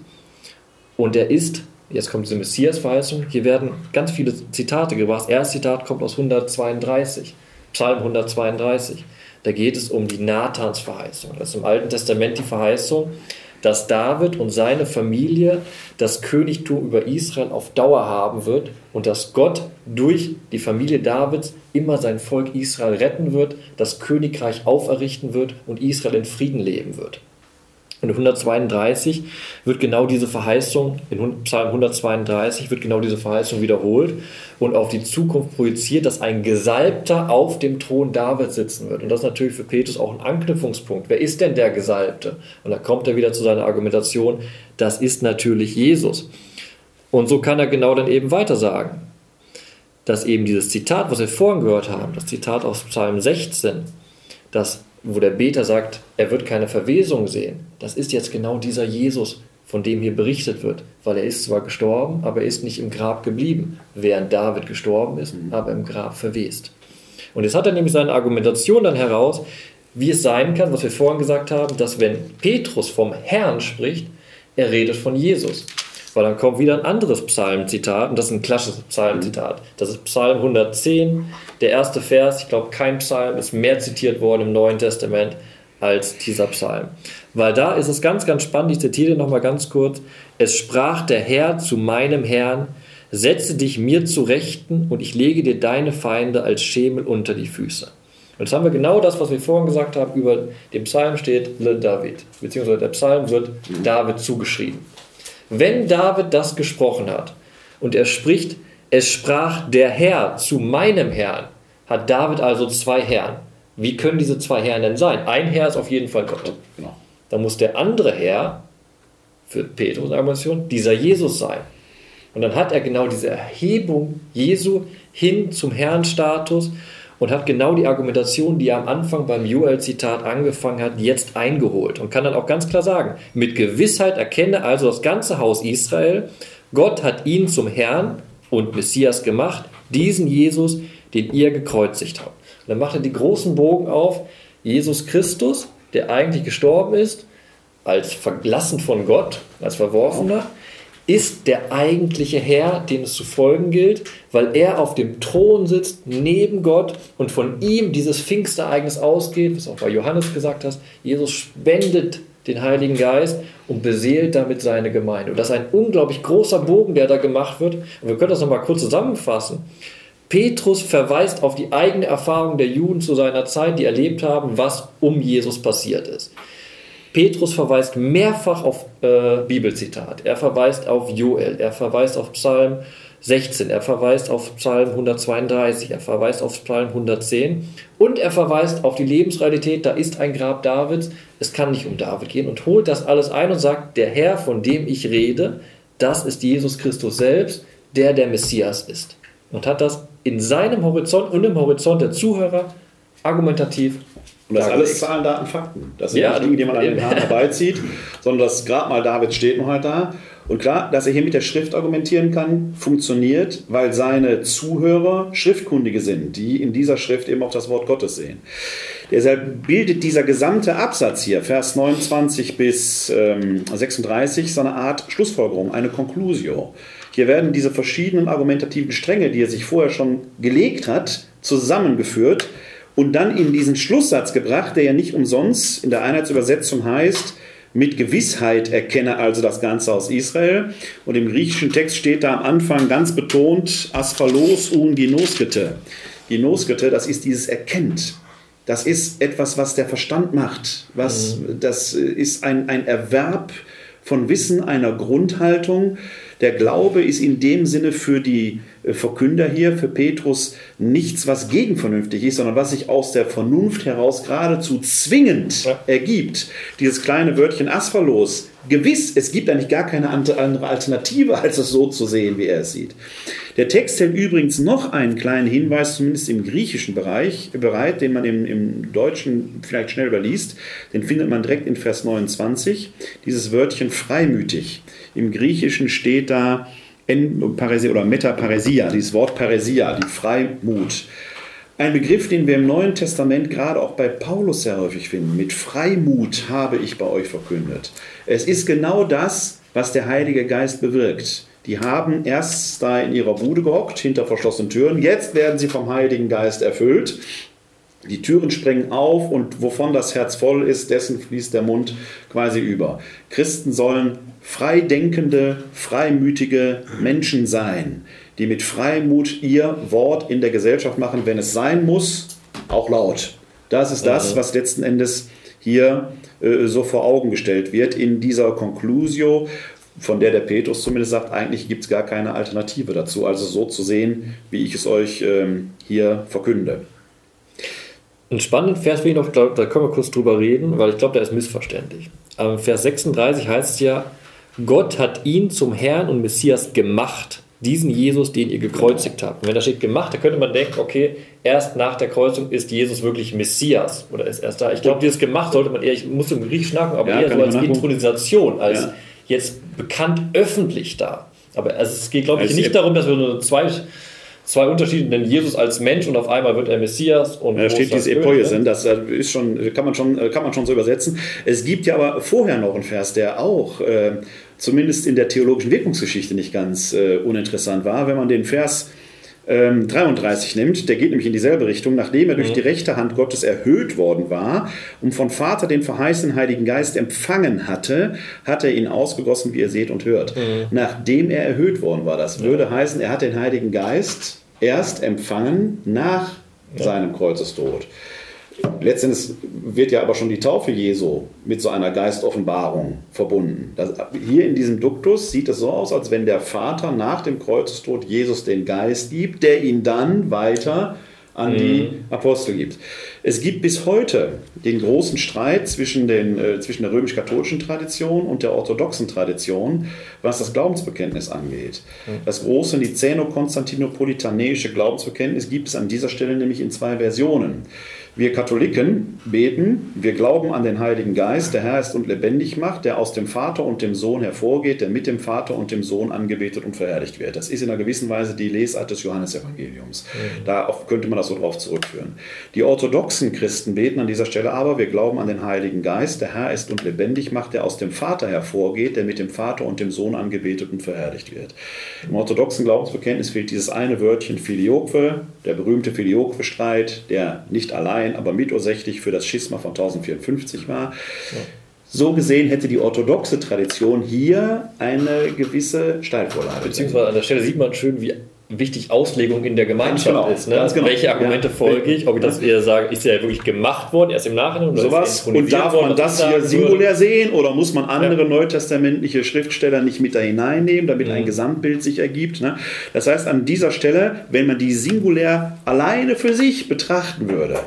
Und er ist, jetzt kommt diese Messias-Verheißung, hier werden ganz viele Zitate gebracht. Das erste Zitat kommt aus 132, Psalm 132. Da geht es um die Nathans-Verheißung. Das ist im Alten Testament die Verheißung, dass David und seine Familie das Königtum über Israel auf Dauer haben wird und dass Gott durch die Familie Davids immer sein Volk Israel retten wird, das Königreich auferrichten wird und Israel in Frieden leben wird. In 132 wird genau diese Verheißung, in Psalm 132 wird genau diese Verheißung wiederholt und auf die Zukunft projiziert, dass ein Gesalbter auf dem Thron David sitzen wird. Und das ist natürlich für Petrus auch ein Anknüpfungspunkt. Wer ist denn der Gesalbte? Und da kommt er wieder zu seiner Argumentation, das ist natürlich Jesus. Und so kann er genau dann eben weiter sagen, dass eben dieses Zitat, was wir vorhin gehört haben, das Zitat aus Psalm 16, dass wo der Beter sagt, er wird keine Verwesung sehen, das ist jetzt genau dieser Jesus, von dem hier berichtet wird, weil er ist zwar gestorben, aber er ist nicht im Grab geblieben, während David gestorben ist, mhm. aber im Grab verwest. Und jetzt hat er nämlich seine Argumentation dann heraus, wie es sein kann, was wir vorhin gesagt haben, dass wenn Petrus vom Herrn spricht, er redet von Jesus. Weil dann kommt wieder ein anderes Psalmzitat, und das ist ein klassisches Psalmzitat. Das ist Psalm 110, der erste Vers. Ich glaube, kein Psalm ist mehr zitiert worden im Neuen Testament als dieser Psalm. Weil da ist es ganz, ganz spannend, ich zitiere nochmal ganz kurz. Es sprach der Herr zu meinem Herrn, setze dich mir zu Rechten und ich lege dir deine Feinde als Schemel unter die Füße. Und jetzt haben wir genau das, was wir vorhin gesagt haben, über den Psalm steht Le David, beziehungsweise der Psalm wird David zugeschrieben. Wenn David das gesprochen hat und er spricht, es sprach der Herr zu meinem Herrn, hat David also zwei Herren. Wie können diese zwei Herren denn sein? Ein Herr ist auf jeden Fall Gott. Genau. Dann muss der andere Herr, für Petrus Argumentation, dieser Jesus sein. Und dann hat er genau diese Erhebung Jesu hin zum Herrnstatus und hat genau die Argumentation, die er am Anfang beim Joel-Zitat angefangen hat, jetzt eingeholt und kann dann auch ganz klar sagen, mit Gewissheit erkenne also das ganze Haus Israel, Gott hat ihn zum Herrn und Messias gemacht, diesen Jesus, den ihr gekreuzigt habt. Und dann macht er die großen Bogen auf, Jesus Christus, der eigentlich gestorben ist, als verlassen von Gott, als Verworfener, ist der eigentliche Herr, dem es zu folgen gilt, weil er auf dem Thron sitzt, neben Gott und von ihm dieses Pfingstereignis ausgeht, was auch bei Johannes gesagt hast. Jesus spendet den Heiligen Geist und beseelt damit seine Gemeinde. Und das ist ein unglaublich großer Bogen, der da gemacht wird. Und wir können das nochmal kurz zusammenfassen. Petrus verweist auf die eigene Erfahrung der Juden zu seiner Zeit, die erlebt haben, was um Jesus passiert ist. Petrus verweist mehrfach auf äh, Bibelzitat. Er verweist auf Joel, er verweist auf Psalm 16, er verweist auf Psalm 132, er verweist auf Psalm 110 und er verweist auf die Lebensrealität, da ist ein Grab Davids, es kann nicht um David gehen. Und holt das alles ein und sagt, der Herr, von dem ich rede, das ist Jesus Christus selbst, der der Messias ist. Und hat das in seinem Horizont und im Horizont der Zuhörer argumentativ und das alles Zahlen, Daten, Fakten. Das sind ja, nicht Dinge, die man an den Haaren herbeizieht, sondern das Grabmal David steht noch halt da. Und klar, dass er hier mit der Schrift argumentieren kann, funktioniert, weil seine Zuhörer Schriftkundige sind, die in dieser Schrift eben auch das Wort Gottes sehen. Deshalb bildet dieser gesamte Absatz hier, Vers 29 bis ähm, 36, so eine Art Schlussfolgerung, eine Conclusio. Hier werden diese verschiedenen argumentativen Stränge, die er sich vorher schon gelegt hat, zusammengeführt und dann in diesen Schlusssatz gebracht, der ja nicht umsonst in der Einheitsübersetzung heißt, mit Gewissheit erkenne also das Ganze aus Israel. Und im griechischen Text steht da am Anfang ganz betont Asphalos un genoskete. Genoskete, das ist dieses Erkennt. Das ist etwas, was der Verstand macht. Was, mhm. Das ist ein, ein Erwerb von Wissen, einer Grundhaltung. Der Glaube ist in dem Sinne für die äh, Verkünder hier, für Petrus, nichts, was gegenvernünftig ist, sondern was sich aus der Vernunft heraus geradezu zwingend ja. ergibt. Dieses kleine Wörtchen Asphalos, gewiss, es gibt eigentlich gar keine andere Alternative, als es so zu sehen, wie er es sieht. Der Text hält übrigens noch einen kleinen Hinweis, zumindest im griechischen Bereich, bereit, den man im, im Deutschen vielleicht schnell überliest. Den findet man direkt in Vers 29. Dieses Wörtchen freimütig. Im Griechischen steht da Paresia oder Metaparesia, dieses Wort Paresia, die Freimut. Ein Begriff, den wir im Neuen Testament gerade auch bei Paulus sehr häufig finden. Mit Freimut habe ich bei euch verkündet. Es ist genau das, was der Heilige Geist bewirkt. Die haben erst da in ihrer Bude gehockt, hinter verschlossenen Türen. Jetzt werden sie vom Heiligen Geist erfüllt. Die Türen sprengen auf und wovon das Herz voll ist, dessen fließt der Mund quasi über. Christen sollen freidenkende, freimütige Menschen sein, die mit Freimut ihr Wort in der Gesellschaft machen, wenn es sein muss, auch laut. Das ist das, mhm. was letzten Endes hier äh, so vor Augen gestellt wird in dieser Conclusio, von der der Petrus zumindest sagt, eigentlich gibt es gar keine Alternative dazu. Also so zu sehen, wie ich es euch ähm, hier verkünde. Ein spannenden Vers will ich noch, da können wir kurz drüber reden, weil ich glaube, der ist missverständlich. Aber Vers 36 heißt es ja, Gott hat ihn zum Herrn und Messias gemacht, diesen Jesus, den ihr gekreuzigt habt. Und wenn da steht gemacht, da könnte man denken, okay, erst nach der Kreuzung ist Jesus wirklich Messias oder ist erst da. Ich glaube, dieses gemacht sollte man eher, ich muss im Griechisch nachgucken, aber ja, eher so als Intronisation, als ja. jetzt bekannt öffentlich da. Aber es geht, glaube ich, als nicht darum, dass wir nur zwei zwei Unterschiede, denn Jesus als Mensch und auf einmal wird er Messias. Und da steht diese Epoie sind, das ist schon, kann man schon, kann man schon so übersetzen. Es gibt ja aber vorher noch einen Vers, der auch äh, zumindest in der theologischen Wirkungsgeschichte nicht ganz äh, uninteressant war. Wenn man den Vers ähm, 33 nimmt, der geht nämlich in dieselbe Richtung, nachdem er durch mhm. die rechte Hand Gottes erhöht worden war und von Vater den verheißenen Heiligen Geist empfangen hatte, hat er ihn ausgegossen, wie ihr seht und hört. Mhm. Nachdem er erhöht worden war, das würde heißen, er hat den Heiligen Geist erst empfangen nach ja. seinem Kreuzestod. Letztendlich wird ja aber schon die Taufe Jesu mit so einer Geistoffenbarung verbunden. Das, hier in diesem Duktus sieht es so aus, als wenn der Vater nach dem Kreuzestod Jesus den Geist gibt, der ihn dann weiter an mhm. die Apostel gibt. Es gibt bis heute den großen Streit zwischen, den, äh, zwischen der römisch-katholischen Tradition und der orthodoxen Tradition, was das Glaubensbekenntnis angeht. Mhm. Das große Niceno-Konstantinopolitanische Glaubensbekenntnis gibt es an dieser Stelle nämlich in zwei Versionen. Wir Katholiken beten, wir glauben an den Heiligen Geist, der Herr ist und lebendig macht, der aus dem Vater und dem Sohn hervorgeht, der mit dem Vater und dem Sohn angebetet und verherrlicht wird. Das ist in einer gewissen Weise die Lesart des Johannesevangeliums. Da könnte man das so drauf zurückführen. Die orthodoxen Christen beten an dieser Stelle aber, wir glauben an den Heiligen Geist, der Herr ist und lebendig macht, der aus dem Vater hervorgeht, der mit dem Vater und dem Sohn angebetet und verherrlicht wird. Im orthodoxen Glaubensbekenntnis fehlt dieses eine Wörtchen Filioque, der berühmte Filioque-Streit, der nicht allein Latein, aber mitursächlich für das Schisma von 1054 war. Ja. So gesehen hätte die orthodoxe Tradition hier eine gewisse Steilvorlage. Beziehungsweise an der Stelle sieht man schön, wie wichtig Auslegung in der Gemeinschaft genau, ist. Ne? Genau. Welche Argumente ja. folge ich? Ob ich das eher sage, ist ja wirklich gemacht worden, erst im Nachhinein? Oder Sowas. Und darf worden, man das hier singulär würde? sehen oder muss man andere ja. neutestamentliche Schriftsteller nicht mit da hineinnehmen, damit mhm. ein Gesamtbild sich ergibt? Ne? Das heißt, an dieser Stelle, wenn man die singulär alleine für sich betrachten würde,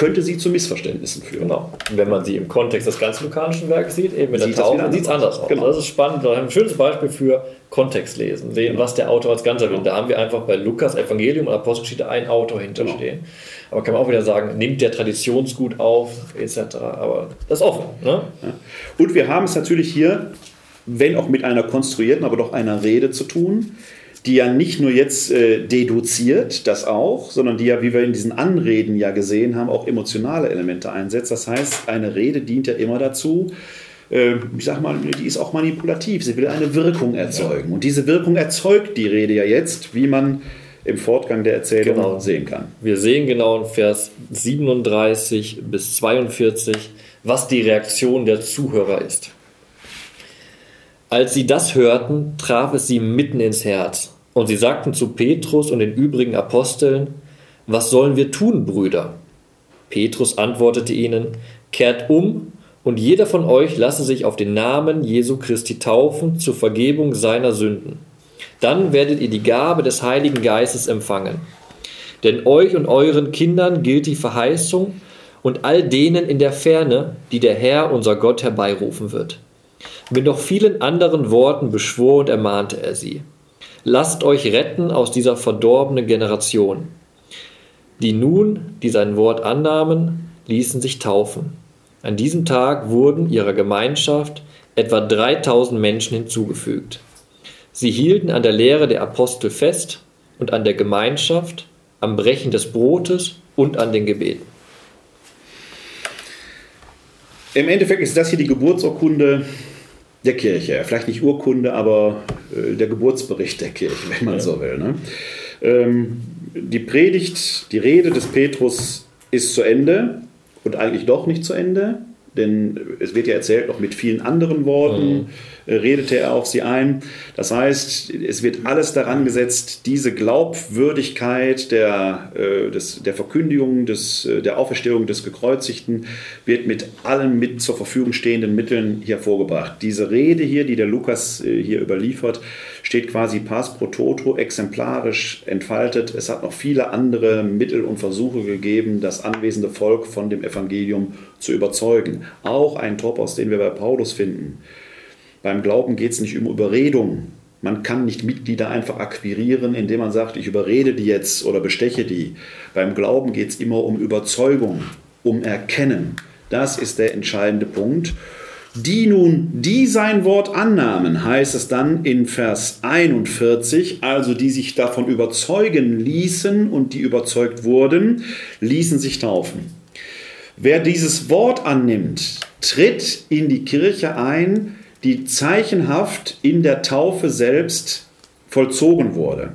könnte sie zu Missverständnissen führen. Genau. Wenn man sie im Kontext des ganzen lukanischen Werkes sieht, eben mit sieht der Taufe, sieht es anders aus. Genau. Das ist spannend. Da haben wir ein schönes Beispiel für Kontextlesen, sehen, genau. was der Autor als Ganzer will. Da haben wir einfach bei Lukas Evangelium und Apostelgeschichte ein Autor hinterstehen. Genau. Aber kann man auch wieder sagen, nimmt der Traditionsgut auf, etc. Aber das ist offen. Ne? Ja. Und wir haben es natürlich hier, wenn auch mit einer konstruierten, aber doch einer Rede zu tun, die ja nicht nur jetzt äh, deduziert, das auch, sondern die ja, wie wir in diesen Anreden ja gesehen haben, auch emotionale Elemente einsetzt. Das heißt, eine Rede dient ja immer dazu, äh, ich sag mal, die ist auch manipulativ. Sie will eine Wirkung erzeugen. Und diese Wirkung erzeugt die Rede ja jetzt, wie man im Fortgang der Erzählung Genau. sehen kann. Wir sehen genau in Vers 37 bis 42, was die Reaktion der Zuhörer ist. Als sie das hörten, traf es sie mitten ins Herz. Und sie sagten zu Petrus und den übrigen Aposteln, was sollen wir tun, Brüder? Petrus antwortete ihnen, kehrt um und jeder von euch lasse sich auf den Namen Jesu Christi taufen zur Vergebung seiner Sünden. Dann werdet ihr die Gabe des Heiligen Geistes empfangen. Denn euch und euren Kindern gilt die Verheißung und all denen in der Ferne, die der Herr unser Gott herbeirufen wird. Mit noch vielen anderen Worten beschwor und ermahnte er sie. Lasst euch retten aus dieser verdorbenen Generation. Die nun, die sein Wort annahmen, ließen sich taufen. An diesem Tag wurden ihrer Gemeinschaft etwa 3000 Menschen hinzugefügt. Sie hielten an der Lehre der Apostel fest und an der Gemeinschaft, am Brechen des Brotes und an den Gebeten. Im Endeffekt ist das hier die Geburtsurkunde der Kirche. Vielleicht nicht Urkunde, aber äh, der Geburtsbericht der Kirche, wenn man so will. Ne? Ähm, die Predigt, die Rede des Petrus ist zu Ende und eigentlich doch nicht zu Ende, denn es wird ja erzählt, noch mit vielen anderen Worten äh, redete er auf sie ein. Das heißt, es wird alles daran gesetzt, diese Glaubwürdigkeit der, äh, des, der Verkündigung, des, äh, der Auferstehung des Gekreuzigten wird mit allen mit zur Verfügung stehenden Mitteln hervorgebracht. Diese Rede hier, die der Lukas äh, hier überliefert, steht quasi pass pro toto exemplarisch entfaltet. Es hat noch viele andere Mittel und Versuche gegeben, das anwesende Volk von dem Evangelium zu überzeugen. Auch ein Topos, den wir bei Paulus finden. Beim Glauben geht es nicht um Überredung. Man kann nicht Mitglieder einfach akquirieren, indem man sagt, ich überrede die jetzt oder besteche die. Beim Glauben geht es immer um Überzeugung, um Erkennen. Das ist der entscheidende Punkt. Die nun, die sein Wort annahmen, heißt es dann in Vers 41, also die sich davon überzeugen ließen und die überzeugt wurden, ließen sich taufen. Wer dieses Wort annimmt, tritt in die Kirche ein, die zeichenhaft in der Taufe selbst vollzogen wurde.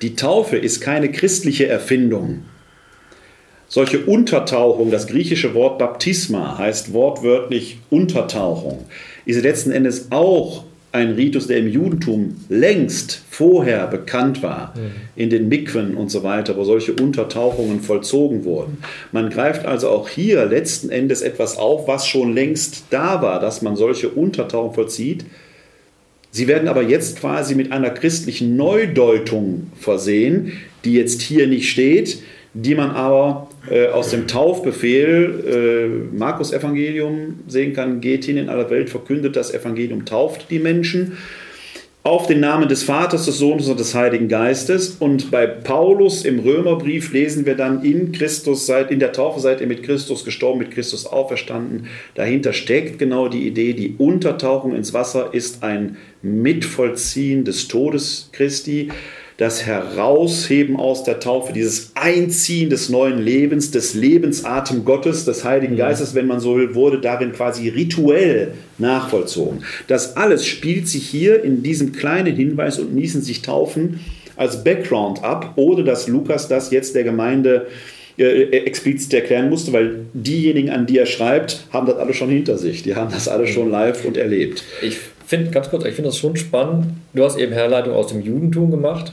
Die Taufe ist keine christliche Erfindung. Solche Untertauchung, das griechische Wort Baptisma heißt wortwörtlich Untertauchung, ist letzten Endes auch ein Ritus, der im Judentum längst vorher bekannt war, in den Mikwen und so weiter, wo solche Untertauchungen vollzogen wurden. Man greift also auch hier letzten Endes etwas auf, was schon längst da war, dass man solche Untertauchungen vollzieht. Sie werden aber jetzt quasi mit einer christlichen Neudeutung versehen, die jetzt hier nicht steht, die man aber äh, aus dem Taufbefehl äh, Markus Evangelium sehen kann, geht hin in aller Welt, verkündet das Evangelium, tauft die Menschen auf den Namen des Vaters, des Sohnes und des Heiligen Geistes. Und bei Paulus im Römerbrief lesen wir dann in Christus seid, in der Taufe seid ihr mit Christus gestorben, mit Christus auferstanden. Dahinter steckt genau die Idee, die Untertauchung ins Wasser ist ein Mitvollziehen des Todes Christi das Herausheben aus der Taufe, dieses Einziehen des neuen Lebens, des Lebensatem Gottes, des Heiligen Geistes, wenn man so will, wurde darin quasi rituell nachvollzogen. Das alles spielt sich hier in diesem kleinen Hinweis und ließen sich taufen als Background ab, ohne dass Lukas das jetzt der Gemeinde äh, explizit erklären musste, weil diejenigen, an die er schreibt, haben das alle schon hinter sich. Die haben das alle schon live und erlebt. Ich finde, ganz kurz, ich finde das schon spannend. Du hast eben Herleitung aus dem Judentum gemacht.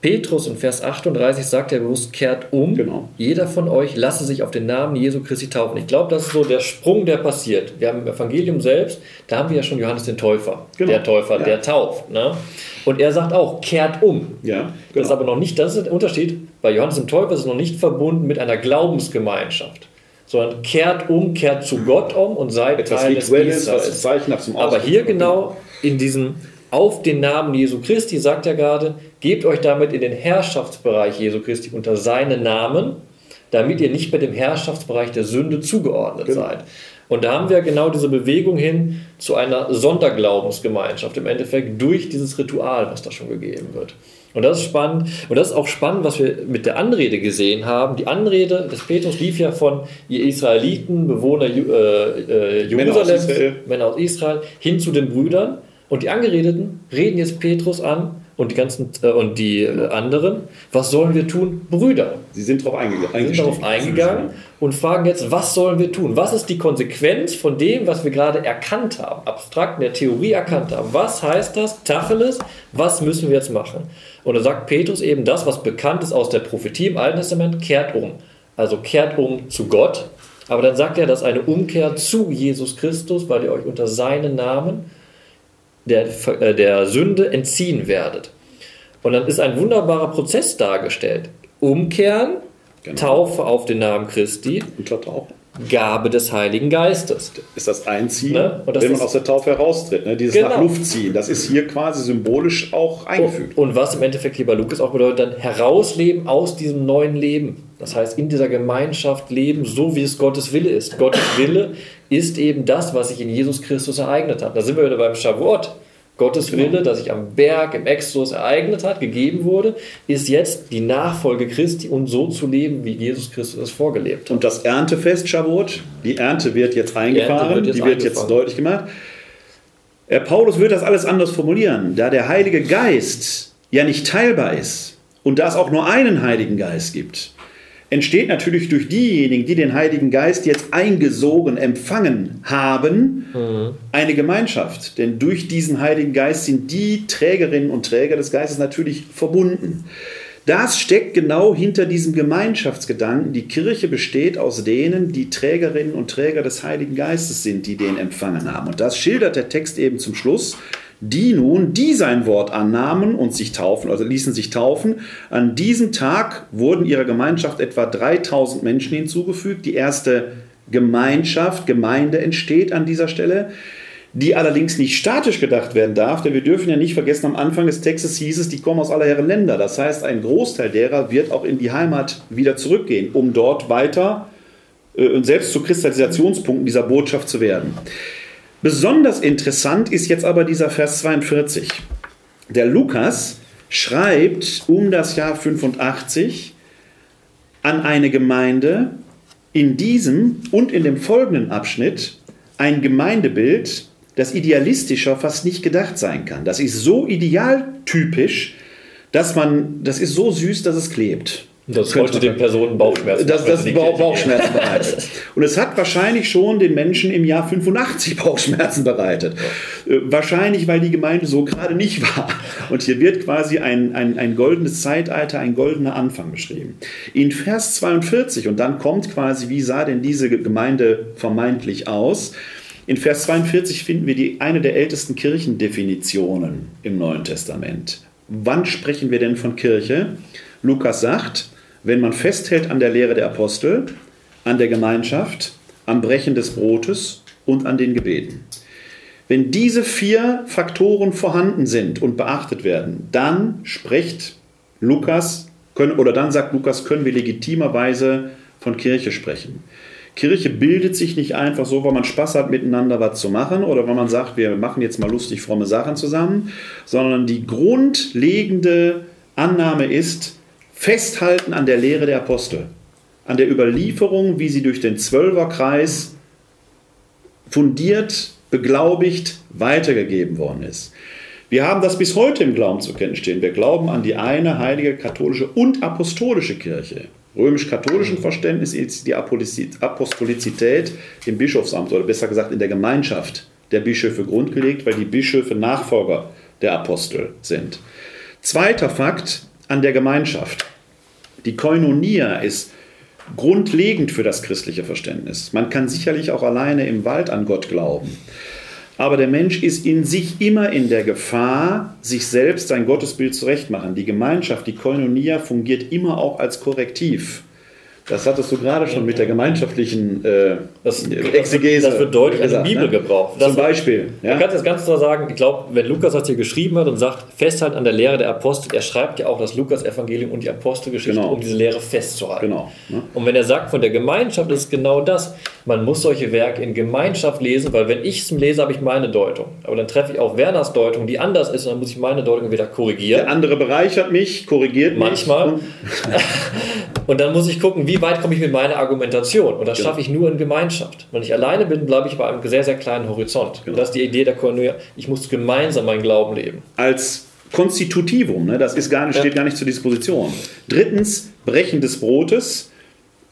Petrus in Vers 38 sagt er bewusst, kehrt um. Genau. Jeder von euch lasse sich auf den Namen Jesu Christi taufen. Ich glaube, das ist so der Sprung, der passiert. Wir haben im Evangelium selbst, da haben wir ja schon Johannes den Täufer. Genau. Der Täufer, Ja. der tauft. Ne? Und er sagt auch, kehrt um. Ja, Das ist aber noch nicht, das ist der Unterschied. Bei Johannes dem Täufer ist es noch nicht verbunden mit einer Glaubensgemeinschaft, sondern kehrt um, kehrt zu Gott um und seid Etwas Teil des Israels. Aber hier genau in diesem auf den Namen Jesu Christi sagt er gerade, gebt euch damit in den Herrschaftsbereich Jesu Christi unter seinen Namen, damit ihr nicht bei dem Herrschaftsbereich der Sünde zugeordnet Genau. seid. Und da haben wir genau diese Bewegung hin zu einer Sonderglaubensgemeinschaft, im Endeffekt durch dieses Ritual, was da schon gegeben wird. Und das ist spannend. Und das ist auch spannend, was wir mit der Anrede gesehen haben. Die Anrede des Petrus lief ja von ihr Israeliten, Bewohner äh, äh, Jerusalems, Männer, Männer aus Israel, hin zu den Brüdern. Und die Angeredeten reden jetzt Petrus an und die ganzen äh, und die äh, anderen, was sollen wir tun? Brüder. Sie sind darauf eingegangen. Sind darauf eingegangen und fragen jetzt, was sollen wir tun? Was ist die Konsequenz von dem, was wir gerade erkannt haben, abstrakt in der Theorie erkannt haben? Was heißt das? Tacheles, was müssen wir jetzt machen? Und da sagt Petrus eben das, was bekannt ist aus der Prophetie im Alten Testament, kehrt um. Also kehrt um zu Gott. Aber dann sagt er, dass eine Umkehr zu Jesus Christus, weil ihr euch unter seinen Namen der, äh, der Sünde entziehen werdet. Und dann ist ein wunderbarer Prozess dargestellt. Umkehren, genau. Taufe auf den Namen Christi. Gabe des Heiligen Geistes. Ist das Einziehen, ne? das wenn man aus der Taufe heraustritt. Ne? Dieses genau. nach Luft ziehen, das ist hier quasi symbolisch auch eingefügt. Und, und was im Endeffekt, lieber Lukas, auch bedeutet, dann herausleben aus diesem neuen Leben. Das heißt, in dieser Gemeinschaft leben, so wie es Gottes Wille ist. Gottes Wille ist eben das, was sich in Jesus Christus ereignet hat. Da sind wir wieder beim Shavuot. Gottes genau. Wille, das sich am Berg im Exodus ereignet hat, gegeben wurde, ist jetzt die Nachfolge Christi und so zu leben, wie Jesus Christus es vorgelebt hat. Und das Erntefest Shavuot, die Ernte wird jetzt eingefahren, die, wird jetzt, die wird jetzt deutlich gemacht. Herr Paulus wird das alles anders formulieren, da der Heilige Geist ja nicht teilbar ist und da es auch nur einen Heiligen Geist gibt entsteht natürlich durch diejenigen, die den Heiligen Geist jetzt eingesogen empfangen haben, mhm. eine Gemeinschaft. Denn durch diesen Heiligen Geist sind die Trägerinnen und Träger des Geistes natürlich verbunden. Das steckt genau hinter diesem Gemeinschaftsgedanken. Die Kirche besteht aus denen, die Trägerinnen und Träger des Heiligen Geistes sind, die den empfangen haben. Und das schildert der Text eben zum Schluss die nun, die sein Wort annahmen und sich taufen, also ließen sich taufen. An diesem Tag wurden ihrer Gemeinschaft etwa 3000 Menschen hinzugefügt. Die erste Gemeinschaft, Gemeinde entsteht an dieser Stelle, die allerdings nicht statisch gedacht werden darf, denn wir dürfen ja nicht vergessen, am Anfang des Textes hieß es, die kommen aus aller Herren Länder. Das heißt, ein Großteil derer wird auch in die Heimat wieder zurückgehen, um dort weiter äh, und selbst zu Kristallisationspunkten dieser Botschaft zu werden. Besonders interessant ist jetzt aber dieser Vers 42. Der Lukas schreibt um das Jahr 85 an eine Gemeinde in diesem und in dem folgenden Abschnitt ein Gemeindebild, das idealistischer fast nicht gedacht sein kann. Das ist so idealtypisch, dass man, das ist so süß, dass es klebt. Das sollte den Personen Bauchschmerzen Das, das Bauchschmerzen bereitet. Und es hat wahrscheinlich schon den Menschen im Jahr 85 Bauchschmerzen bereitet. Ja. Äh, wahrscheinlich, weil die Gemeinde so gerade nicht war. Und hier wird quasi ein, ein, ein goldenes Zeitalter, ein goldener Anfang beschrieben. In Vers 42, und dann kommt quasi, wie sah denn diese Gemeinde vermeintlich aus? In Vers 42 finden wir die, eine der ältesten Kirchendefinitionen im Neuen Testament. Wann sprechen wir denn von Kirche? Lukas sagt, wenn man festhält an der Lehre der Apostel, an der Gemeinschaft, am Brechen des Brotes und an den Gebeten. Wenn diese vier Faktoren vorhanden sind und beachtet werden, dann spricht Lukas, können, oder dann sagt Lukas, können wir legitimerweise von Kirche sprechen. Kirche bildet sich nicht einfach so, weil man Spaß hat, miteinander was zu machen oder weil man sagt, wir machen jetzt mal lustig fromme Sachen zusammen, sondern die grundlegende Annahme ist, Festhalten an der Lehre der Apostel, an der Überlieferung, wie sie durch den Zwölferkreis fundiert, beglaubigt, weitergegeben worden ist. Wir haben das bis heute im Glauben zu kennen stehen. Wir glauben an die eine heilige katholische und apostolische Kirche. Römisch-katholischen Verständnis ist die Apostolizität im Bischofsamt oder besser gesagt in der Gemeinschaft der Bischöfe grundgelegt, weil die Bischöfe Nachfolger der Apostel sind. Zweiter Fakt, an der Gemeinschaft. Die Koinonia ist grundlegend für das christliche Verständnis. Man kann sicherlich auch alleine im Wald an Gott glauben. Aber der Mensch ist in sich immer in der Gefahr, sich selbst sein Gottesbild zurechtmachen. Die Gemeinschaft, die Koinonia, fungiert immer auch als Korrektiv. Das hattest du gerade schon mit der gemeinschaftlichen äh, das, Exegese. Das wird deutlich gesagt, an die Bibel ne? gebraucht. Zum Beispiel. Ja? Man kann das ganz klar sagen, ich glaube, wenn Lukas das hier geschrieben hat und sagt, festhalten an der Lehre der Apostel, er schreibt ja auch das Lukas-Evangelium und die Apostelgeschichte, genau. um diese Lehre festzuhalten. Genau. Ne? Und wenn er sagt, von der Gemeinschaft ist es genau das. Man muss solche Werke in Gemeinschaft lesen, weil wenn ich es lese, habe ich meine Deutung. Aber dann treffe ich auch Werners Deutung, die anders ist, und dann muss ich meine Deutung wieder korrigieren. Der andere bereichert mich, korrigiert mich. Manchmal. Und dann muss ich gucken, wie weit komme ich mit meiner Argumentation. Und das genau. schaffe ich nur in Gemeinschaft. Wenn ich alleine bin, bleibe ich bei einem sehr, sehr kleinen Horizont. Genau. Das ist die Idee der Koinonia. Ich muss gemeinsam meinen Glauben leben. Als Konstitutivum, ne? das ist gar nicht, steht gar nicht zur Disposition. Drittens, Brechen des Brotes.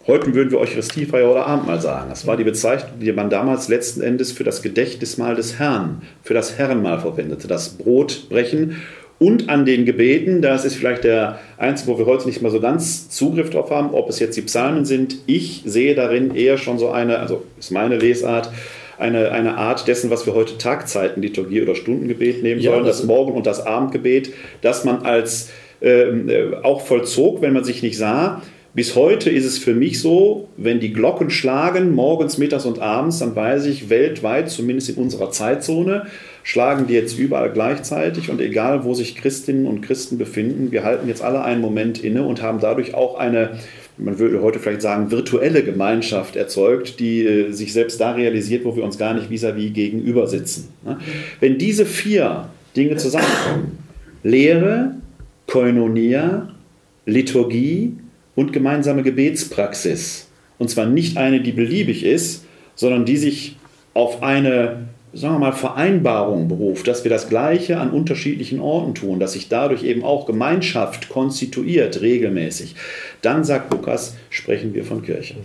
Heute würden wir Eucharistiefeier oder Abendmahl sagen. Das war die Bezeichnung, die man damals letzten Endes für das Gedächtnismahl des Herrn, für das Herrenmahl verwendete. Das Brotbrechen und an den Gebeten. Das ist vielleicht der einzige, wo wir heute nicht mal so ganz Zugriff drauf haben, ob es jetzt die Psalmen sind. Ich sehe darin eher schon so eine, also ist meine Lesart, eine, eine Art dessen, was wir heute Tagzeitenliturgie oder Stundengebet nehmen ja, sollen, das, das Morgen- und das Abendgebet, das man als ähm, äh, auch vollzog, wenn man sich nicht sah. Bis heute ist es für mich so, wenn die Glocken schlagen, morgens, mittags und abends, dann weiß ich weltweit, zumindest in unserer Zeitzone, schlagen die jetzt überall gleichzeitig und egal, wo sich Christinnen und Christen befinden, wir halten jetzt alle einen Moment inne und haben dadurch auch eine, man würde heute vielleicht sagen, virtuelle Gemeinschaft erzeugt, die äh, sich selbst da realisiert, wo wir uns gar nicht vis-à-vis -vis gegenüber sitzen. Ne? Wenn diese vier Dinge zusammenkommen, Lehre, Koinonia, Liturgie und gemeinsame Gebetspraxis, und zwar nicht eine, die beliebig ist, sondern die sich auf eine sagen wir mal, Vereinbarung beruft, dass wir das Gleiche an unterschiedlichen Orten tun, dass sich dadurch eben auch Gemeinschaft konstituiert regelmäßig, dann sagt Lukas, sprechen wir von Kirche.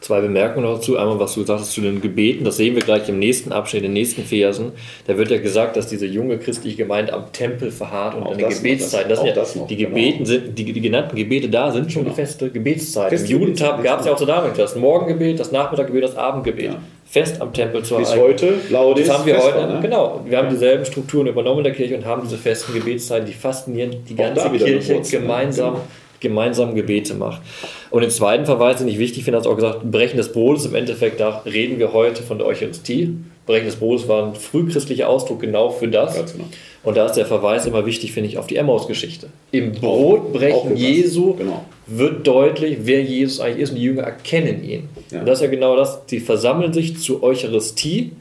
Zwei Bemerkungen noch dazu. Einmal, was du gesagt hast zu den Gebeten. Das sehen wir gleich im nächsten Abschnitt, in den nächsten Versen. Da wird ja gesagt, dass diese junge christliche Gemeinde am Tempel verharrt und auch in den Gebetszeiten. Das, das, das ja, die, Gebeten genau. sind, die, die, genannten Gebete da sind schon genau. feste Gebetszeiten. Im Judentag gab es ja auch so damit das Morgengebet, das Nachmittaggebet, das Abendgebet. Ja fest am Tempel zu Bis heute, Laudis, das haben wir heute, ne? genau. Wir haben dieselben Strukturen übernommen in der Kirche und haben diese festen Gebetszeiten, die faszinieren die ganze Kirche gemeinsam. Genau gemeinsam Gebete macht. Und den zweiten Verweis, den ich wichtig finde, hat auch gesagt, Brechen des Brotes, im Endeffekt, da reden wir heute von der Eucharistie. Brechen des Brotes war ein frühchristlicher Ausdruck genau für das. Genau. Und da ist der Verweis immer wichtig, finde ich, auf die Emmaus-Geschichte. Im Brotbrechen Jesu genau. wird deutlich, wer Jesus eigentlich ist und die Jünger erkennen ihn. Ja. Und das ist ja genau das, sie versammeln sich zur Eucharistie,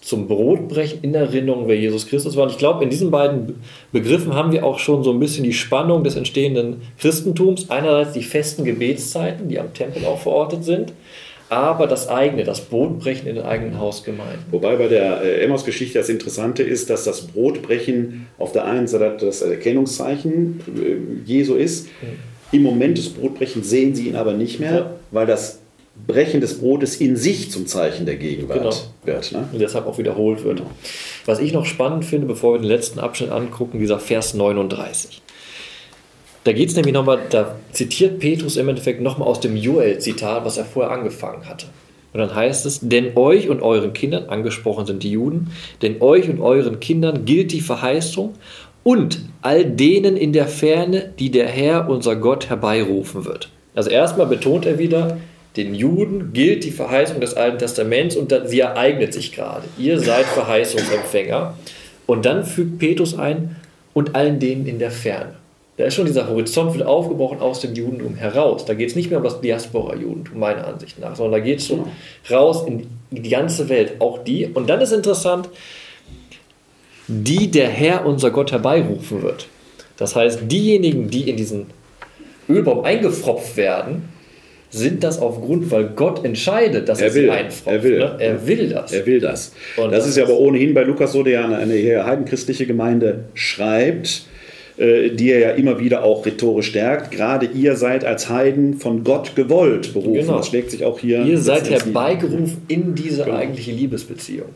zum Brotbrechen in Erinnerung, wer Jesus Christus war. Und ich glaube, in diesen beiden Begriffen haben wir auch schon so ein bisschen die Spannung des entstehenden Christentums. Einerseits die festen Gebetszeiten, die am Tempel auch verortet sind, aber das eigene, das Brotbrechen in den eigenen Hausgemeinden. Wobei bei der äh, Emmaus-Geschichte das Interessante ist, dass das Brotbrechen auf der einen Seite das Erkennungszeichen äh, Jesu ist. Im Moment des Brotbrechens sehen sie ihn aber nicht mehr, ja. weil das Brechen des Brotes in sich zum Zeichen der Gegenwart genau. wird. Ne? Und deshalb auch wiederholt wird. Genau. Was ich noch spannend finde, bevor wir den letzten Abschnitt angucken, dieser Vers 39. Da geht es nämlich nochmal, da zitiert Petrus im Endeffekt nochmal aus dem Joel-Zitat, was er vorher angefangen hatte. Und dann heißt es, denn euch und euren Kindern, angesprochen sind die Juden, denn euch und euren Kindern gilt die Verheißung und all denen in der Ferne, die der Herr, unser Gott, herbeirufen wird. Also erstmal betont er wieder, den Juden gilt die Verheißung des Alten Testaments und sie ereignet sich gerade. Ihr seid Verheißungsempfänger. Und dann fügt Petrus ein, und allen denen in der Ferne. Da ist schon dieser Horizont wird aufgebrochen aus dem Judentum heraus. Da geht es nicht mehr um das Diaspora-Judentum, meiner Ansicht nach, sondern da geht es so raus in die ganze Welt, auch die. Und dann ist interessant, die der Herr, unser Gott, herbeirufen wird. Das heißt, diejenigen, die in diesen Ölbaum eingefropft werden, sind das aufgrund, weil Gott entscheidet, dass er, will, einfropft. Er will, ne? er will das. Er will das. Und das, das ist ja aber ohnehin bei Lukas so, der ja eine, heidenchristliche Gemeinde schreibt, die er ja immer wieder auch rhetorisch stärkt. Gerade ihr seid als Heiden von Gott gewollt berufen. Genau. Das schlägt sich auch hier. Ihr seid herbeigerufen in diese genau. eigentliche Liebesbeziehung.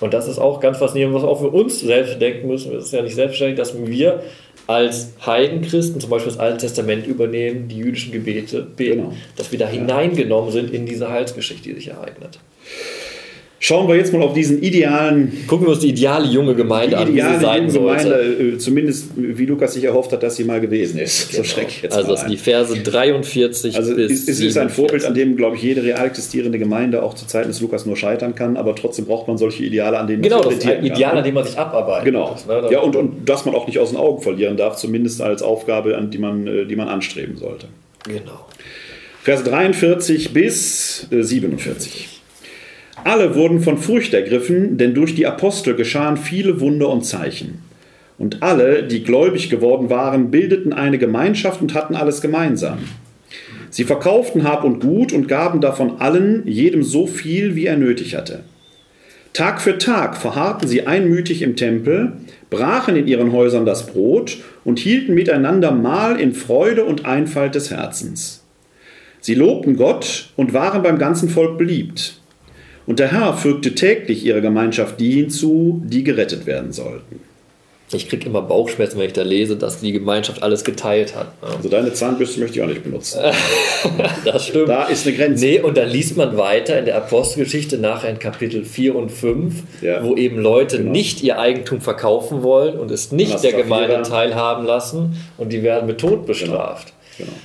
Und das ist auch ganz faszinierend, was auch für uns selbst denken müssen. Es ist ja nicht selbstverständlich, dass wir als Heidenchristen zum Beispiel das Alte Testament übernehmen, die jüdischen Gebete beten, genau. dass wir da ja. hineingenommen sind in diese Heilsgeschichte, die sich ereignet. Schauen wir jetzt mal auf diesen idealen. Gucken wir uns die ideale junge Gemeinde an, wie sie sein sollte. Gemeinde, zumindest wie Lukas sich erhofft hat, dass sie mal gewesen ist. Genau. So schrecklich jetzt Also mal die Verse 43 also bis es, es ist ein Vorbild, an dem, glaube ich, jede real existierende Gemeinde auch zu Zeiten des Lukas nur scheitern kann, aber trotzdem braucht man solche Ideale, an denen man genau, sich Genau, das Ideal, kann. an dem man sich abarbeitet. Genau. Muss, ne? Ja, und, und das man auch nicht aus den Augen verlieren darf, zumindest als Aufgabe, an die man, äh, die man anstreben sollte. Genau. Vers 43 bis 47. Alle wurden von Furcht ergriffen, denn durch die Apostel geschahen viele Wunder und Zeichen. Und alle, die gläubig geworden waren, bildeten eine Gemeinschaft und hatten alles gemeinsam. Sie verkauften Hab und Gut und gaben davon allen, jedem so viel, wie er nötig hatte. Tag für Tag verharrten sie einmütig im Tempel, brachen in ihren Häusern das Brot und hielten miteinander Mahl in Freude und Einfalt des Herzens. Sie lobten Gott und waren beim ganzen Volk beliebt. Und der Herr fügte täglich ihrer Gemeinschaft die hinzu, die gerettet werden sollten. Ich kriege immer Bauchschmerzen, wenn ich da lese, dass die Gemeinschaft alles geteilt hat. Also deine Zahnbürste möchte ich auch nicht benutzen. das stimmt. Da ist eine Grenze. Nee, und dann liest man weiter in der Apostelgeschichte nachher in Kapitel 4 und 5, ja. wo eben Leute genau. nicht ihr Eigentum verkaufen wollen und es nicht der Gemeinde teilhaben lassen und die werden mit Tod bestraft. Genau. genau.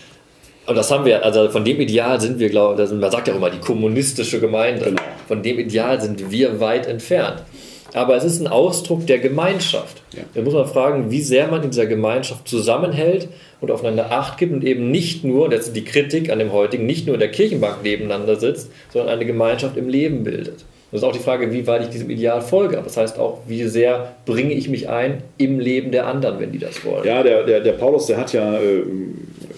Und das haben wir, also von dem Ideal sind wir, glaube ich, man sagt ja auch immer die kommunistische Gemeinde. Genau. Von dem Ideal sind wir weit entfernt. Aber es ist ein Ausdruck der Gemeinschaft. Ja. Da muss man fragen, wie sehr man in dieser Gemeinschaft zusammenhält und aufeinander Acht gibt und eben nicht nur, das ist die Kritik an dem heutigen, nicht nur in der Kirchenbank nebeneinander sitzt, sondern eine Gemeinschaft im Leben bildet. Das ist auch die Frage, wie weit ich diesem Ideal folge. Aber das heißt auch, wie sehr bringe ich mich ein im Leben der anderen, wenn die das wollen. Ja, der, der, der Paulus, der hat ja äh,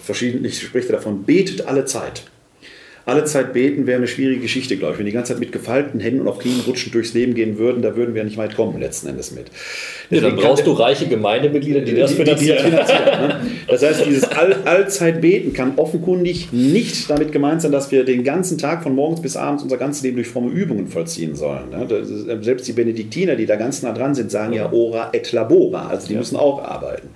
verschiedentlich spricht er davon, betet alle Zeit. Alle Zeit beten wäre eine schwierige Geschichte, glaube ich. Wenn die ganze Zeit mit gefalteten Händen und auf Knien rutschend durchs Leben gehen würden, da würden wir nicht weit kommen, letzten Endes mit. Ja, dann brauchst du reiche Gemeindemitglieder, die das finanzieren. Die, die das, ne? das heißt, dieses All Allzeit beten kann offenkundig nicht damit gemeint sein, dass wir den ganzen Tag von morgens bis abends unser ganzes Leben durch fromme Übungen vollziehen sollen. Ne? Selbst die Benediktiner, die da ganz nah dran sind, sagen ja ora et labora, also die müssen auch arbeiten.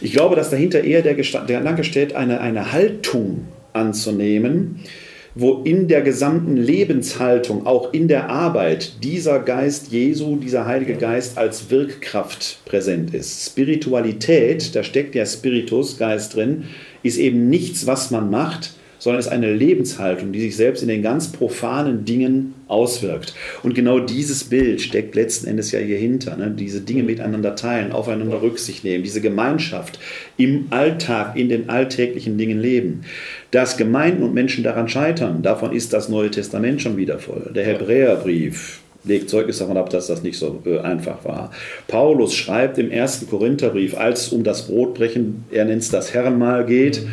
Ich glaube, dass dahinter eher der, Gedanke steht, eine, eine Haltung anzunehmen, wo in der gesamten Lebenshaltung, auch in der Arbeit, dieser Geist Jesu, dieser Heilige Geist als Wirkkraft präsent ist. Spiritualität, da steckt ja Spiritus, Geist drin, ist eben nichts, was man macht, sondern ist eine Lebenshaltung, die sich selbst in den ganz profanen Dingen auswirkt. Und genau dieses Bild steckt letzten Endes ja hier hinter. Ne? Diese Dinge miteinander teilen, aufeinander Rücksicht nehmen, diese Gemeinschaft im Alltag, in den alltäglichen Dingen leben. Dass Gemeinden und Menschen daran scheitern, davon ist das Neue Testament schon wieder voll. Der Hebräerbrief, legt Zeugnis davon ab, dass das nicht so äh, einfach war. Paulus schreibt im ersten Korintherbrief, als es um das Brotbrechen, er nennt es das Herrenmahl geht, mhm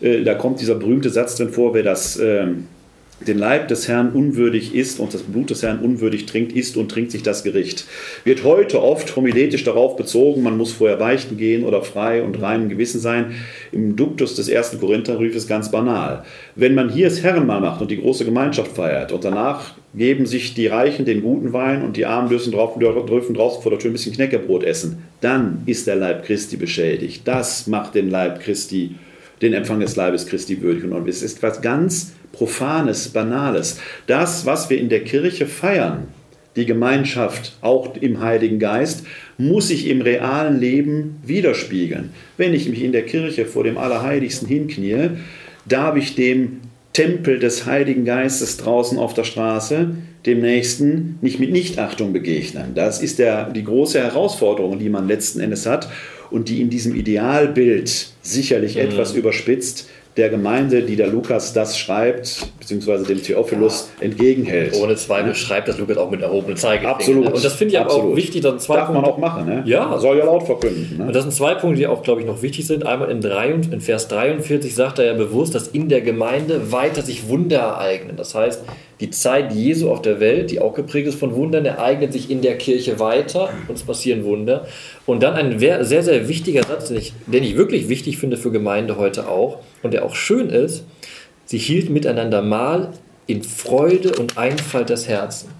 da kommt dieser berühmte Satz drin vor, wer das, äh, den Leib des Herrn unwürdig isst und das Blut des Herrn unwürdig trinkt, isst und trinkt sich das Gericht. Wird heute oft homiletisch darauf bezogen, man muss vorher beichten gehen oder frei und reinem Gewissen sein. Im Duktus des ersten Korintherbriefes ganz banal. Wenn man hier das Herrenmahl macht und die große Gemeinschaft feiert und danach geben sich die Reichen den guten Wein und die Armen dürfen, drauf, dürfen draußen vor der Tür ein bisschen Knäckebrot essen, dann ist der Leib Christi beschädigt. Das macht den Leib Christi beschädigt den Empfang des Leibes Christi würdig. Und es ist was ganz Profanes, Banales. Das, was wir in der Kirche feiern, die Gemeinschaft auch im Heiligen Geist, muss sich im realen Leben widerspiegeln. Wenn ich mich in der Kirche vor dem Allerheiligsten hinknie, darf ich dem Tempel des Heiligen Geistes draußen auf der Straße dem Nächsten nicht mit Nichtachtung begegnen. Das ist der, die große Herausforderung, die man letzten Endes hat und die in diesem Idealbild sicherlich mhm. etwas überspitzt der Gemeinde, die der Lukas das schreibt, beziehungsweise dem Theophilus ja. entgegenhält. Ohne Zweifel ja. schreibt das Lukas auch mit erhobenem Zeigefinger. Absolut. Und das finde ich Absolut. auch wichtig. Dass zwei Darf Punkte, man auch machen, ne? Ja. Soll ja laut verkünden. Ne? Und das sind zwei Punkte, die auch, glaube ich, noch wichtig sind. Einmal in, drei, in Vers 43 sagt er ja bewusst, dass in der Gemeinde weiter sich Wunder ereignen. Das heißt, die Zeit Jesu auf der Welt, die auch geprägt ist von Wundern, ereignet sich in der Kirche weiter und es passieren Wunder. Und dann ein sehr, sehr wichtiger Satz, den ich, den ich wirklich wichtig finde für Gemeinde heute auch und der auch schön ist, sie hielten miteinander Mahl in Freude und Einfalt des Herzens.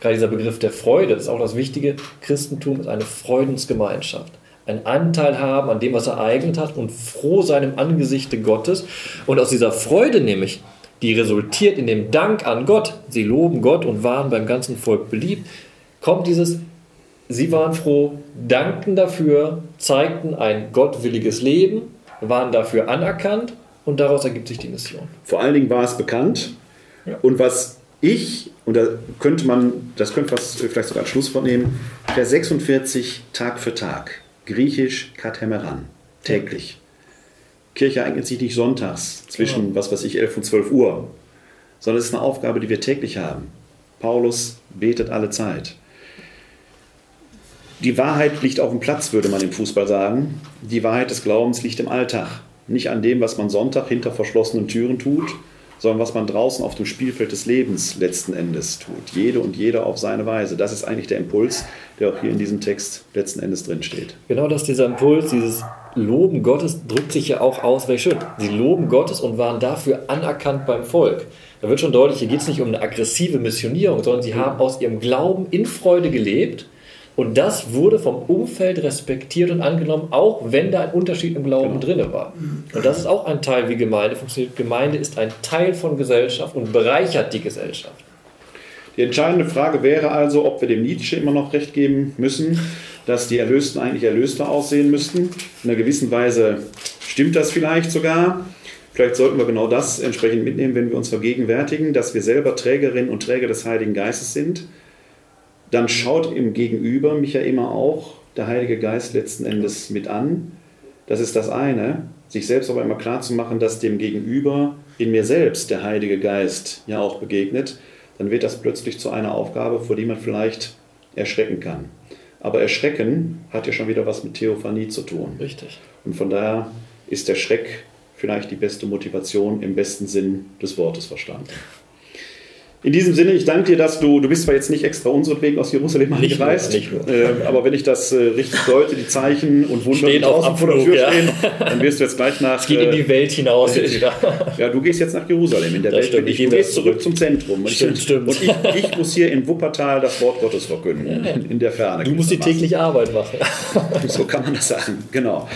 Gerade dieser Begriff der Freude, das ist auch das Wichtige. Christentum ist eine Freudensgemeinschaft. Ein Anteil haben an dem, was er ereignet hat und froh sein im Angesichte Gottes. Und aus dieser Freude nämlich die resultiert in dem Dank an Gott, sie loben Gott und waren beim ganzen Volk beliebt, kommt dieses, sie waren froh, dankten dafür, zeigten ein gottwilliges Leben, waren dafür anerkannt und daraus ergibt sich die Mission. Vor allen Dingen war es bekannt. Ja. Und was ich, und da könnte man, das könnte was vielleicht sogar als Schlusswort nehmen, Vers 46 Tag für Tag, griechisch Katemeran, täglich. Ja. Kirche eignet sich nicht sonntags zwischen, genau. was weiß ich, 11 und 12 Uhr, sondern es ist eine Aufgabe, die wir täglich haben. Paulus betet alle Zeit. Die Wahrheit liegt auf dem Platz, würde man im Fußball sagen. Die Wahrheit des Glaubens liegt im Alltag. Nicht an dem, was man Sonntag hinter verschlossenen Türen tut, sondern was man draußen auf dem Spielfeld des Lebens letzten Endes tut. Jede und jeder auf seine Weise. Das ist eigentlich der Impuls, der auch hier in diesem Text letzten Endes drin steht. Genau das, dieser Impuls, dieses Loben Gottes drückt sich ja auch aus, welch schön. Sie loben Gottes und waren dafür anerkannt beim Volk. Da wird schon deutlich, hier geht es nicht um eine aggressive Missionierung, sondern sie haben aus ihrem Glauben in Freude gelebt und das wurde vom Umfeld respektiert und angenommen, auch wenn da ein Unterschied im Glauben genau. drin war. Und das ist auch ein Teil, wie Gemeinde funktioniert. Gemeinde ist ein Teil von Gesellschaft und bereichert die Gesellschaft. Die entscheidende Frage wäre also, ob wir dem Nietzsche immer noch recht geben müssen, dass die Erlösten eigentlich Erlöster aussehen müssten. In einer gewissen Weise stimmt das vielleicht sogar. Vielleicht sollten wir genau das entsprechend mitnehmen, wenn wir uns vergegenwärtigen, dass wir selber Trägerinnen und Träger des Heiligen Geistes sind dann schaut im Gegenüber mich ja immer auch der Heilige Geist letzten Endes mit an. Das ist das eine, sich selbst aber immer klar zu machen, dass dem Gegenüber in mir selbst der Heilige Geist ja auch begegnet, dann wird das plötzlich zu einer Aufgabe, vor die man vielleicht erschrecken kann. Aber Erschrecken hat ja schon wieder was mit Theophanie zu tun. Richtig. Und von daher ist der Schreck vielleicht die beste Motivation im besten Sinn des Wortes verstanden. In diesem Sinne, ich danke dir, dass du, du bist zwar jetzt nicht extra unseretwegen aus Jerusalem angereist, nicht nur, nicht nur. Äh, aber wenn ich das äh, richtig deute, die Zeichen und Wunder stehen auf vor der Tür ja. stehen, dann wirst du jetzt gleich nach... Es geht in die äh, Welt hinaus jetzt wieder. Ja, du gehst jetzt nach Jerusalem, in der das Welt stimmt, ich, du gehst zurück zum Zentrum. Und, stimmt, ich, stimmt. und ich, ich, muss hier in Wuppertal das Wort Gottes verkünden, in, in der Ferne. Du musst die tägliche Arbeit machen. so kann man das sagen, genau.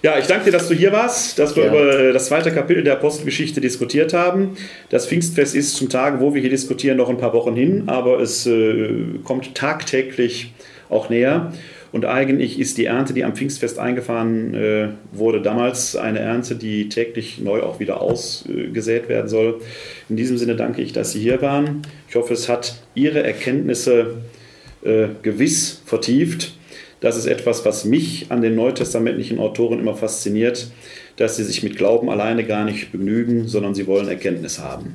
Ja, ich danke dir, dass du hier warst, dass wir ja. über äh, das zweite Kapitel der Apostelgeschichte diskutiert haben. Das Pfingstfest ist zum Tage, wo wir hier diskutieren, noch ein paar Wochen hin, aber es äh, kommt tagtäglich auch näher. Und eigentlich ist die Ernte, die am Pfingstfest eingefahren äh, wurde, damals eine Ernte, die täglich neu auch wieder ausgesät werden soll. In diesem Sinne danke ich, dass Sie hier waren. Ich hoffe, es hat Ihre Erkenntnisse äh, gewiss vertieft. Das ist etwas, was mich an den neutestamentlichen Autoren immer fasziniert, dass sie sich mit Glauben alleine gar nicht begnügen, sondern sie wollen Erkenntnis haben.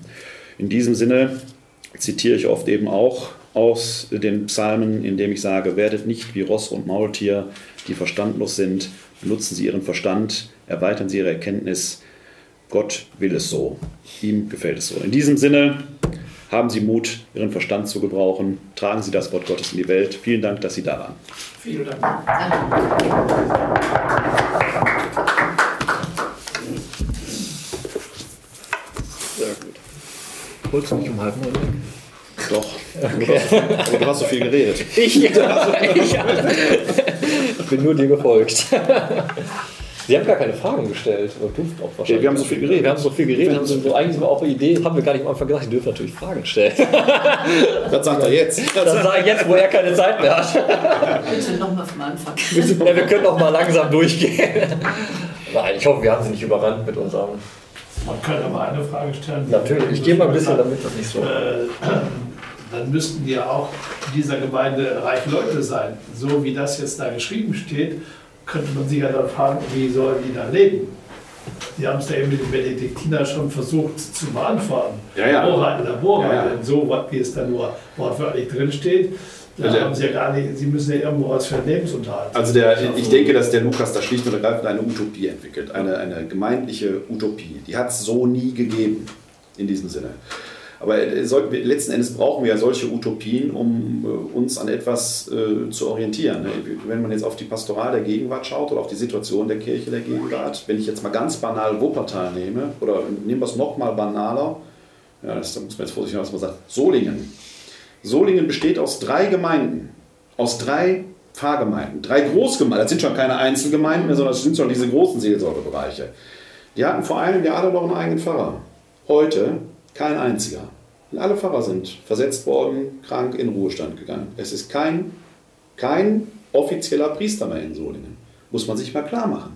In diesem Sinne zitiere ich oft eben auch aus den Psalmen, indem ich sage, werdet nicht wie Ross und Maultier, die verstandlos sind, benutzen Sie Ihren Verstand, erweitern Sie Ihre Erkenntnis. Gott will es so. Ihm gefällt es so. In diesem Sinne haben Sie Mut, Ihren Verstand zu gebrauchen. Tragen Sie das Wort Gottes in die Welt. Vielen Dank, dass Sie da waren. Vielen Dank. Sehr gut. Wolltest du nicht um halb neun? Doch. Okay. Aber du hast so viel geredet. Ich, ja, ich, ich bin nur dir gefolgt. Sie haben gar keine Fragen gestellt. Oder auch wahrscheinlich. wir haben so viel geredet. Wir haben so viel geredet. Haben so, eigentlich auch Ideen. Haben wir gar nicht am Anfang gesagt. Sie dürfen natürlich Fragen stellen. Das sagt er jetzt. Das sagt er jetzt, wo er keine Zeit mehr hat. Bitte nochmal vom Anfang. Ja, wir können noch mal langsam durchgehen. Nein, ich hoffe, wir haben Sie nicht überrannt mit unserem. Man könnte aber eine Frage stellen. Natürlich. Ich gehe mal ein bisschen, damit das nicht so. Äh, dann müssten ja auch dieser Gemeinde reiche Leute sein. So wie das jetzt da geschrieben steht, könnte man sich ja dann fragen, wie sollen die da leben? Die haben es da eben mit den Benediktiner schon versucht zu beantworten. Ja, ja. Vorreiter, Laborreiter, ja, ja. so wie es da nur wortwörtlich drinsteht. Da also, haben sie ja gar nicht, sie müssen ja irgendwo was für einen Lebensunterhalt. Also der, ich denke, dass der Lukas da schlicht und ergreifend eine Utopie entwickelt, eine, eine gemeindliche Utopie. Die hat es so nie gegeben, in diesem Sinne. Aber letzten Endes brauchen wir ja solche Utopien, um äh, uns an etwas äh, zu orientieren. Ne? Wenn man jetzt auf die Pastoral der Gegenwart schaut oder auf die Situation der Kirche der Gegenwart, wenn ich jetzt mal ganz banal Wuppertal nehme, oder nehmen wir es noch mal banaler, ja, das, da muss man jetzt vorsichtig sein, was man sagt, Solingen. Solingen besteht aus drei Gemeinden, aus drei Pfarrgemeinden, drei Großgemeinden. Das sind schon keine Einzelgemeinden mehr, sondern das sind schon diese großen Seelsorgebereiche. Die hatten vor einem Jahr noch einen eigenen Pfarrer. Heute Kein einziger. Und alle Pfarrer sind versetzt worden, krank in Ruhestand gegangen. Es ist kein, kein offizieller Priester mehr in Solingen. Muss man sich mal klar machen.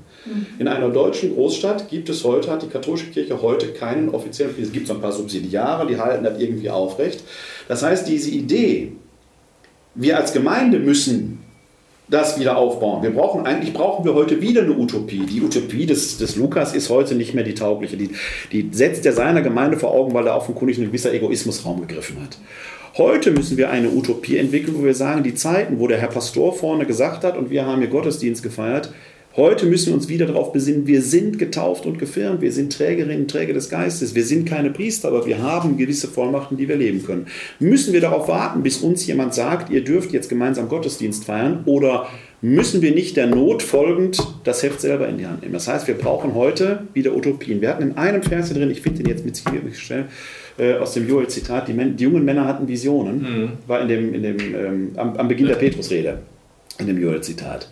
In einer deutschen Großstadt gibt es heute, hat die katholische Kirche heute keinen offiziellen Priester. Es gibt so ein paar Subsidiare, die halten das irgendwie aufrecht. Das heißt, diese Idee, wir als Gemeinde müssen das wieder aufbauen. Wir brauchen, eigentlich brauchen wir heute wieder eine Utopie. Die Utopie des, des Lukas ist heute nicht mehr die taugliche. Die, die setzt er seiner Gemeinde vor Augen, weil er offenkundig ein gewisser Egoismusraum gegriffen hat. Heute müssen wir eine Utopie entwickeln, wo wir sagen, die Zeiten, wo der Herr Pastor vorne gesagt hat und wir haben hier Gottesdienst gefeiert, Heute müssen wir uns wieder darauf besinnen, wir sind getauft und gefirmt, wir sind Trägerinnen und Träger des Geistes, wir sind keine Priester, aber wir haben gewisse Vollmachten, die wir leben können. Müssen wir darauf warten, bis uns jemand sagt, ihr dürft jetzt gemeinsam Gottesdienst feiern oder müssen wir nicht der Not folgend das Heft selber in die Hand nehmen? Das heißt, wir brauchen heute wieder Utopien. Wir hatten in einem Vers hier drin, ich finde den jetzt mit schnell, äh, aus dem Joel-Zitat, die, die, jungen Männer hatten Visionen, mhm. war in dem, in dem, ähm, am, am Beginn der Petrusrede, in dem Joel-Zitat.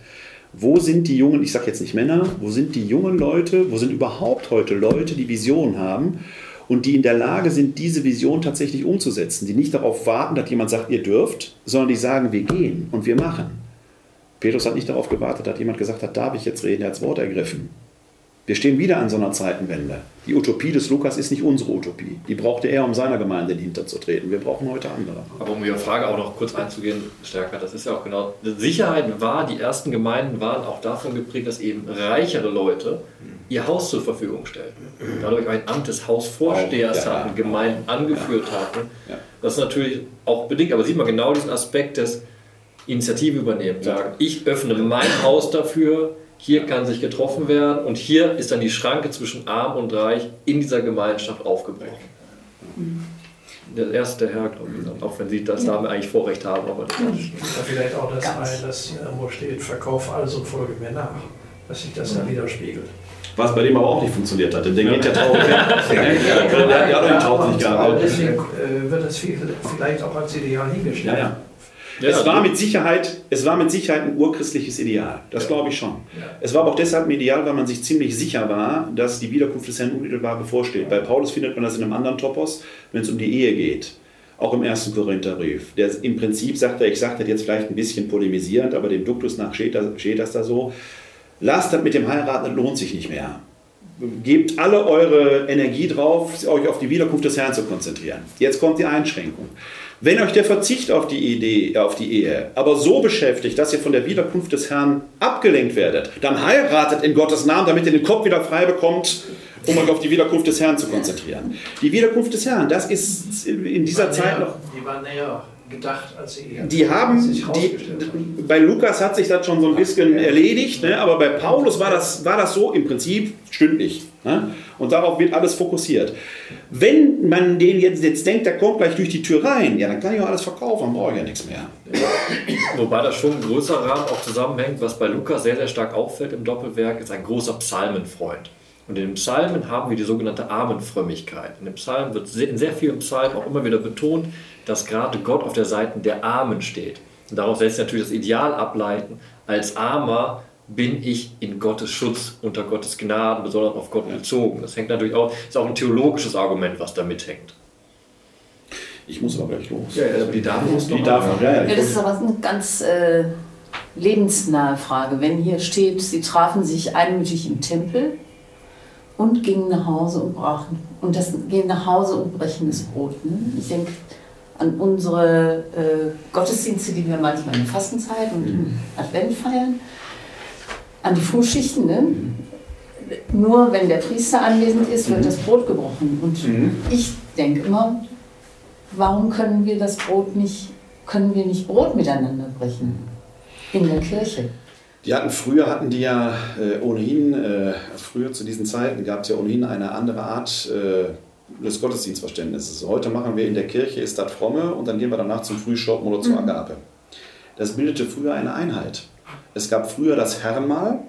Wo sind die jungen, ich sage jetzt nicht Männer, wo sind die jungen Leute, wo sind überhaupt heute Leute, die Visionen haben und die in der Lage sind, diese Vision tatsächlich umzusetzen, die nicht darauf warten, dass jemand sagt, ihr dürft, sondern die sagen, wir gehen und wir machen. Petrus hat nicht darauf gewartet, dass jemand gesagt hat, darf ich jetzt reden, er hat das Wort ergriffen. Wir stehen wieder an so einer Zeitenwende. Die Utopie des Lukas ist nicht unsere Utopie. Die brauchte er, um seiner Gemeinde in den Hinter zu treten. Wir brauchen heute andere. Aber um Ihre Frage auch noch kurz einzugehen, stärker, das ist ja auch genau. Sicherheit war, die ersten Gemeinden waren auch davon geprägt, dass eben reichere Leute ihr Haus zur Verfügung stellten. Dadurch ein Amt des Hausvorstehers ja, hatten, Gemeinden angeführt ja, hatten. Das ist natürlich auch bedingt, aber sieht man genau diesen Aspekt des Initiative übernehmen. Sagen, ich öffne mein Haus dafür, hier kann sich getroffen werden und hier ist dann die Schranke zwischen Arm und Reich in dieser Gemeinschaft aufgebrochen. Der erste Herr, glaube ich, auch wenn Sie das Dame eigentlich Vorrecht haben. Aber das ja, vielleicht auch das ein, das wo steht, verkauf alles und folge mir nach, dass sich das dann widerspiegelt. Was bei dem aber auch nicht funktioniert hat, denn der geht ja traurig. der hat die Taufe nicht gehabt. Deswegen äh, wird das vielleicht auch als Ideal hingestellt. Ja, ja. Ja, es, war mit Sicherheit, es war mit Sicherheit ein urchristliches Ideal. Das glaube ich schon. Es war aber auch deshalb ein Ideal, weil man sich ziemlich sicher war, dass die Wiederkunft des Herrn unmittelbar bevorsteht. Bei Paulus findet man das in einem anderen Topos, wenn es um die Ehe geht. Auch im ersten Korintherbrief. Der im Prinzip sagt er, ich sage das jetzt vielleicht ein bisschen polemisierend, aber dem Duktus nach steht das, steht das da so. Lasst das mit dem Heiraten, lohnt sich nicht mehr. Gebt alle eure Energie drauf, euch auf die Wiederkunft des Herrn zu konzentrieren. Jetzt kommt die Einschränkung. Wenn euch der Verzicht auf die, Idee, auf die Ehe aber so beschäftigt, dass ihr von der Wiederkunft des Herrn abgelenkt werdet, dann heiratet in Gottes Namen, damit ihr den Kopf wieder frei bekommt, um euch auf die Wiederkunft des Herrn zu konzentrieren. Die Wiederkunft des Herrn, das ist in dieser Zeit noch. Die war näher gedacht, als sie die haben, die, bei Lukas hat sich das schon so ein bisschen erledigt, ne, aber bei Paulus war das, war das so im Prinzip stündlich. Ne? Und darauf wird alles fokussiert. Wenn man den jetzt, jetzt denkt, der kommt gleich durch die Tür rein, ja, dann kann ich auch alles verkaufen, dann brauche ich ja nichts mehr. Wobei das schon ein größerer Rahmen auch zusammenhängt, was bei Lukas sehr, sehr stark auffällt im Doppelwerk, ist ein großer Psalmenfreund. Und in den Psalmen haben wir die sogenannte Armenfrömmigkeit. In den Psalmen wird in sehr vielen Psalmen auch immer wieder betont, dass gerade Gott auf der Seite der Armen steht. Und daraus lässt sich natürlich das Ideal ableiten, als Armer bin ich in Gottes Schutz, unter Gottes Gnaden, besonders auf Gott bezogen. Das hängt natürlich auch, ist auch ein theologisches Argument, was da mithängt. Ich muss aber gleich los. Ja, aber die Dame muss noch. Die darf ja, ja, das ist aber eine ganz äh, lebensnahe Frage. Wenn hier steht, sie trafen sich einmütig im Tempel und gingen nach Hause und brachen. Und das gehen nach Hause und brechen das Brot. Ne? Ich denke an unsere äh, Gottesdienste, die wir manchmal in der Fastenzeit und im mhm. Advent feiern an die Frühschichten. Ne? Nur wenn der Priester anwesend ist, wird mhm. das Brot gebrochen. Und mhm. ich denke immer, warum können wir das Brot nicht, können wir nicht Brot miteinander brechen in der Kirche? Die hatten früher hatten die ja äh, ohnehin, äh, früher zu diesen Zeiten gab es ja ohnehin eine andere Art äh, des Gottesdienstverständnisses. Heute machen wir in der Kirche, ist das fromme und dann gehen wir danach zum Frühschoppen oder zur mhm. Agape. Das bildete früher eine Einheit. Es gab früher das Herrenmahl,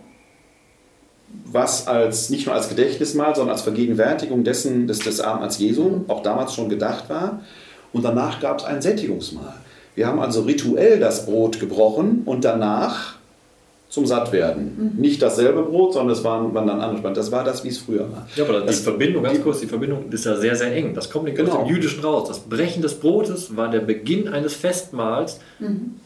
was als, nicht nur als Gedächtnismahl, sondern als Vergegenwärtigung dessen, des, des Abendmahls Jesu auch damals schon gedacht war. Und danach gab es ein Sättigungsmahl. Wir haben also rituell das Brot gebrochen und danach zum Sattwerden. Mhm. Nicht dasselbe Brot, sondern es waren, waren dann andere. Das war das, wie es früher war. Ja, aber das, die Verbindung, ganz kurz, die Verbindung ist ja sehr, sehr eng. Das kommt nicht Genau. aus dem Jüdischen raus. Das Brechen des Brotes war der Beginn eines Festmahls.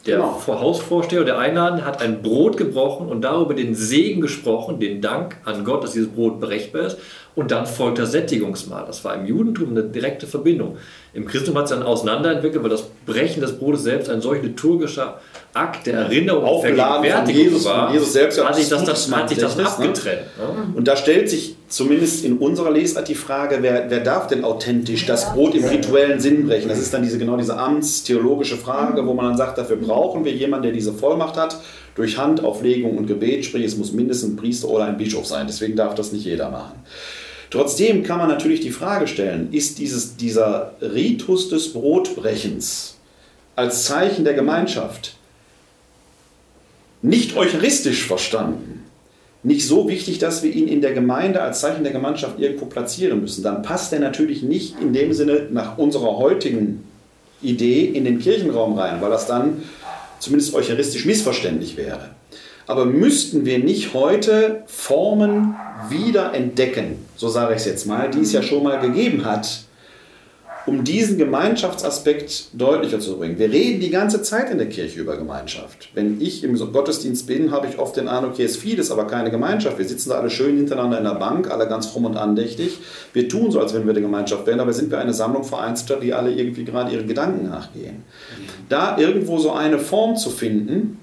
Der Genau. vor Hausvorsteher, der Einladende, hat ein Brot gebrochen und darüber den Segen gesprochen, den Dank an Gott, dass dieses Brot brechbar ist. Und dann folgt das Sättigungsmahl. Das war im Judentum eine direkte Verbindung. Im Christentum hat es dann auseinanderentwickelt, weil das Brechen des Brotes selbst ein solch liturgischer Akt der Erinnerung Aufgeladen von Jesus, von war. Jesus selbst, hat sich das, das hat sich das abgetrennt. Ne? Und da stellt sich zumindest in unserer Lesart die Frage, wer, wer darf denn authentisch das Brot im rituellen Sinn brechen? Das ist dann diese, genau diese amtstheologische Frage, wo man dann sagt, dafür brauchen wir jemanden, der diese Vollmacht hat, durch Handauflegung und Gebet, sprich es muss mindestens ein Priester oder ein Bischof sein. Deswegen darf das nicht jeder machen. Trotzdem kann man natürlich die Frage stellen, ist dieses, dieser Ritus des Brotbrechens als Zeichen der Gemeinschaft nicht eucharistisch verstanden, nicht so wichtig, dass wir ihn in der Gemeinde als Zeichen der Gemeinschaft irgendwo platzieren müssen, dann passt er natürlich nicht in dem Sinne nach unserer heutigen Idee in den Kirchenraum rein, weil das dann zumindest eucharistisch missverständlich wäre. Aber müssten wir nicht heute Formen wieder entdecken, so sage ich es jetzt mal, die es ja schon mal gegeben hat, um diesen Gemeinschaftsaspekt deutlicher zu bringen. Wir reden die ganze Zeit in der Kirche über Gemeinschaft. Wenn ich im Gottesdienst bin, habe ich oft den Eindruck, hier ist vieles, aber keine Gemeinschaft. Wir sitzen da alle schön hintereinander in der Bank, alle ganz fromm und andächtig. Wir tun so, als wenn wir eine Gemeinschaft wären, aber sind wir eine Sammlung Vereinzelter, die alle irgendwie gerade ihren Gedanken nachgehen. Da irgendwo so eine Form zu finden,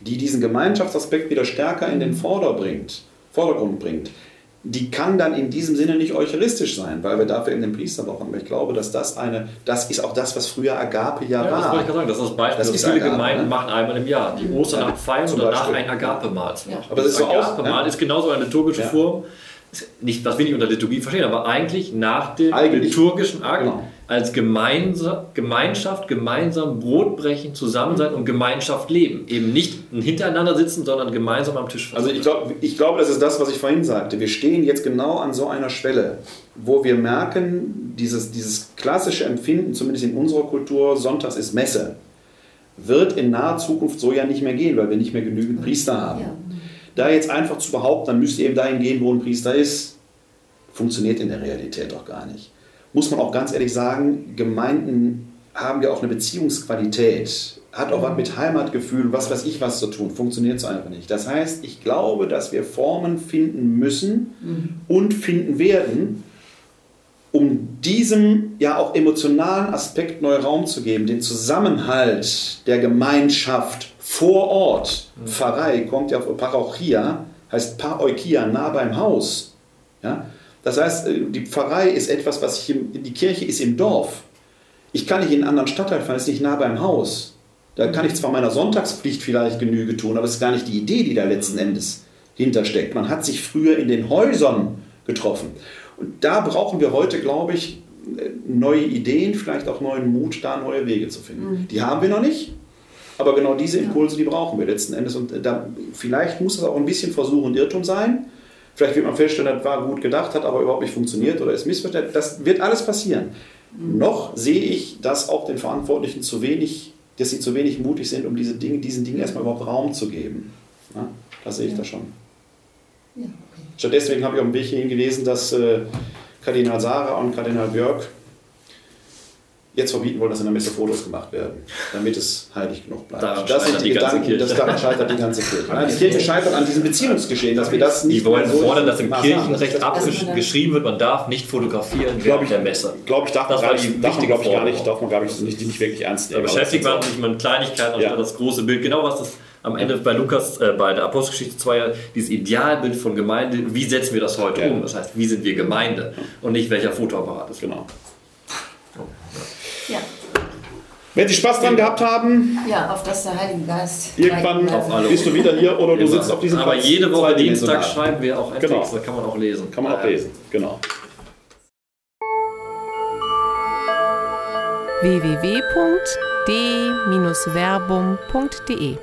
die diesen Gemeinschaftsaspekt wieder stärker in den Vorder bringt, Vordergrund bringt, die kann dann in diesem Sinne nicht eucharistisch sein, weil wir dafür eben den Priester brauchen. Aber ich glaube, dass das eine, das ist auch das, was früher Agape ja, Ja, das war. wollte ich gerade sagen. Das ist das Beispiel, Das das, ist viele Agape, Gemeinden ne? machen einmal im Jahr. Die Osternacht feiern und danach Beispiel. ein Agape-Mahl. Ja. Aber das ist so Agape-Mahl ja. ist genauso eine liturgische Ja. Form. Nicht, was wir nicht unter Liturgie verstehen, aber eigentlich nach dem Eigentlich. liturgischen Akt Genau. Als gemeinsa Gemeinschaft, gemeinsam Brot brechen, zusammen sein und Gemeinschaft leben. Eben nicht hintereinander sitzen, sondern gemeinsam am Tisch Also ich, glaub, ich glaube, das ist das, was ich vorhin sagte. Wir stehen jetzt genau an so einer Schwelle, wo wir merken, dieses, dieses klassische Empfinden, zumindest in unserer Kultur, Sonntags ist Messe, wird in naher Zukunft so ja nicht mehr gehen, weil wir nicht mehr genügend Priester haben. Ja. Da jetzt einfach zu behaupten, dann müsst ihr eben dahin gehen, wo ein Priester ist, funktioniert in der Realität doch gar nicht. Muss man auch ganz ehrlich sagen, Gemeinden haben ja auch eine Beziehungsqualität, hat auch was mit Heimatgefühl, was weiß ich was zu tun, funktioniert so einfach nicht. Das heißt, ich glaube, dass wir Formen finden müssen und finden werden, um diesem ja auch emotionalen Aspekt neu Raum zu geben, den Zusammenhalt der Gemeinschaft vor Ort. Pfarrei kommt ja von Parochia, heißt Paroikia, nah beim Haus. Ja? Das heißt, äh, die Pfarrei ist etwas, was ich im, die Kirche ist im Dorf. Ich kann nicht in einen anderen Stadtteil fahren, ist nicht nah beim Haus. Da kann ich zwar meiner Sonntagspflicht vielleicht Genüge tun, aber es ist gar nicht die Idee, die da letzten Endes hintersteckt. Man hat sich früher in den Häusern getroffen. Und da brauchen wir heute, glaube ich, neue Ideen, vielleicht auch neuen Mut, da neue Wege zu finden. Die haben wir noch nicht, aber genau diese Impulse, die brauchen wir letzten Endes. Und da, vielleicht muss es auch ein bisschen Versuch und Irrtum sein. Vielleicht wird man feststellen, das war gut gedacht, hat aber überhaupt nicht funktioniert oder ist missverständlich. Das wird alles passieren. Noch sehe ich, dass auch den Verantwortlichen zu wenig, dass sie zu wenig mutig sind, um diese Dinge, diesen Dingen erstmal überhaupt Raum zu geben. Ja, das sehe ich da schon. Ja, okay. Statt deswegen habe ich auf dem Weg hierhin gelesen, dass äh, Kardinal Sarah und Kardinal Björk jetzt verbieten wollen, dass in der Messe Fotos gemacht werden, damit es heilig genug bleibt. Daran das sind die die Gedanken, Kirche. das daran scheitert die ganze Kirche. Nein, die Kirche scheitert an diesem Beziehungsgeschehen, dass wir das nicht Die wollen so- fordern, dass im Kirchenrecht abgeschrieben wird, man darf nicht fotografieren Glaub während ich, der Messe. glaube ich, darf man, Das gar war die nicht, darf man, glaube ich, gar nicht, darf man, glaube ich, nicht, nicht wirklich ernst Da nehmen. beschäftigt Aber man sich mit Kleinigkeiten Ja. das große Bild. Genau was das am Ende bei Lukas, äh, bei der Apostelgeschichte 2, dieses Idealbild von Gemeinde, wie setzen wir das heute Ja. um? Das heißt, wie sind wir Gemeinde und nicht welcher Fotoapparat ist. Genau. Ja. Wenn Sie Spaß dran gehabt haben, ja, auf dass der Heilige Geist irgendwann leiten Auf alle. bist du wieder hier oder du sitzt auf diesem Aber Platz jede Woche. Dienstag schreiben wir auch einen Genau. Text, da kann man auch lesen. Kann man auch Ja. lesen, genau. www.d-verbum.de